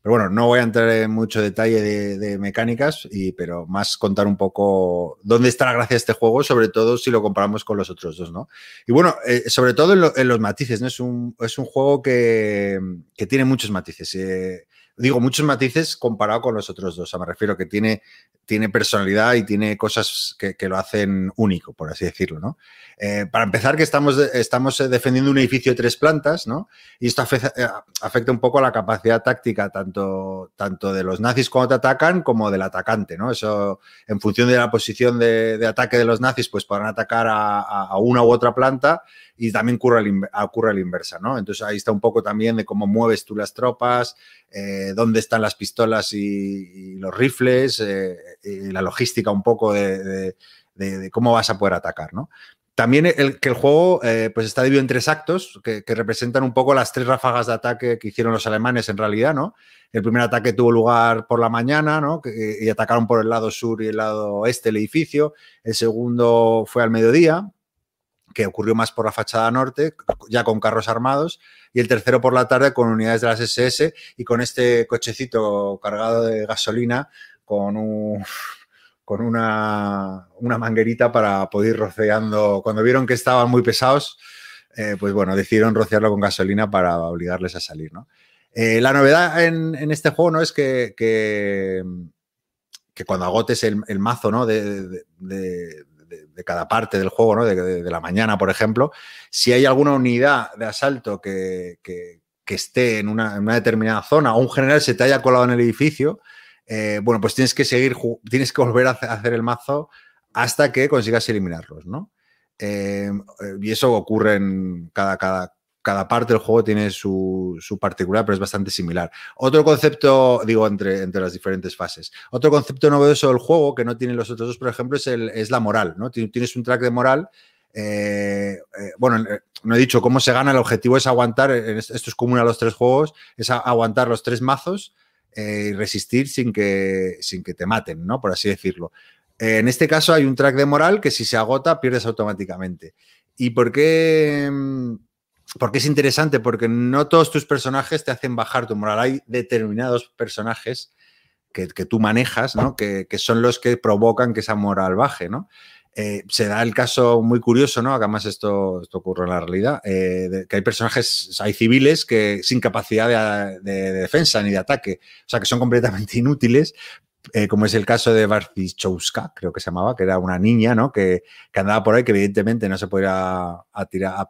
Pero bueno, no voy a entrar en mucho detalle de, mecánicas, y, pero más contar un poco dónde está la gracia de este juego, sobre todo si lo comparamos con los otros dos, ¿no? Y bueno, eh, sobre todo en, los matices, ¿no? Es un, es un juego que, que tiene muchos matices. Eh, digo, muchos matices comparado con los otros dos. O sea, me refiero que tiene, tiene personalidad y tiene cosas que, lo hacen único, por así decirlo, ¿no? Eh, para empezar, que estamos, estamos eh, defendiendo un edificio de tres plantas, ¿no? Y esto eh, afecta, un poco a la capacidad táctica tanto, tanto de los nazis cuando te atacan como del atacante, ¿no? Eso, en función de la posición de, ataque de los nazis, pues podrán atacar a, una u otra planta y también ocurre, la inversa, ¿no? Entonces ahí está un poco también de cómo mueves tú las tropas, dónde están las pistolas y, los rifles, y la logística un poco de, cómo vas a poder atacar, ¿no? También el, que el juego eh, pues está dividido en tres actos que, representan un poco las tres ráfagas de ataque que hicieron los alemanes en realidad, ¿no? El primer ataque tuvo lugar por la mañana, ¿no? y atacaron por el lado sur y el lado este el edificio. El segundo fue al mediodía, que ocurrió más por la fachada norte, ya con carros armados. Y el tercero por la tarde con unidades de las SS y con este cochecito cargado de gasolina con un con una, manguerita para poder ir rociando. Cuando vieron que estaban muy pesados, eh, pues bueno, decidieron rociarlo con gasolina para obligarles a salir, ¿no? Eh, la novedad en, este juego ¿no? es que, que, cuando agotes el, mazo ¿no? de, cada parte del juego, ¿no? de, la mañana, por ejemplo, si hay alguna unidad de asalto que, esté en una, determinada zona o un general se te haya colado en el edificio, eh, bueno, pues tienes que seguir, tienes que volver a hacer el mazo hasta que consigas eliminarlos, ¿no? Eh, y eso ocurre en cada, cada, cada parte del juego tiene su, particular, pero es bastante similar. Otro concepto, digo, entre, entre las diferentes fases. Otro concepto novedoso del juego que no tienen los otros dos, por ejemplo, es, el, es la moral, ¿no? Tienes un track de moral. Eh, eh, bueno, eh, no he dicho cómo se gana, el objetivo es aguantar, esto es común a los tres juegos, es aguantar los tres mazos y resistir sin que, sin que te maten, ¿no? Por así decirlo. en este caso hay un track de moral que si se agota pierdes automáticamente. ¿Y por qué? Porque es interesante, porque no todos tus personajes te hacen bajar tu moral. Hay determinados personajes que, tú manejas, ¿no? Que, son los que provocan que esa moral baje, ¿no? Eh, se da el caso muy curioso, ¿no? Además, esto, esto ocurre en la realidad, eh, que hay personajes, hay civiles que sin capacidad de, defensa ni de ataque, o sea, que son completamente inútiles, eh, como es el caso de Barzichowska, creo que se llamaba, que era una niña, ¿no? Que, andaba por ahí, que evidentemente no se podía tirar,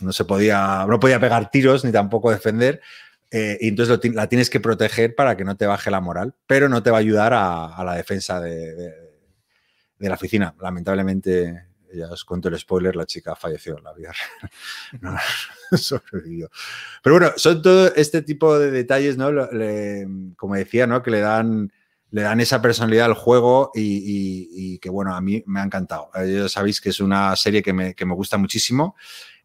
no se podía, no podía pegar tiros ni tampoco defender. Eh, y entonces la tienes que proteger para que no te baje la moral, pero no te va a ayudar a, la defensa de, la oficina. Lamentablemente, ya os cuento el spoiler, la chica falleció en la vida. no, sobrevivió. Pero bueno, son todo este tipo de detalles, ¿no? como decía, ¿no? Que le dan, le dan esa personalidad al juego y, que, bueno, a mí me ha encantado. Ya sabéis que es una serie que me, que me gusta muchísimo.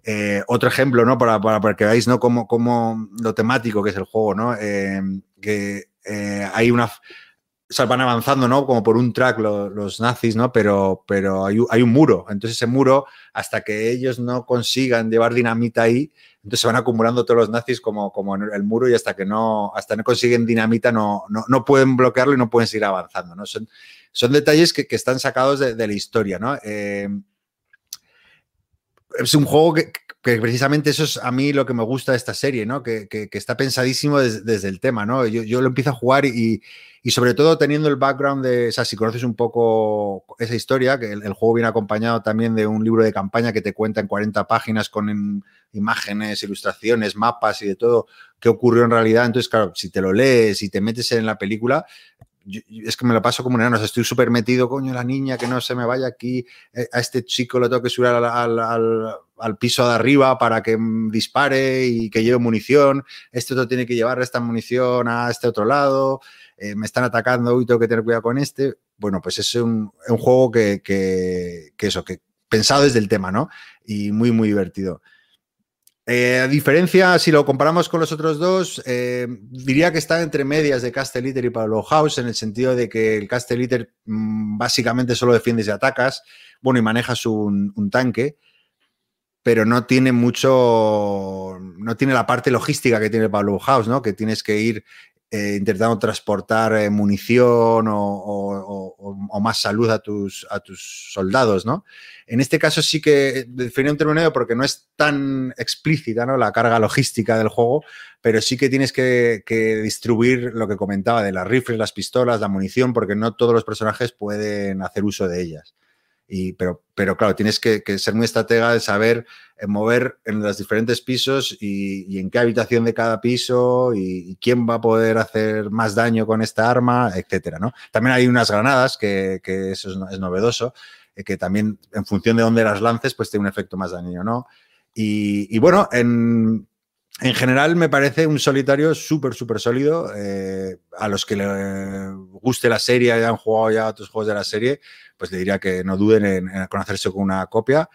Eh, otro ejemplo, ¿no? Para, para, que veáis, ¿no? Cómo, cómo, lo temático que es el juego, ¿no? Eh, que eh, hay una... O sea, van avanzando, ¿no? Como por un track los, nazis, ¿no? Pero, pero hay, hay, un muro. Entonces ese muro, hasta que ellos no consigan llevar dinamita ahí, entonces se van acumulando todos los nazis como, como en el muro y hasta que no, hasta no consiguen dinamita no, no, pueden bloquearlo y no pueden seguir avanzando, ¿no? Son, son detalles que, que están sacados de, de la historia, ¿no? Es un juego que, precisamente eso es a mí lo que me gusta de esta serie, ¿no? Que, está pensadísimo desde el tema, ¿no? Yo, lo empiezo a jugar y, sobre todo teniendo el background de, o sea, si conoces un poco esa historia, que el, juego viene acompañado también de un libro de campaña que te cuenta en 40 páginas con imágenes, ilustraciones, mapas y de todo qué ocurrió en realidad. Entonces, claro, si te lo lees y te metes en la película, es que me lo paso como un estoy súper metido, coño, la niña, que no se me vaya aquí, eh, a este chico lo tengo que subir al, piso de arriba para que dispare y que lleve munición, este otro tiene que llevar esta munición a este otro lado, eh, me están atacando, y tengo que tener cuidado con este. Bueno, pues es un, juego que, que, que, eso, que pensado desde el tema, ¿no? Y muy, muy divertido. Eh, a diferencia, si lo comparamos con los otros dos, eh, diría que está entre medias de Castle y Pablo House, en el sentido de que el Castle mm, básicamente solo defiendes y atacas, bueno, y manejas un, tanque, pero no tiene mucho, no tiene la parte logística que tiene Pablo House, ¿no? Que tienes que ir eh, intentando transportar munición o, más salud a tus, a tus soldados, ¿no? En este caso sí que definir un término porque no es tan explícita la carga logística del juego, pero sí que tienes que, distribuir lo que comentaba de las rifles, las pistolas, la munición, porque no todos los personajes pueden hacer uso de ellas. Y, pero, pero claro, tienes que, ser muy estratega de saber eh, mover en los diferentes pisos y, en qué habitación de cada piso y, quién va a poder hacer más daño con esta arma, etcétera, ¿no? También hay unas granadas, que, eso es novedoso, eh, que también en función de dónde las lances, pues tiene un efecto más dañino, ¿no? Y, bueno, en, general me parece un solitario súper, súper sólido. Eh, a los que le guste la serie y han jugado ya otros juegos de la serie, pues le diría que no duden en, conocerse con una copia.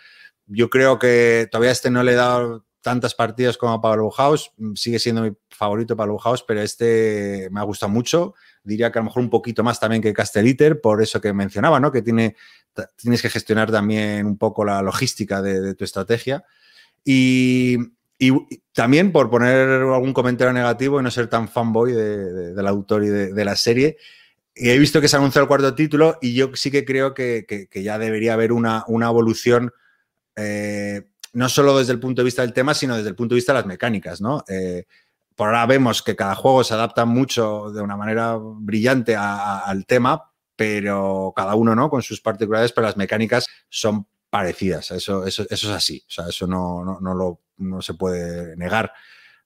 Yo creo que todavía este no le he dado tantas partidas como a Pablo House. Sigue siendo mi favorito Pablo House, pero este me ha gustado mucho diría que a lo mejor un poquito más también que Casteliter, por eso que mencionaba, ¿no? Que tiene, tienes que gestionar también un poco la logística de, tu estrategia. Y, también por poner algún comentario negativo y no ser tan fanboy del autor y de, la serie, he visto que se ha anunciado el cuarto título y yo sí que creo que, ya debería haber una, una evolución, eh, no solo desde el punto de vista del tema, sino desde el punto de vista de las mecánicas, ¿no? Eh, por ahora vemos que cada juego se adapta mucho de una manera brillante al tema, pero cada uno, ¿no? Con sus particularidades, pero las mecánicas son parecidas. Eso, eso, eso es así. O sea, eso no, no, no se puede negar.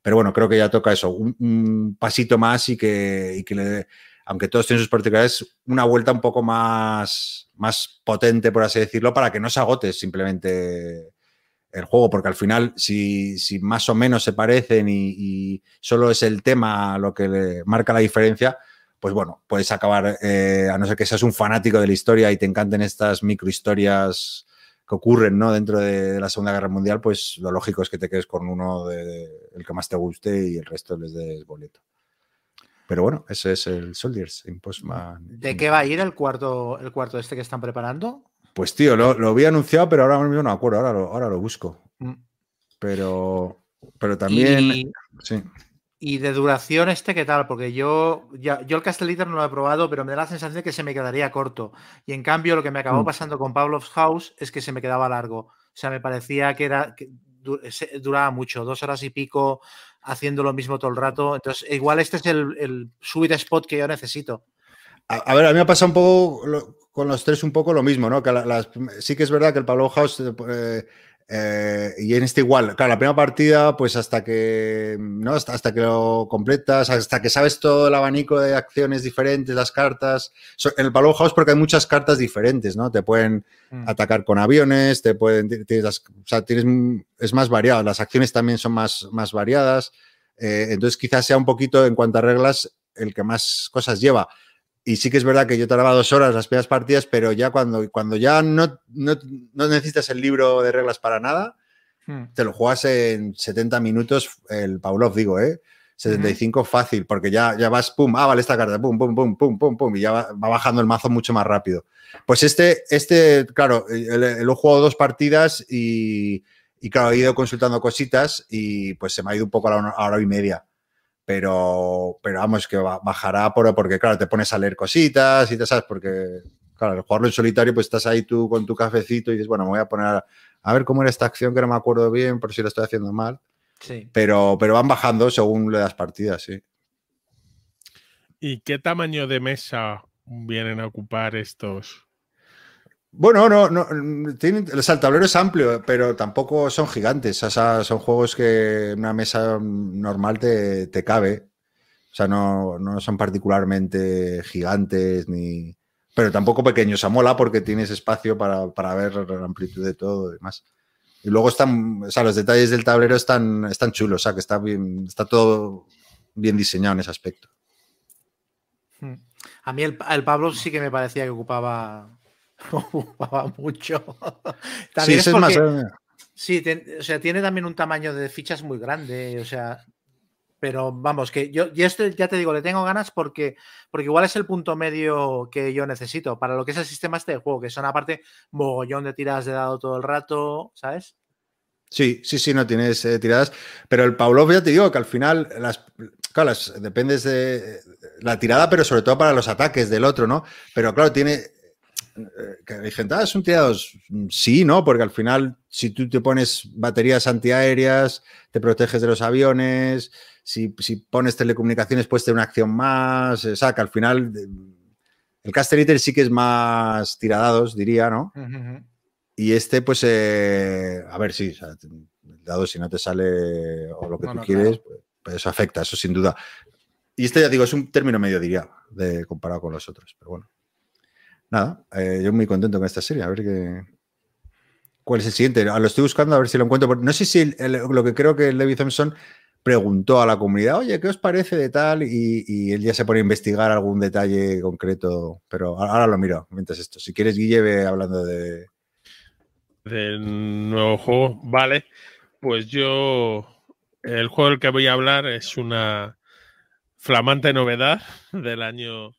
Pero bueno, creo que ya toca eso, un, pasito más y que, y que le, aunque todos tienen sus particularidades, una vuelta un poco más, más potente, por así decirlo, para que no se agote simplemente el juego, porque al final, si, más o menos se parecen y, solo es el tema lo que le marca la diferencia, pues bueno, puedes acabar, eh, a no ser que seas un fanático de la historia y te encanten estas microhistorias que ocurren ¿no? dentro de, la Segunda Guerra Mundial, pues lo lógico es que te quedes con uno de, el que más te guste y el resto les des boleto. Pero bueno, ese es el Soldiers Impostman. ¿De qué va a ir el cuarto, el cuarto este que están preparando? Pues tío, lo, lo había anunciado, pero ahora mismo no me acuerdo, ahora lo, ahora lo busco. Mm. Pero, pero también. Y, sí. ¿Y de duración este qué tal? Porque yo, ya, yo el Castle no lo he probado, pero me da la sensación de que se me quedaría corto. Y en cambio, lo que me acabó mm. pasando con Pavlov's House es que se me quedaba largo. O sea, me parecía que era. Que duraba mucho, dos horas y pico haciendo lo mismo todo el rato. Entonces, igual este es el, el sweet spot que yo necesito. A, ver, a mí me ha pasado un poco con los tres un poco lo mismo, ¿no? Que sí que es verdad que el Pablo House eh, eh, y en este igual, claro, la primera partida, pues hasta que, ¿no? Hasta, hasta, que lo completas, hasta que sabes todo el abanico de acciones diferentes, las cartas. En el Palo House, porque hay muchas cartas diferentes, ¿no? Te pueden mm. atacar con aviones, te pueden. Tienes o sea, tienes, es más variado, las acciones también son más, más variadas. Eh, entonces, quizás sea un poquito, en cuanto a reglas, el que más cosas lleva. Y sí que es verdad que yo tardaba dos horas las primeras partidas, pero ya cuando, cuando ya no, no, necesitas el libro de reglas para nada, hmm. te lo juegas en 70 minutos, el Pavlov, digo, ¿eh? 75 fácil, porque ya, ya vas, pum, ah, vale, esta carta, pum, pum, pum, pum, pum, pum, y ya va, bajando el mazo mucho más rápido. Pues este, este claro, lo he jugado dos partidas y, y, claro, he ido consultando cositas y pues se me ha ido un poco a la hora y media pero, pero vamos, que bajará por, porque, claro, te pones a leer cositas y te sabes, porque, claro, el jugarlo en solitario, pues estás ahí tú con tu cafecito y dices, bueno, me voy a poner a, ver cómo era esta acción que no me acuerdo bien, por si lo estoy haciendo mal. Sí. Pero, pero van bajando según le das partidas, sí. ¿Y qué tamaño de mesa vienen a ocupar estos? Bueno, no, no tienen, el tablero es amplio, pero tampoco son gigantes. O sea, son juegos que una mesa normal te, te cabe. O sea, no, no, son particularmente gigantes ni. Pero tampoco pequeños. O mola porque tienes espacio para, para ver la amplitud de todo y demás. Y luego están, o sea, los detalles del tablero están, están chulos, o sea, que está bien, está todo bien diseñado en ese aspecto. Hmm. A mí el, el Pablo sí que me parecía que ocupaba ocupaba mucho. También sí, es, más. Sí, o sea, tiene también un tamaño de fichas muy grande, o sea, pero vamos, que yo, y esto ya te digo, le tengo ganas porque, porque igual es el punto medio que yo necesito para lo que es el sistema este de juego, que son aparte mogollón de tiradas de dado todo el rato, ¿sabes? Sí, sí, sí, no tienes eh, tiradas, pero el Pavlov ya te digo que al final las, claro, dependes de la tirada, pero sobre todo para los ataques del otro, ¿no? Pero claro, tiene que hay gente, ah, son tirados. Sí, ¿no? Porque al final, si tú te pones baterías antiaéreas, te proteges de los aviones, si, pones telecomunicaciones, puedes tener una acción más. O sea, que al final el Caster sí que es más tiradados, diría, ¿no? Y este, pues, eh, a ver, sí, el dado si no te sale o lo que tú quieres, pues, pues, eso afecta, eso sin duda. Y este, ya digo, es un término medio, diría, de, comparado con los otros, pero bueno nada, eh, yo muy contento con esta serie. A ver qué. ¿Cuál es el siguiente? Ah, lo estoy buscando a ver si lo encuentro. No sé si lo que creo que Levi Thompson preguntó a la comunidad, oye, ¿qué os parece de tal? Y, él ya se pone a investigar algún detalle concreto, pero ahora lo miro mientras esto. Si quieres, Guille, ve hablando de... Del nuevo juego, vale. Pues yo, el juego del que voy a hablar es una flamante novedad del año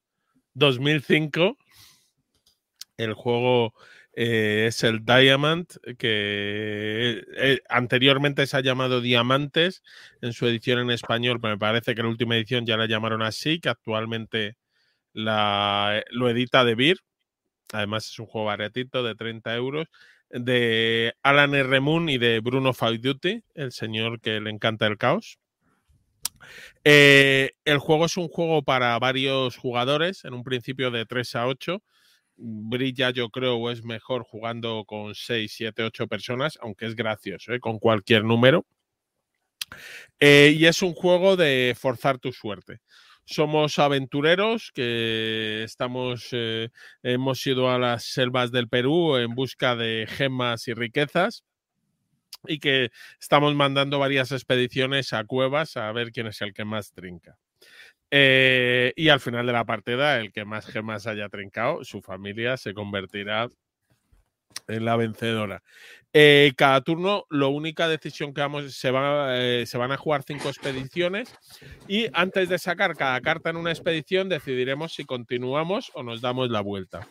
2005 el juego eh, es el Diamond, que eh, anteriormente se ha llamado Diamantes en su edición en español, pero me parece que en la última edición ya la llamaron así, que actualmente lo edita De Beer. Además es un juego baratito de 30 euros de Alan R. Moon y de Bruno Duty, el señor que le encanta el caos. Eh, el juego es un juego para varios jugadores, en un principio de 3 a 8. Brilla, yo creo, es mejor jugando con 6, 7, 8 personas, aunque es gracioso, ¿eh? con cualquier número. Eh, y es un juego de forzar tu suerte. Somos aventureros que estamos, eh, hemos ido a las selvas del Perú en busca de gemas y riquezas y que estamos mandando varias expediciones a cuevas a ver quién es el que más trinca. Eh, y al final de la partida, el que más gemas haya trincado, su familia se convertirá en la vencedora. Eh, cada turno, la única decisión que vamos, se, eh, se van a jugar cinco expediciones y antes de sacar cada carta en una expedición decidiremos si continuamos o nos damos la vuelta.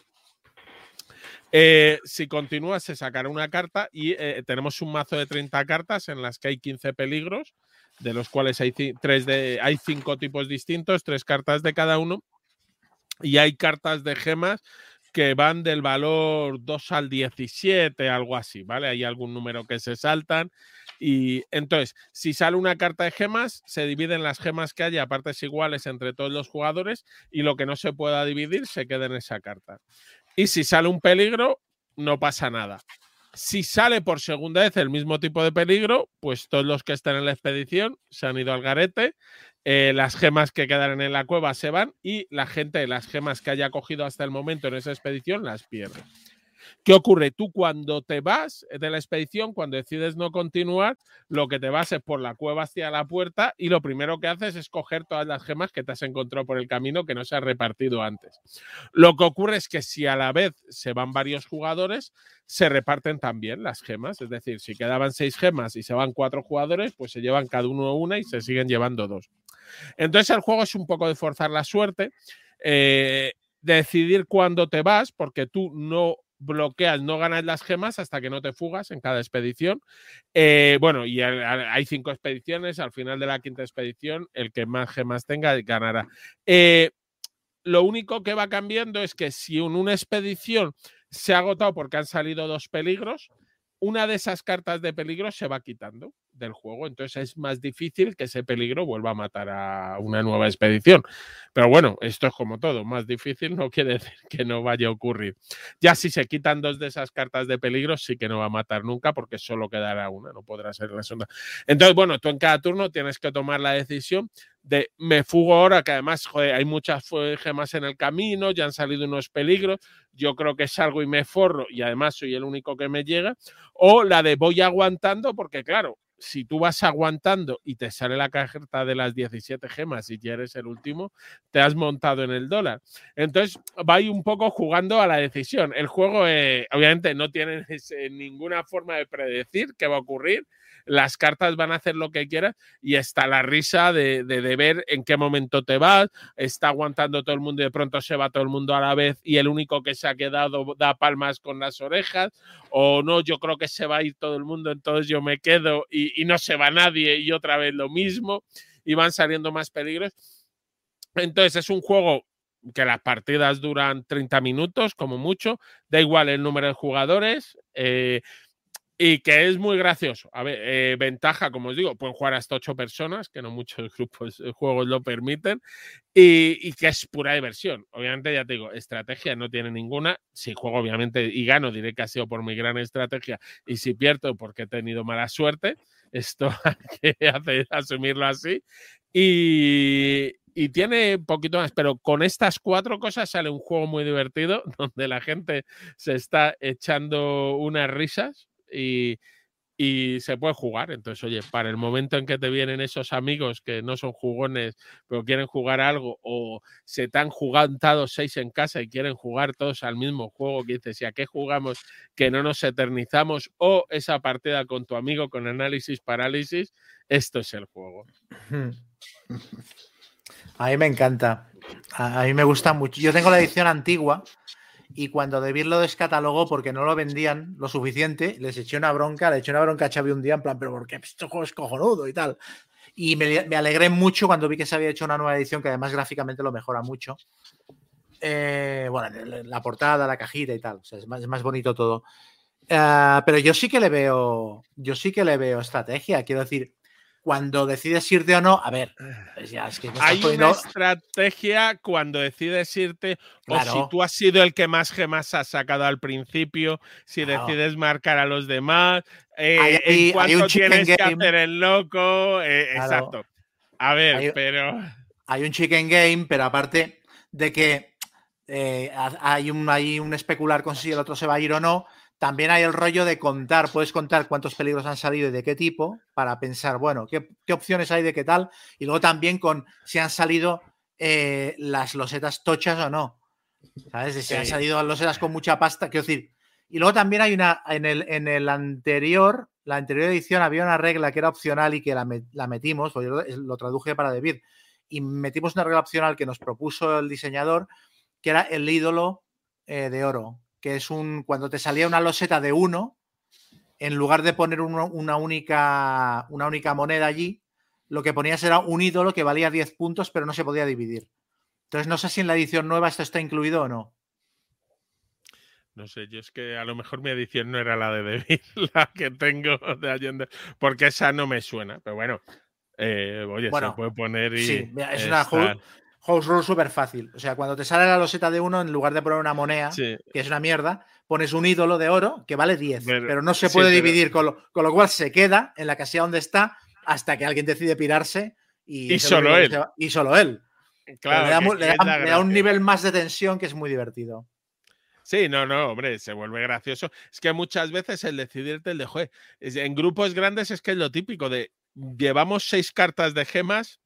Si continúa, se sacará una carta y tenemos un mazo de 30 cartas en las que hay 15 peligros, de los cuales hay, tres de, hay cinco tipos distintos, tres cartas de cada uno, y hay cartas de gemas que van del valor 2 al 17, algo así, ¿vale? Hay algún número que se saltan. Y entonces, si sale una carta de gemas, se dividen las gemas que haya a partes iguales entre todos los jugadores y lo que no se pueda dividir se queda en esa carta. Y si sale un peligro, no pasa nada. Si sale por segunda vez el mismo tipo de peligro, pues todos los que están en la expedición se han ido al garete eh, las gemas que quedan en la cueva se van y la gente, las gemas que haya cogido hasta el momento en esa expedición, las pierde. ¿Qué ocurre? Tú cuando te vas de la expedición, cuando decides no continuar, lo que te vas es por la cueva hacia la puerta y lo primero que haces es coger todas las gemas que te has encontrado por el camino que no se han repartido antes. Lo que ocurre es que si a la vez se van varios jugadores, se reparten también las gemas. Es decir, si quedaban seis gemas y se van cuatro jugadores, pues se llevan cada uno una y se siguen llevando dos. Entonces el juego es un poco de forzar la suerte, eh, decidir cuándo te vas, porque tú no bloqueas, no ganas las gemas hasta que no te fugas en cada expedición. Eh, bueno, y hay cinco expediciones, al final de la quinta expedición, el que más gemas tenga ganará. Eh, lo único que va cambiando es que si en una expedición se ha agotado porque han salido dos peligros, una de esas cartas de peligro se va quitando del juego. Entonces es más difícil que ese peligro vuelva a matar a una nueva expedición. Pero bueno, esto es como todo. Más difícil no quiere decir que no vaya a ocurrir. Ya si se quitan dos de esas cartas de peligro, sí que no va a matar nunca porque solo quedará una, no podrá ser la segunda. Entonces, bueno, tú en cada turno tienes que tomar la decisión de me fugo ahora, que además hay muchas gemas en el camino, ya han salido unos peligros, yo creo que salgo y me forro y además soy el único que me llega, o la de voy aguantando porque claro, si tú vas aguantando y te sale la carta de las 17 gemas y ya eres el último, te has montado en el dólar. Entonces, va un poco jugando a la decisión. El juego, eh, obviamente, no tiene ninguna forma de predecir qué va a ocurrir las cartas van a hacer lo que quieras y está la risa de, ver en qué momento te vas, está aguantando todo el mundo y de pronto se va todo el mundo a la vez y el único que se ha quedado da palmas con las orejas, o no, yo creo que se va a ir todo el mundo, entonces yo me quedo y, y no se va nadie y otra vez lo mismo y van saliendo más peligros. Entonces es un juego que las partidas duran 30 minutos como mucho, da igual el número de jugadores, eh, y que es muy gracioso. A ver, eh, ventaja, como os digo, pueden jugar hasta ocho personas, que no muchos grupos de juegos lo permiten, y, que es pura diversión. Obviamente, ya te digo, estrategia no tiene ninguna. Si juego, obviamente, y gano, diré que ha sido por mi gran estrategia, y si pierdo, porque he tenido mala suerte. Esto hay que hacer, asumirlo así. Y, y tiene poquito más, pero con estas cuatro cosas sale un juego muy divertido donde la gente se está echando unas risas y, se puede jugar. Entonces, oye, para el momento en que te vienen esos amigos que no son jugones, pero quieren jugar algo, o se te han jugado seis en casa y quieren jugar todos al mismo juego, que dices, ¿y a qué jugamos que no nos eternizamos? O esa partida con tu amigo con análisis, parálisis, esto es el juego. A mí me encanta. A mí me gusta mucho. Yo tengo la edición antigua y cuando David lo descatalogó porque no lo vendían lo suficiente, les eché una bronca, le eché una bronca a Xavi un día en plan, pero porque este juego es cojonudo y tal. Y me, alegré mucho cuando vi que se había hecho una nueva edición que además gráficamente lo mejora mucho. Eh, bueno, la portada, la cajita y tal. es, más, bonito todo. Eh, pero yo sí que le veo. Yo sí que le veo estrategia. Quiero decir, cuando decides irte o no, a ver, pues es que hay una estrategia cuando decides irte o si tú has sido el que más gemas has sacado al principio, si decides marcar a los demás, eh, en cuanto tienes que hacer el loco, eh, exacto. A ver, pero hay un chicken game, pero aparte de que eh, hay un hay un especular con si el otro se va a ir o no también hay el rollo de contar, puedes contar cuántos peligros han salido y de qué tipo, para pensar, bueno, qué, opciones hay de qué tal, y luego también con si han salido eh, las losetas tochas o no. ¿Sabes? De si han salido losetas con mucha pasta, quiero decir. Y luego también hay una, en el, en el anterior, la anterior edición había una regla que era opcional y que la, metimos, yo lo traduje para David, y metimos una regla opcional que nos propuso el diseñador, que era el ídolo eh, de oro que es un, cuando te salía una loseta de uno, en lugar de poner una, única, una única moneda allí, lo que ponías era un ídolo que valía 10 puntos, pero no se podía dividir. Entonces, no sé si en la edición nueva esto está incluido o no. No sé, yo es que a lo mejor mi edición no era la de David, la que tengo de Allende, porque esa no me suena, pero bueno, eh, oye, se puede poner y. Sí, es una House rule súper fácil. O sea, cuando te sale la loseta de uno, en lugar de poner una moneda, que es una mierda, pones un ídolo de oro que vale 10, pero, no se puede dividir, con, lo, cual se queda en la casilla donde está hasta que alguien decide pirarse y, solo él. y solo él. Claro, le da, un nivel más de tensión que es muy divertido. Sí, no, no, hombre, se vuelve gracioso. Es que muchas veces el decidirte, el de, joder, en grupos grandes es que es lo típico de llevamos seis cartas de gemas,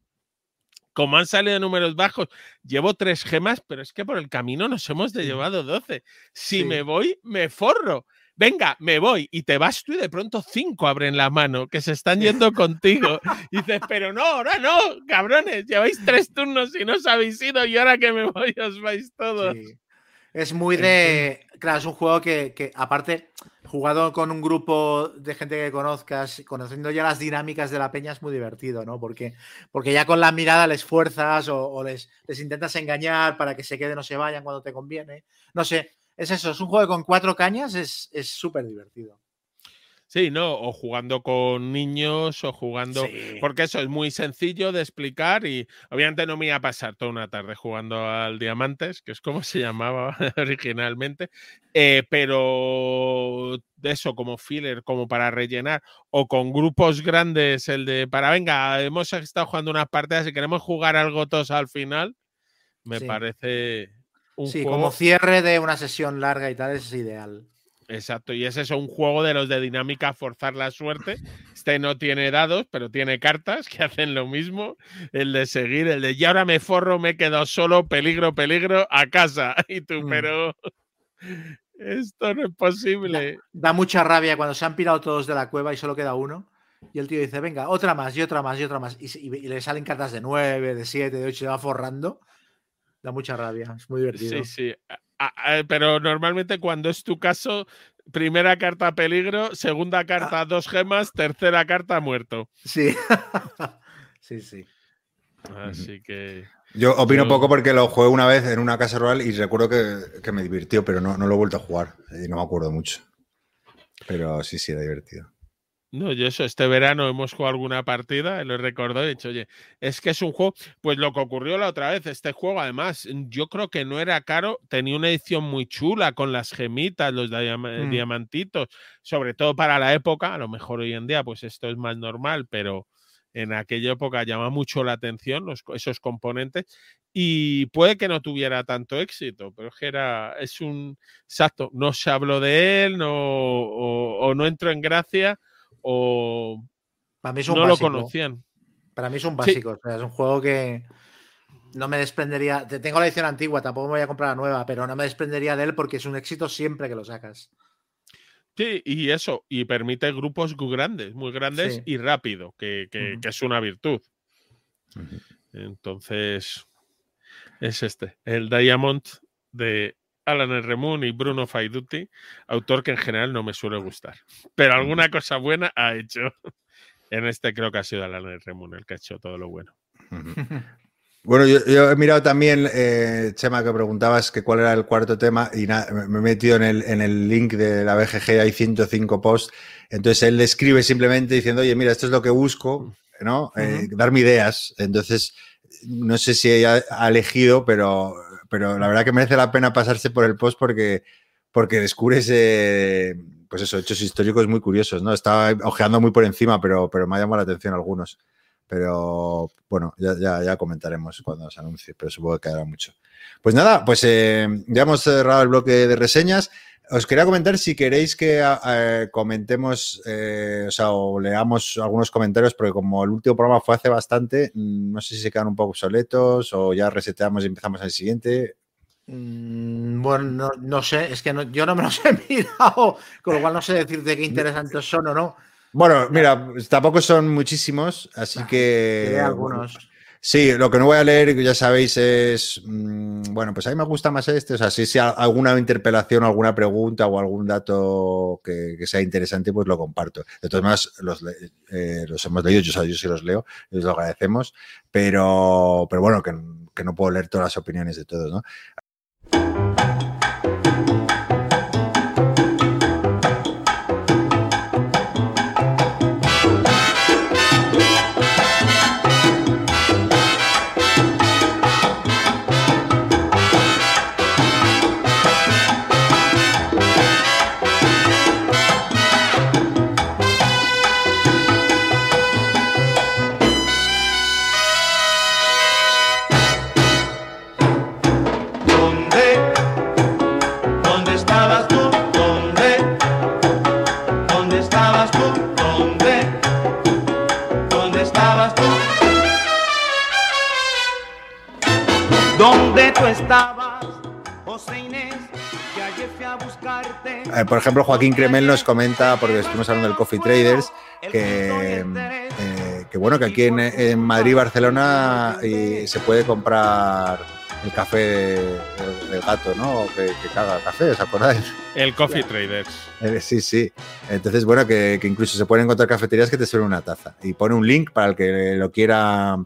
como han salido números bajos, llevo tres gemas, pero es que por el camino nos hemos de llevado 12. Si me voy, me forro. Venga, me voy y te vas tú y de pronto cinco abren la mano que se están yendo contigo. Y dices, pero no, ahora no, cabrones, lleváis tres turnos y no os habéis ido y ahora que me voy os vais todos. Es muy de. Claro, es un juego que, que, aparte, jugado con un grupo de gente que conozcas, conociendo ya las dinámicas de la peña, es muy divertido, ¿no? Porque, porque ya con la mirada les fuerzas o, les, intentas engañar para que se queden o se vayan cuando te conviene. No sé, es eso, es un juego con cuatro cañas, es súper divertido. Sí, ¿no? O jugando con niños o jugando. Porque eso es muy sencillo de explicar y obviamente no me iba a pasar toda una tarde jugando al Diamantes, que es como se llamaba originalmente. Eh, pero de eso, como filler, como para rellenar, o con grupos grandes, el de para venga, hemos estado jugando unas partidas y queremos jugar algo todos al final, me parece. Un sí, como cierre de una sesión larga y tal, es ideal. Exacto, y ese es un juego de los de dinámica forzar la suerte. Este no tiene dados, pero tiene cartas que hacen lo mismo. El de seguir, el de y ahora me forro, me he quedado solo, peligro, peligro, a casa. Y tú, mm. pero esto no es posible. Da, mucha rabia cuando se han pirado todos de la cueva y solo queda uno. Y el tío dice, venga, otra más, y otra más, y otra más. Y, le salen cartas de nueve, de siete, de ocho, se va forrando. Da mucha rabia, es muy divertido. Sí, sí. Pero normalmente cuando es tu caso, primera carta peligro, segunda carta dos gemas, tercera carta muerto. Sí, sí, sí. Así que. Yo opino poco porque lo jugué una vez en una casa rural y recuerdo que, me divirtió, pero no, no, lo he vuelto a jugar. Y no me acuerdo mucho. Pero sí, sí, era divertido. No, yo eso, este verano hemos jugado alguna partida, lo he recordado he dicho, oye, es que es un juego, pues lo que ocurrió la otra vez, este juego además, yo creo que no era caro, tenía una edición muy chula con las gemitas, los mm. diamantitos, sobre todo para la época, a lo mejor hoy en día pues esto es más normal, pero en aquella época llama mucho la atención los, esos componentes y puede que no tuviera tanto éxito, pero es que era, es un, exacto, no se habló de él, no, o no entró en gracia o Para mí es un no lo conocían. Para mí es un básico, es un juego que no me desprendería. Tengo la edición antigua, tampoco me voy a comprar la nueva, pero no me desprendería de él porque es un éxito siempre que lo sacas. Sí, y eso, y permite grupos muy grandes, muy grandes y rápido, que, es una virtud. Entonces, es este, el Diamond de Alan R. y Bruno Faiduti, autor que en general no me suele gustar. Pero alguna cosa buena ha hecho. En este creo que ha sido Alan R. el que ha hecho todo lo bueno. Bueno, yo, he mirado también, eh, Chema, que preguntabas que cuál era el cuarto tema y me he metido en el, en el link de la BGG, hay 105 posts. Entonces él escribe simplemente diciendo, oye, mira, esto es lo que busco, ¿no? Eh, darme ideas. Entonces, no sé si ella ha elegido, pero, pero la verdad que merece la pena pasarse por el post porque, porque descubres, pues eso, hechos históricos muy curiosos, ¿no? Estaba ojeando muy por encima, pero, pero me ha llamado la atención algunos. Pero bueno, ya, ya, comentaremos cuando se anuncie, pero supongo que quedará mucho. Pues nada, pues eh, ya hemos cerrado el bloque de reseñas. Os quería comentar si queréis que eh, comentemos, eh, o sea, o leamos algunos comentarios, porque como el último programa fue hace bastante, mm, no sé si se quedan un poco obsoletos o ya reseteamos y empezamos al siguiente. Mm, bueno, no, sé, es que yo no me los he mirado, con lo cual no sé decirte qué interesantes son o no. Bueno, mira, tampoco son muchísimos, así que. algunos. Sí, lo que no voy a leer, ya sabéis, es. Mm, bueno, pues a mí me gusta más este. O sea, si, si alguna interpelación, alguna pregunta o algún dato que, sea interesante, pues lo comparto. De todas maneras, los, eh, los hemos leído, yo, yo sí los leo, y los agradecemos, pero, pero bueno, que, que no puedo leer todas las opiniones de todos, ¿no? Eh, por ejemplo, Joaquín Cremel nos comenta, porque estuvimos hablando del Coffee Traders, que, eh, bueno, que aquí en, Madrid, Barcelona, se puede comprar el café del gato, ¿no? Que, que, caga café, ¿os acordáis? El Coffee Traders. Eh, sí, sí. Entonces, bueno, que, incluso se pueden encontrar cafeterías que te suelen una taza. Y pone un link para el que lo quiera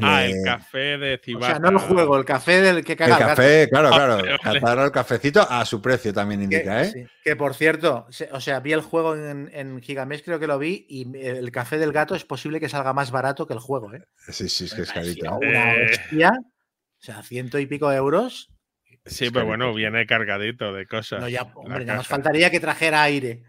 Ah, el café de Cibaca. O sea, no el juego, el café del que caga el café, claro, ah, claro. el cafecito a su precio también indica, ¿eh? Que por cierto, o sea, vi el juego en, en Gigamesh, creo que lo vi, y el café del gato es posible que salga más barato que el juego, ¿eh? Sí, sí, es que es carito. Una bestia, o sea, ciento y pico euros. Sí, pero bueno, viene cargadito de cosas. No, ya, hombre, nos faltaría que trajera aire.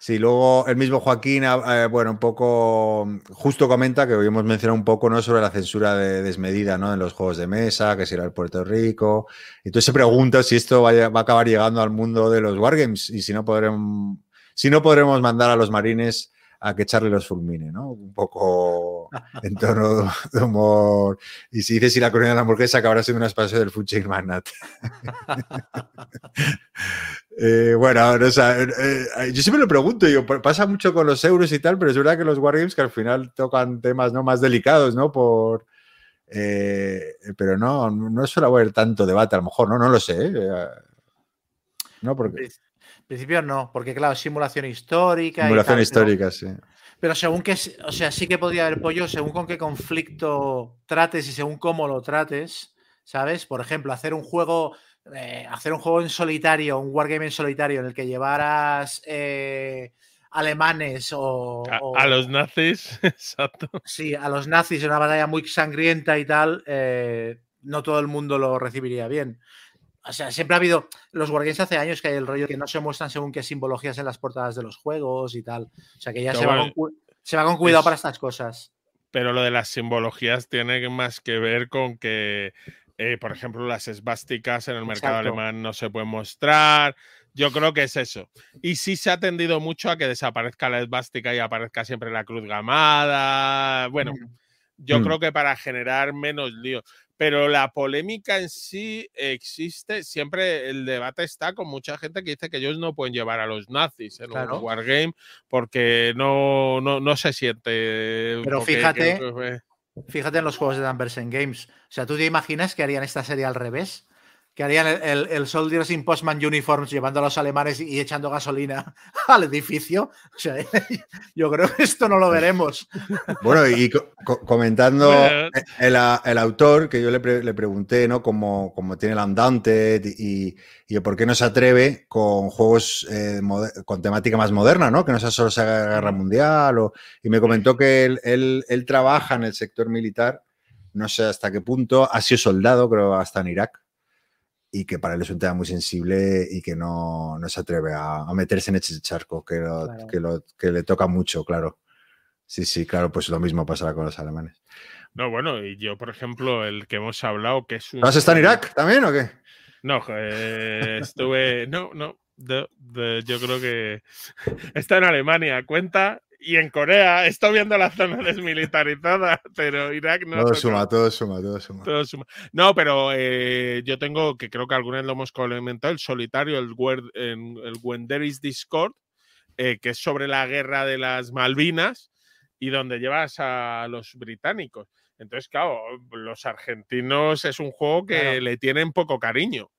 Sí, luego el mismo Joaquín, ah, eh, bueno, un poco, justo comenta que hoy hemos mencionado un poco, ¿no? Sobre la censura de, desmedida, ¿no? En los juegos de mesa, que será el Puerto Rico. Y entonces se pregunta si esto va a, acabar llegando al mundo de los wargames y si no podremos, si no podremos mandar a los marines a que echarle los fulmine, ¿no? Un poco en tono de humor. Y si dices si la colonia de la hamburguesa acabará siendo una expansión del Food Chain Magnate. eh, bueno, o sea, eh, eh, yo siempre lo pregunto, pasa mucho con los euros y tal, pero es verdad que los Wargames que al final tocan temas ¿no? más delicados, ¿no? Por, eh, pero no, no suele haber tanto debate, a lo mejor, ¿no? No lo sé. No, porque principio no, porque claro, simulación histórica. Simulación histórica, sí. Pero según que, o sea, sí que podría haber pollo según con qué conflicto trates y según cómo lo trates, ¿sabes? Por ejemplo, hacer un juego, eh, hacer un juego en solitario, un wargame en solitario en el que llevaras eh, alemanes o a, los nazis, exacto. Sí, a los nazis en una batalla muy sangrienta y tal, eh, no todo el mundo lo recibiría bien. O sea, siempre ha habido. Los Wargames hace años que hay el rollo que no se muestran según qué simbologías en las portadas de los juegos y tal. O sea, que ya se va, con, cuidado para estas cosas. Pero lo de las simbologías tiene más que ver con que, eh, por ejemplo, las esvásticas en el mercado alemán no se pueden mostrar. Yo creo que es eso. Y sí se ha tendido mucho a que desaparezca la esvástica y aparezca siempre la cruz gamada. Bueno, mm. yo mm. creo que para generar menos lío pero la polémica en sí existe, siempre el debate está con mucha gente que dice que ellos no pueden llevar a los nazis en un wargame porque no, no, no se siente... Pero fíjate, fíjate en los juegos de Danversen Games, o sea, ¿tú te imaginas que harían esta serie al revés? Que harían el, el, Soldiers in Postman Uniforms llevando a los alemanes y echando gasolina al edificio. O sea, yo creo que esto no lo veremos. Bueno, y comentando el, el, autor, que yo le, le pregunté, ¿no? Cómo, tiene el andante y, y, por qué no se atreve con juegos eh, con temática más moderna, ¿no? Que no sea solo esa guerra mundial. O, y me comentó que él, él, él trabaja en el sector militar, no sé hasta qué punto, ha sido soldado, creo, hasta en Irak y que para él es un tema muy sensible y que no, no se atreve a, meterse en ese charco, que, que, lo, que le toca mucho, claro. Sí, sí, claro, pues lo mismo pasará con los alemanes. No, bueno, y yo, por ejemplo, el que hemos hablado, que es un... ¿Has estado en Irak también o qué? No, eh, estuve... No, no, yo creo que está en Alemania, cuenta y en Corea estoy viendo la zona desmilitarizada, pero Irak no. Todo suma, todo suma, todo suma. Todo suma. No, pero eh, yo tengo, que creo que alguna vez lo hemos comentado, el solitario, el, el Discord, eh, que es sobre la guerra de las Malvinas y donde llevas a los británicos. Entonces, claro, los argentinos es un juego que le tienen poco cariño.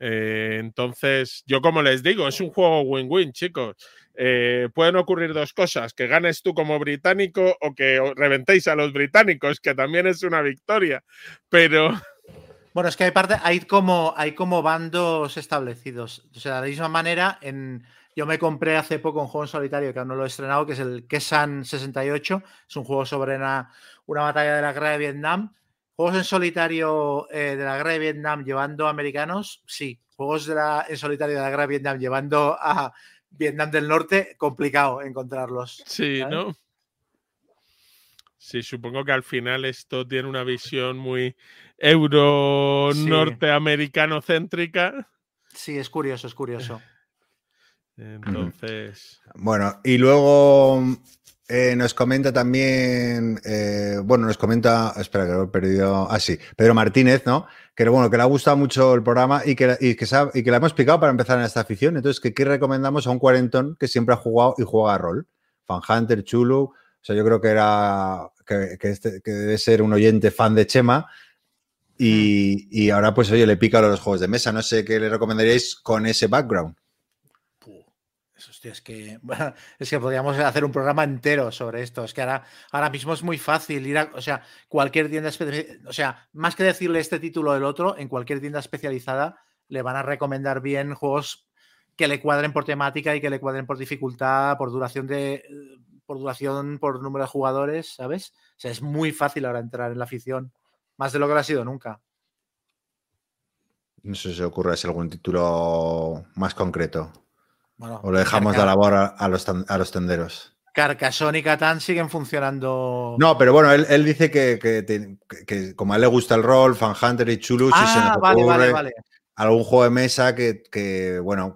Eh, entonces, yo como les digo, es un juego win-win, chicos. Eh, pueden ocurrir dos cosas, que ganes tú como británico o que reventéis a los británicos, que también es una victoria, pero... Bueno, es que hay parte, hay como, bandos establecidos. O sea, de la misma manera, yo me compré hace poco un juego en solitario que aún no lo he estrenado, que es el Kesan 68. Es un juego sobre una, batalla de la guerra de Vietnam. Juegos en solitario eh, de la guerra de Vietnam llevando a americanos, sí. Juegos en solitario de la guerra de Vietnam llevando a Vietnam del Norte, complicado encontrarlos. Sí, ¿no? Sí, supongo que al final esto tiene una visión muy euro-norteamericano céntrica. Sí, es curioso, es curioso. Entonces. Bueno, y luego eh, nos comenta también, eh, bueno, nos comenta, espera que lo he perdido, ah sí, Pedro Martínez, ¿no? Que bueno, que le ha gustado mucho el programa y que, y que, y que le hemos explicado para empezar en esta afición. Entonces, que aquí recomendamos a un cuarentón que siempre ha jugado y juega a rol. Fan Hunter, Chulu, o sea, yo creo que era, que, este, que debe ser un oyente fan de Chema. Y, y, ahora, pues, oye, le pica a los juegos de mesa. No sé qué le recomendaríais con ese background es que, es que podríamos hacer un programa entero sobre esto. Es que ahora, ahora mismo es muy fácil ir a, o sea, cualquier tienda especializada, o sea, más que decirle este título o el otro, en cualquier tienda especializada le van a recomendar bien juegos que le cuadren por temática y que le cuadren por dificultad, por duración de, por duración, por número de jugadores, ¿sabes? O sea, es muy fácil ahora entrar en la afición, más de lo que lo ha sido nunca. No sé si se ocurre algún título más concreto o lo dejamos de labor a, los, a los tenderos. Carcassonne y Catán siguen funcionando. No, pero bueno, él, dice que, como a él le gusta el rol, Fan Hunter y Chulu, si se nos ah, ocurre algún juego de mesa que, bueno,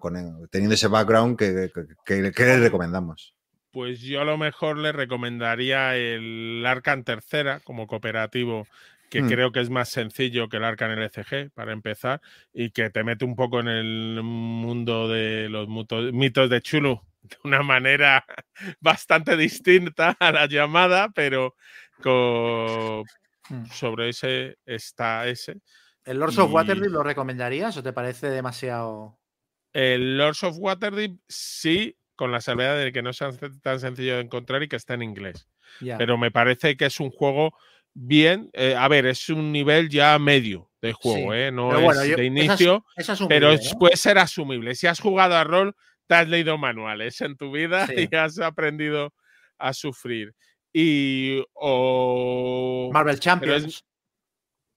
teniendo ese background, que, le recomendamos. Pues yo a lo mejor le recomendaría el Arcan Tercera como cooperativo que mm. creo que es más sencillo que el Arcan LCG para empezar y que te mete un poco en el mundo de los mitos de Chulu de una manera bastante distinta a la llamada, pero mm. sobre ese está ese. ¿El Lords of Waterdeep lo recomendarías o te parece demasiado? El Lords of Waterdeep sí, con la salvedad de que no sea tan sencillo de encontrar y que está en inglés. Pero me parece que es un juego bien. Eh, a ver, es un nivel ya medio de juego, ¿eh? no es de inicio, pero puede ser asumible. Si has jugado a rol, te has leído manuales en tu vida y has aprendido a sufrir. Y o Marvel Champions.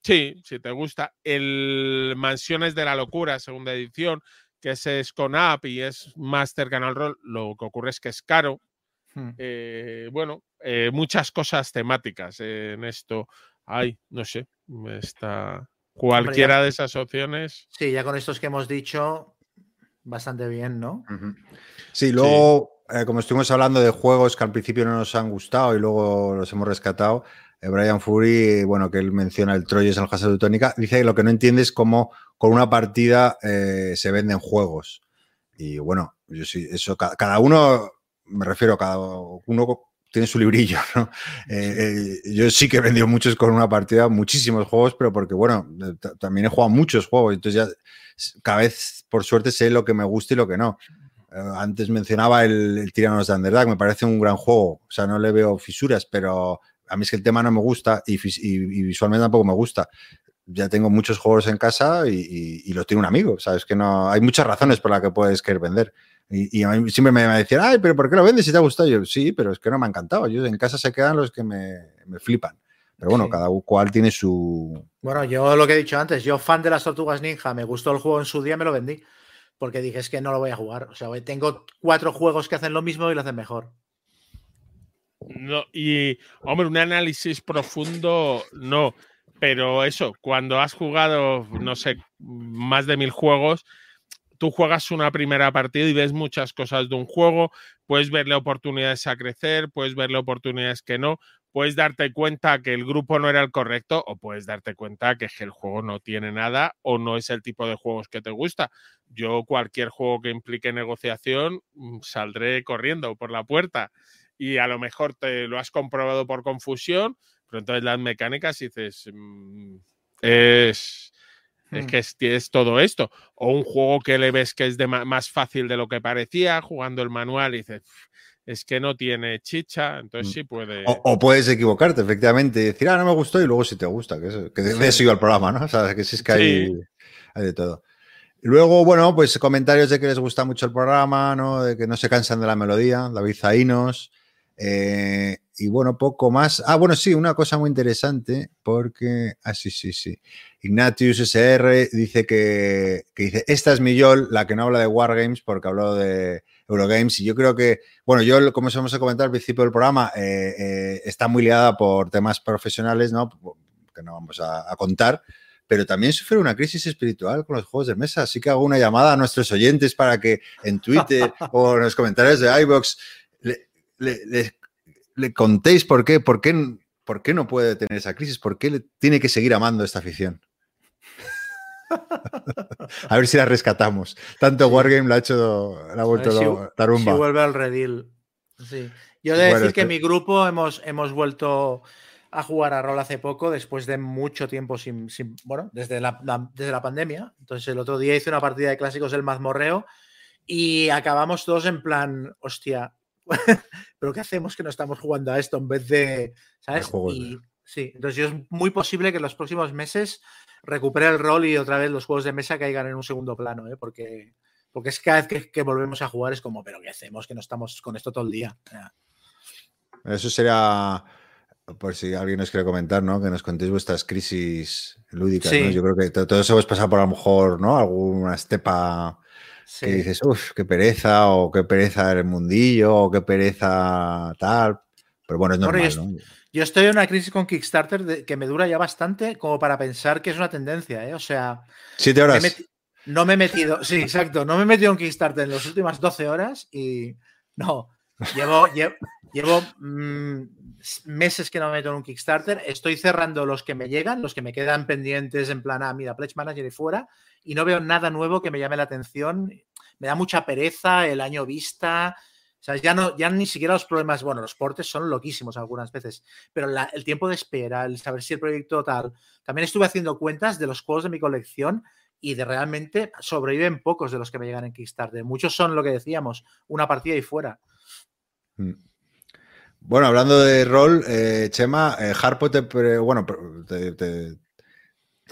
sí, si te gusta. El Mansiones de la Locura, segunda edición, que es con app y es más cercano al rol, lo que ocurre es que es caro. Hmm. Eh, bueno, eh, muchas cosas temáticas en esto. Ay, no sé, está cualquiera de esas opciones. Sí, ya con estos que hemos dicho, bastante bien, ¿no? Sí, luego, eh, como estuvimos hablando de juegos que al principio no nos han gustado y luego los hemos rescatado, Brian Fury, bueno, que él menciona el Troyes en el Casa Teutónica, dice que lo que no entiende es cómo con una partida se venden juegos. Y bueno, yo sí, eso, cada uno me refiero, cada uno tiene su librillo, ¿no? Eh, eh, yo sí que he vendido muchos con una partida, muchísimos juegos, pero porque, bueno, también he jugado muchos juegos, entonces ya cada vez, por suerte, sé lo que me gusta y lo que no. antes mencionaba el, el Tyrannos de Underdark, me parece un gran juego, o sea, no le veo fisuras, pero a mí es que el tema no me gusta y, visualmente tampoco me gusta. Ya tengo muchos juegos en casa y, los tiene un amigo, ¿sabes? Que no hay muchas razones por las que puedes querer vender. Y, a mí siempre me, decían, ay, pero ¿por qué lo vendes si te ha gustado? yo, sí, pero es que no me ha encantado. Yo en casa se quedan los que me, flipan. Pero bueno, cada cual tiene su. Bueno, yo lo que he dicho antes, yo fan de las tortugas ninja, me gustó el juego en su día, me lo vendí. Porque dije, es que no lo voy a jugar. O sea, tengo cuatro juegos que hacen lo mismo y lo hacen mejor. No, y, hombre, un análisis profundo, no. Pero eso, cuando has jugado, no sé, más de mil juegos, tú juegas una primera partida y ves muchas cosas de un juego, puedes verle oportunidades a crecer, puedes verle oportunidades que no, puedes darte cuenta que el grupo no era el correcto o puedes darte cuenta que el juego no tiene nada o no es el tipo de juegos que te gusta. Yo cualquier juego que implique negociación mm, saldré corriendo por la puerta y a lo mejor te lo has comprobado por confusión, pero entonces las mecánicas dices, mm, es, es hmm. que es, todo esto. O un juego que le ves que es de más fácil de lo que parecía, jugando el manual y dices, es que no tiene chicha, entonces mm. sí puede. O, puedes equivocarte, efectivamente, y decir, ah, no me gustó, y luego si te gusta, que, que de eso iba el programa, ¿no? O sea, que sí es que hay, hay de todo. Luego, bueno, pues comentarios de que les gusta mucho el programa, ¿no? De que no se cansan de la melodía, David Zainos. Eh, y bueno, poco más. Ah, bueno, sí, una cosa muy interesante, porque. Ah, sí, sí, sí. Ignatius SR dice que, dice: Esta es mi Yol, la que no habla de Wargames, porque habló de Eurogames. Y yo creo que, bueno, yo, como hemos comentado al principio del programa, eh, eh, está muy liada por temas profesionales, ¿no? Que no vamos a, contar pero también sufre una crisis espiritual con los juegos de mesa. Así que hago una llamada a nuestros oyentes para que en Twitter o en los comentarios de iBox le, contéis por qué, por qué, por qué no puede tener esa crisis, por qué le tiene que seguir amando esta afición. a ver si la rescatamos. Tanto Wargame la ha hecho, la ha vuelto tarumba. Si vuelve al redil. Sí. Yo he de decir que en mi grupo hemos, hemos vuelto a jugar a rol hace poco, después de mucho tiempo sin, bueno, desde la, desde la pandemia. Entonces el otro día hice una partida de clásicos del mazmorreo y acabamos todos en plan, hostia, pero ¿qué hacemos que no estamos jugando a esto en vez de, ¿sabes? sí, entonces es muy posible que en los próximos meses recupere el rol y otra vez los juegos de mesa caigan en un segundo plano, ¿eh? porque, porque es cada vez que, volvemos a jugar es como, pero ¿qué hacemos? Que no estamos con esto todo el día. Eso sería, por si alguien nos quiere comentar, ¿no? Que nos contéis vuestras crisis lúdicas, Yo creo que todos hemos pasado por a lo mejor, ¿no? Alguna estepa que dices, uff, qué pereza, o qué pereza el mundillo, o qué pereza tal. Pero bueno, es normal, yo, yo, estoy en una crisis con Kickstarter que me dura ya bastante como para pensar que es una tendencia, ¿eh? O sea. Siete horas. no me he metido, sí, exacto. No me he metido en Kickstarter en las últimas 12 horas y. No. Llevo, llevo, mm, meses que no me meto en un Kickstarter. Estoy cerrando los que me llegan, los que me quedan pendientes en plan, ah, mira, Pledge Manager y fuera y no veo nada nuevo que me llame la atención. Me da mucha pereza el año vista. O sea, ya, no, ya ni siquiera los problemas, bueno, los portes son loquísimos algunas veces, pero el tiempo de espera, el saber si el proyecto tal. También estuve haciendo cuentas de los juegos de mi colección y de realmente sobreviven pocos de los que me llegan en Kickstarter. Muchos son lo que decíamos, una partida y fuera. Mm. Bueno, hablando de rol, eh, Chema, eh, Harpo bueno, te, te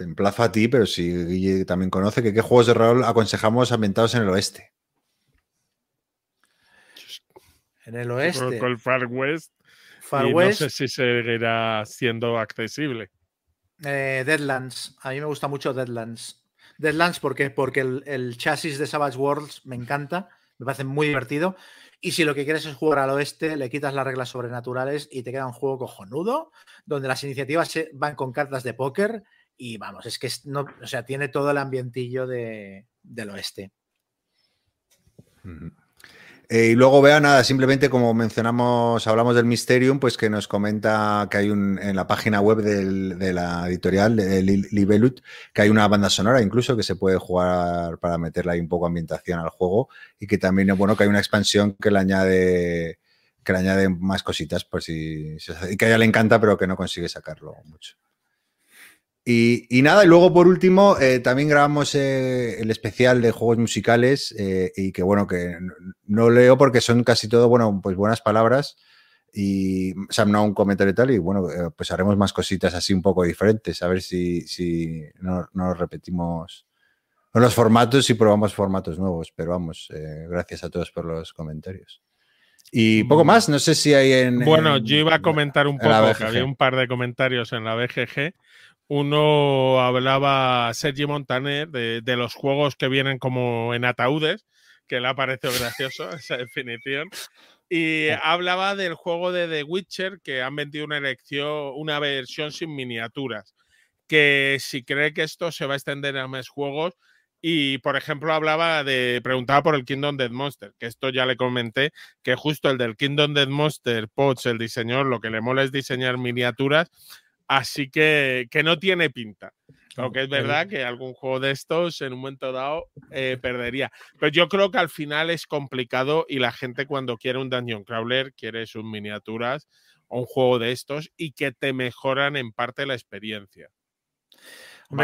emplazo a ti, pero si Guille también conoce, que qué juegos de rol aconsejamos ambientados en el oeste. En el oeste. Con el Far West. Far West. No sé si seguirá siendo accesible. Eh, Deadlands. A mí me gusta mucho Deadlands. Deadlands, ¿por qué? Porque el, chasis de Savage Worlds me encanta. Me parece muy divertido. Y si lo que quieres es jugar al oeste, le quitas las reglas sobrenaturales y te queda un juego cojonudo, donde las iniciativas van con cartas de póker y vamos, es que no, o sea, tiene todo el ambientillo de, del oeste. Eh, y luego vea nada, simplemente como mencionamos, hablamos del Mysterium, pues que nos comenta que hay un, en la página web de la editorial de Libelut, que hay una banda sonora incluso que se puede jugar para meterle ahí un poco ambientación al juego y que también es bueno que hay una expansión que le añade que le añade más cositas por si, y que a ella le encanta, pero que no consigue sacarlo mucho. Y, nada, y luego por último, eh, también grabamos eh, el especial de juegos musicales eh, y que bueno, que no, leo porque son casi todo, bueno, pues buenas palabras y se han un comentario y tal y bueno, pues haremos más cositas así un poco diferentes, a ver si, si no, no repetimos los formatos y probamos formatos nuevos, pero vamos, gracias a todos por los comentarios. Y poco mm. más, no sé si hay en... Bueno, yo iba a comentar un poco, que había un par de comentarios en la BGG uno hablaba Sergi Montaner de, los juegos que vienen como en ataúdes, que le ha parecido gracioso esa definición. Y hablaba del juego de The Witcher que han vendido una elección, una versión sin miniaturas. Que si cree que esto se va a extender a más juegos, y, por ejemplo, hablaba de, preguntaba por el Kingdom Dead Monster, que esto ya le comenté, que justo el del Kingdom Dead Monster, Pots, el diseñador, lo que le mola es diseñar miniaturas, Así que, que no tiene pinta. Aunque es verdad que algún juego de estos en un momento dado eh, perdería. Pero yo creo que al final es complicado y la gente cuando quiere un Dungeon Crawler quiere sus miniaturas o un juego de estos y que te mejoran en parte la experiencia.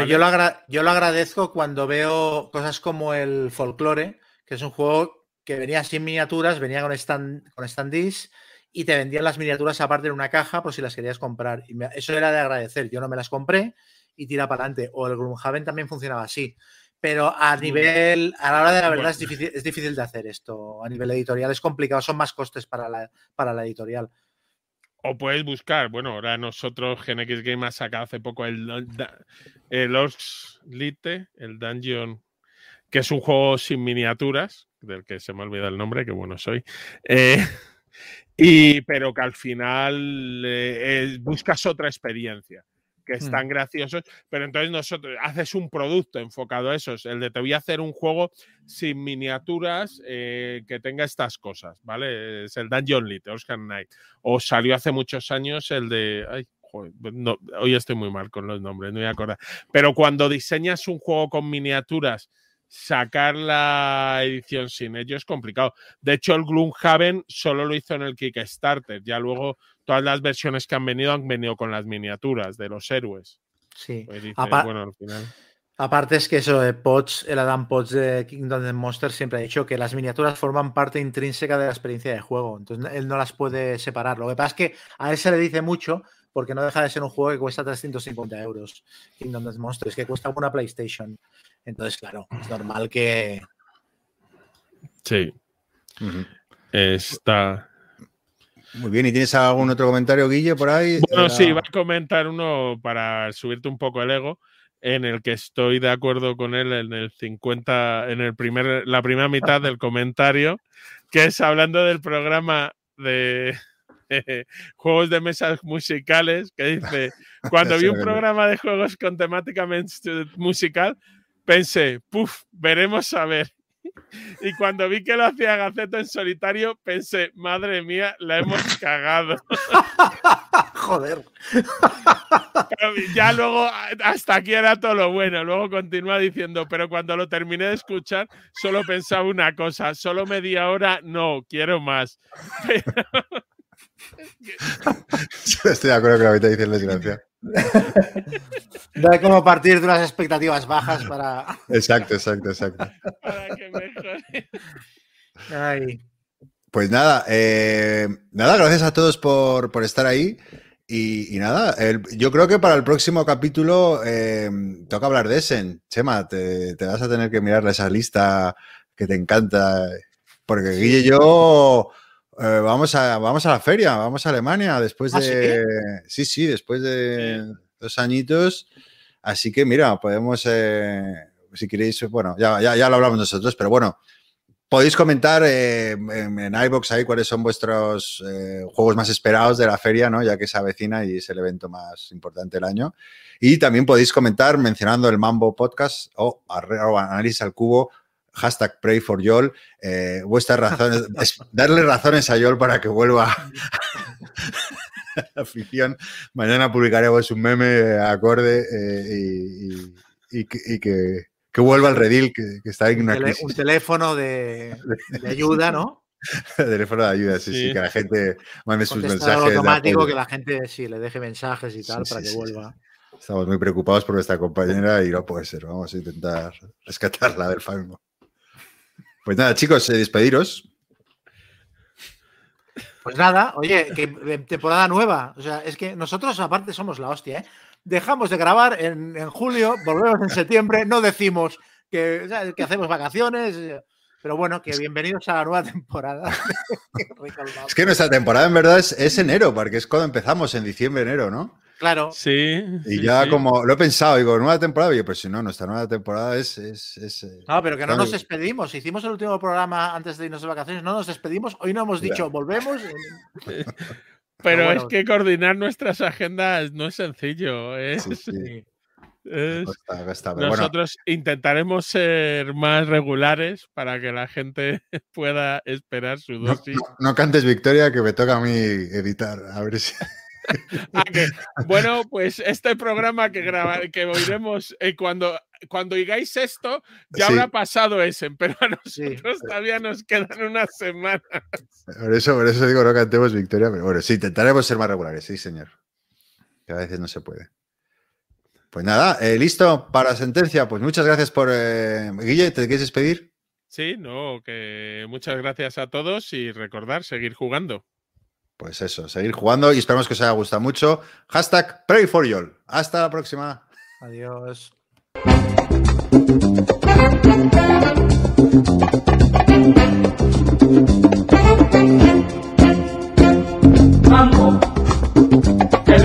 yo, lo yo lo agradezco cuando veo cosas como el Folklore, que es un juego que venía sin miniaturas, venía con, stand, con standees y te vendían las miniaturas aparte en una caja por si las querías comprar. Y eso era de agradecer. Yo no me las compré y tira para adelante. O el Gloomhaven también funcionaba así. Pero a nivel, a la hora de la verdad, es, difícil, es difícil de hacer esto. A nivel editorial es complicado, son más costes para la, para la editorial. O puedes buscar, bueno, ahora nosotros, GenX Game ha sacado hace poco el, el Lite, el Dungeon, que es un juego sin miniaturas, del que se me ha olvidado el nombre, que bueno soy. Eh, y, pero que al final eh, buscas otra experiencia, que es mm. tan gracioso. Pero entonces nosotros haces un producto enfocado a eso. El de te voy a hacer un juego sin miniaturas eh, que tenga estas cosas, ¿vale? Es el Dungeon Lit, Oscar Knight. O salió hace muchos años el de. Ay, hoy estoy muy mal con los nombres, no voy a acordar. Pero cuando diseñas un juego con miniaturas sacar la edición sin ello es complicado. De hecho, el Gloomhaven solo lo hizo en el Kickstarter. Ya luego todas las versiones que han venido han venido con las miniaturas de los héroes. Sí. Pues aparte es que eso de Potts, el Adam Potts de Kingdom of Monsters siempre ha dicho que las miniaturas forman parte intrínseca de la experiencia de juego. Entonces él no las puede separar. Lo que pasa es que a él se le dice mucho porque no deja de ser un juego que cuesta 350 euros. Kingdom of Monsters, que cuesta una PlayStation. Entonces, claro, es normal que. Sí. Está. Muy bien, ¿y tienes algún otro comentario, Guille, por ahí? Bueno, sí, va a comentar uno para subirte un poco el ego, en el que estoy de acuerdo con él en el 50, en el primer, la primera mitad del comentario, que es hablando del programa de juegos de mesas musicales, que dice, cuando vi un programa de juegos con temática musical, pensé, puff, veremos a ver. Y cuando vi que lo hacía Gaceta en solitario, pensé, madre mía, la hemos cagado. Joder. ya luego, hasta aquí era todo lo bueno. Luego continúa diciendo, pero cuando lo terminé de escuchar, solo pensaba una cosa, solo media hora, no, quiero más. Estoy de acuerdo con lo que te dice el hay como partir de unas expectativas bajas para. Exacto, exacto, exacto. Pues nada, eh, nada, gracias a todos por, estar ahí. Y, nada, yo creo que para el próximo capítulo eh, toca hablar de Essen. Chema, te, vas a tener que mirar esa lista que te encanta. Porque Guille y yo eh, vamos, a, vamos a la feria, vamos a Alemania después ¿Ah, de. ¿sí? sí, después de dos añitos. Así que mira, podemos, eh, si queréis, bueno, ya, ya, lo hablamos nosotros, pero bueno, podéis comentar eh, en, iBox ahí cuáles son vuestros juegos más esperados de la feria, ¿no? Ya que se avecina y es el evento más importante del año. Y también podéis comentar mencionando el Mambo Podcast o, o Análisis al Cubo hashtag pray for Yol, eh, vuestras razones, darle razones a Yol para que vuelva a la afición. Mañana publicaremos un meme acorde eh, y, que, vuelva al redil, que, está en una un, un teléfono de, ayuda, ¿no? teléfono de ayuda, sí, sí, que la gente mande sus mensajes. automático, que la gente sí le deje mensajes y tal para que vuelva. Estamos muy preocupados por nuestra compañera y no puede ser. Vamos a intentar rescatarla del fango. Pues nada, chicos, eh, despediros. Pues nada, oye, que temporada nueva. O sea, es que nosotros aparte somos la hostia, ¿eh? Dejamos de grabar en, julio, volvemos en septiembre, no decimos que, que hacemos vacaciones. Pero bueno, que bienvenidos a la nueva temporada. es que nuestra temporada en verdad es, enero, porque es cuando empezamos, en diciembre, enero, ¿no? Claro. Sí. Y ya como lo he pensado, digo, nueva temporada, y yo, pues si no, nuestra nueva temporada es. es, eh, no, pero que no nos despedimos. Hicimos el último programa antes de irnos de vacaciones, no nos despedimos. Hoy no hemos dicho, volvemos. pero, es que coordinar nuestras agendas no es sencillo. Es... Nosotros intentaremos ser más regulares para que la gente pueda esperar su dosis. No, cantes victoria, que me toca a mí editar. A ver si. Ah, bueno, pues este programa que grabar, que oiremos eh, cuando, cuando oigáis esto, ya habrá pasado ese, pero a nosotros todavía nos quedan unas semanas. Por eso, por eso digo, no cantemos victoria, pero bueno, sí, intentaremos ser más regulares, sí, señor. Que a veces no se puede. Pues nada, eh, listo para sentencia. Pues muchas gracias por. Eh, Guille, ¿te quieres despedir? Sí, no, que muchas gracias a todos y recordar, seguir jugando. Pues eso, seguir jugando y esperamos que os haya gustado mucho. Hashtag Pray for you. Hasta la próxima. Adiós. mambo, qué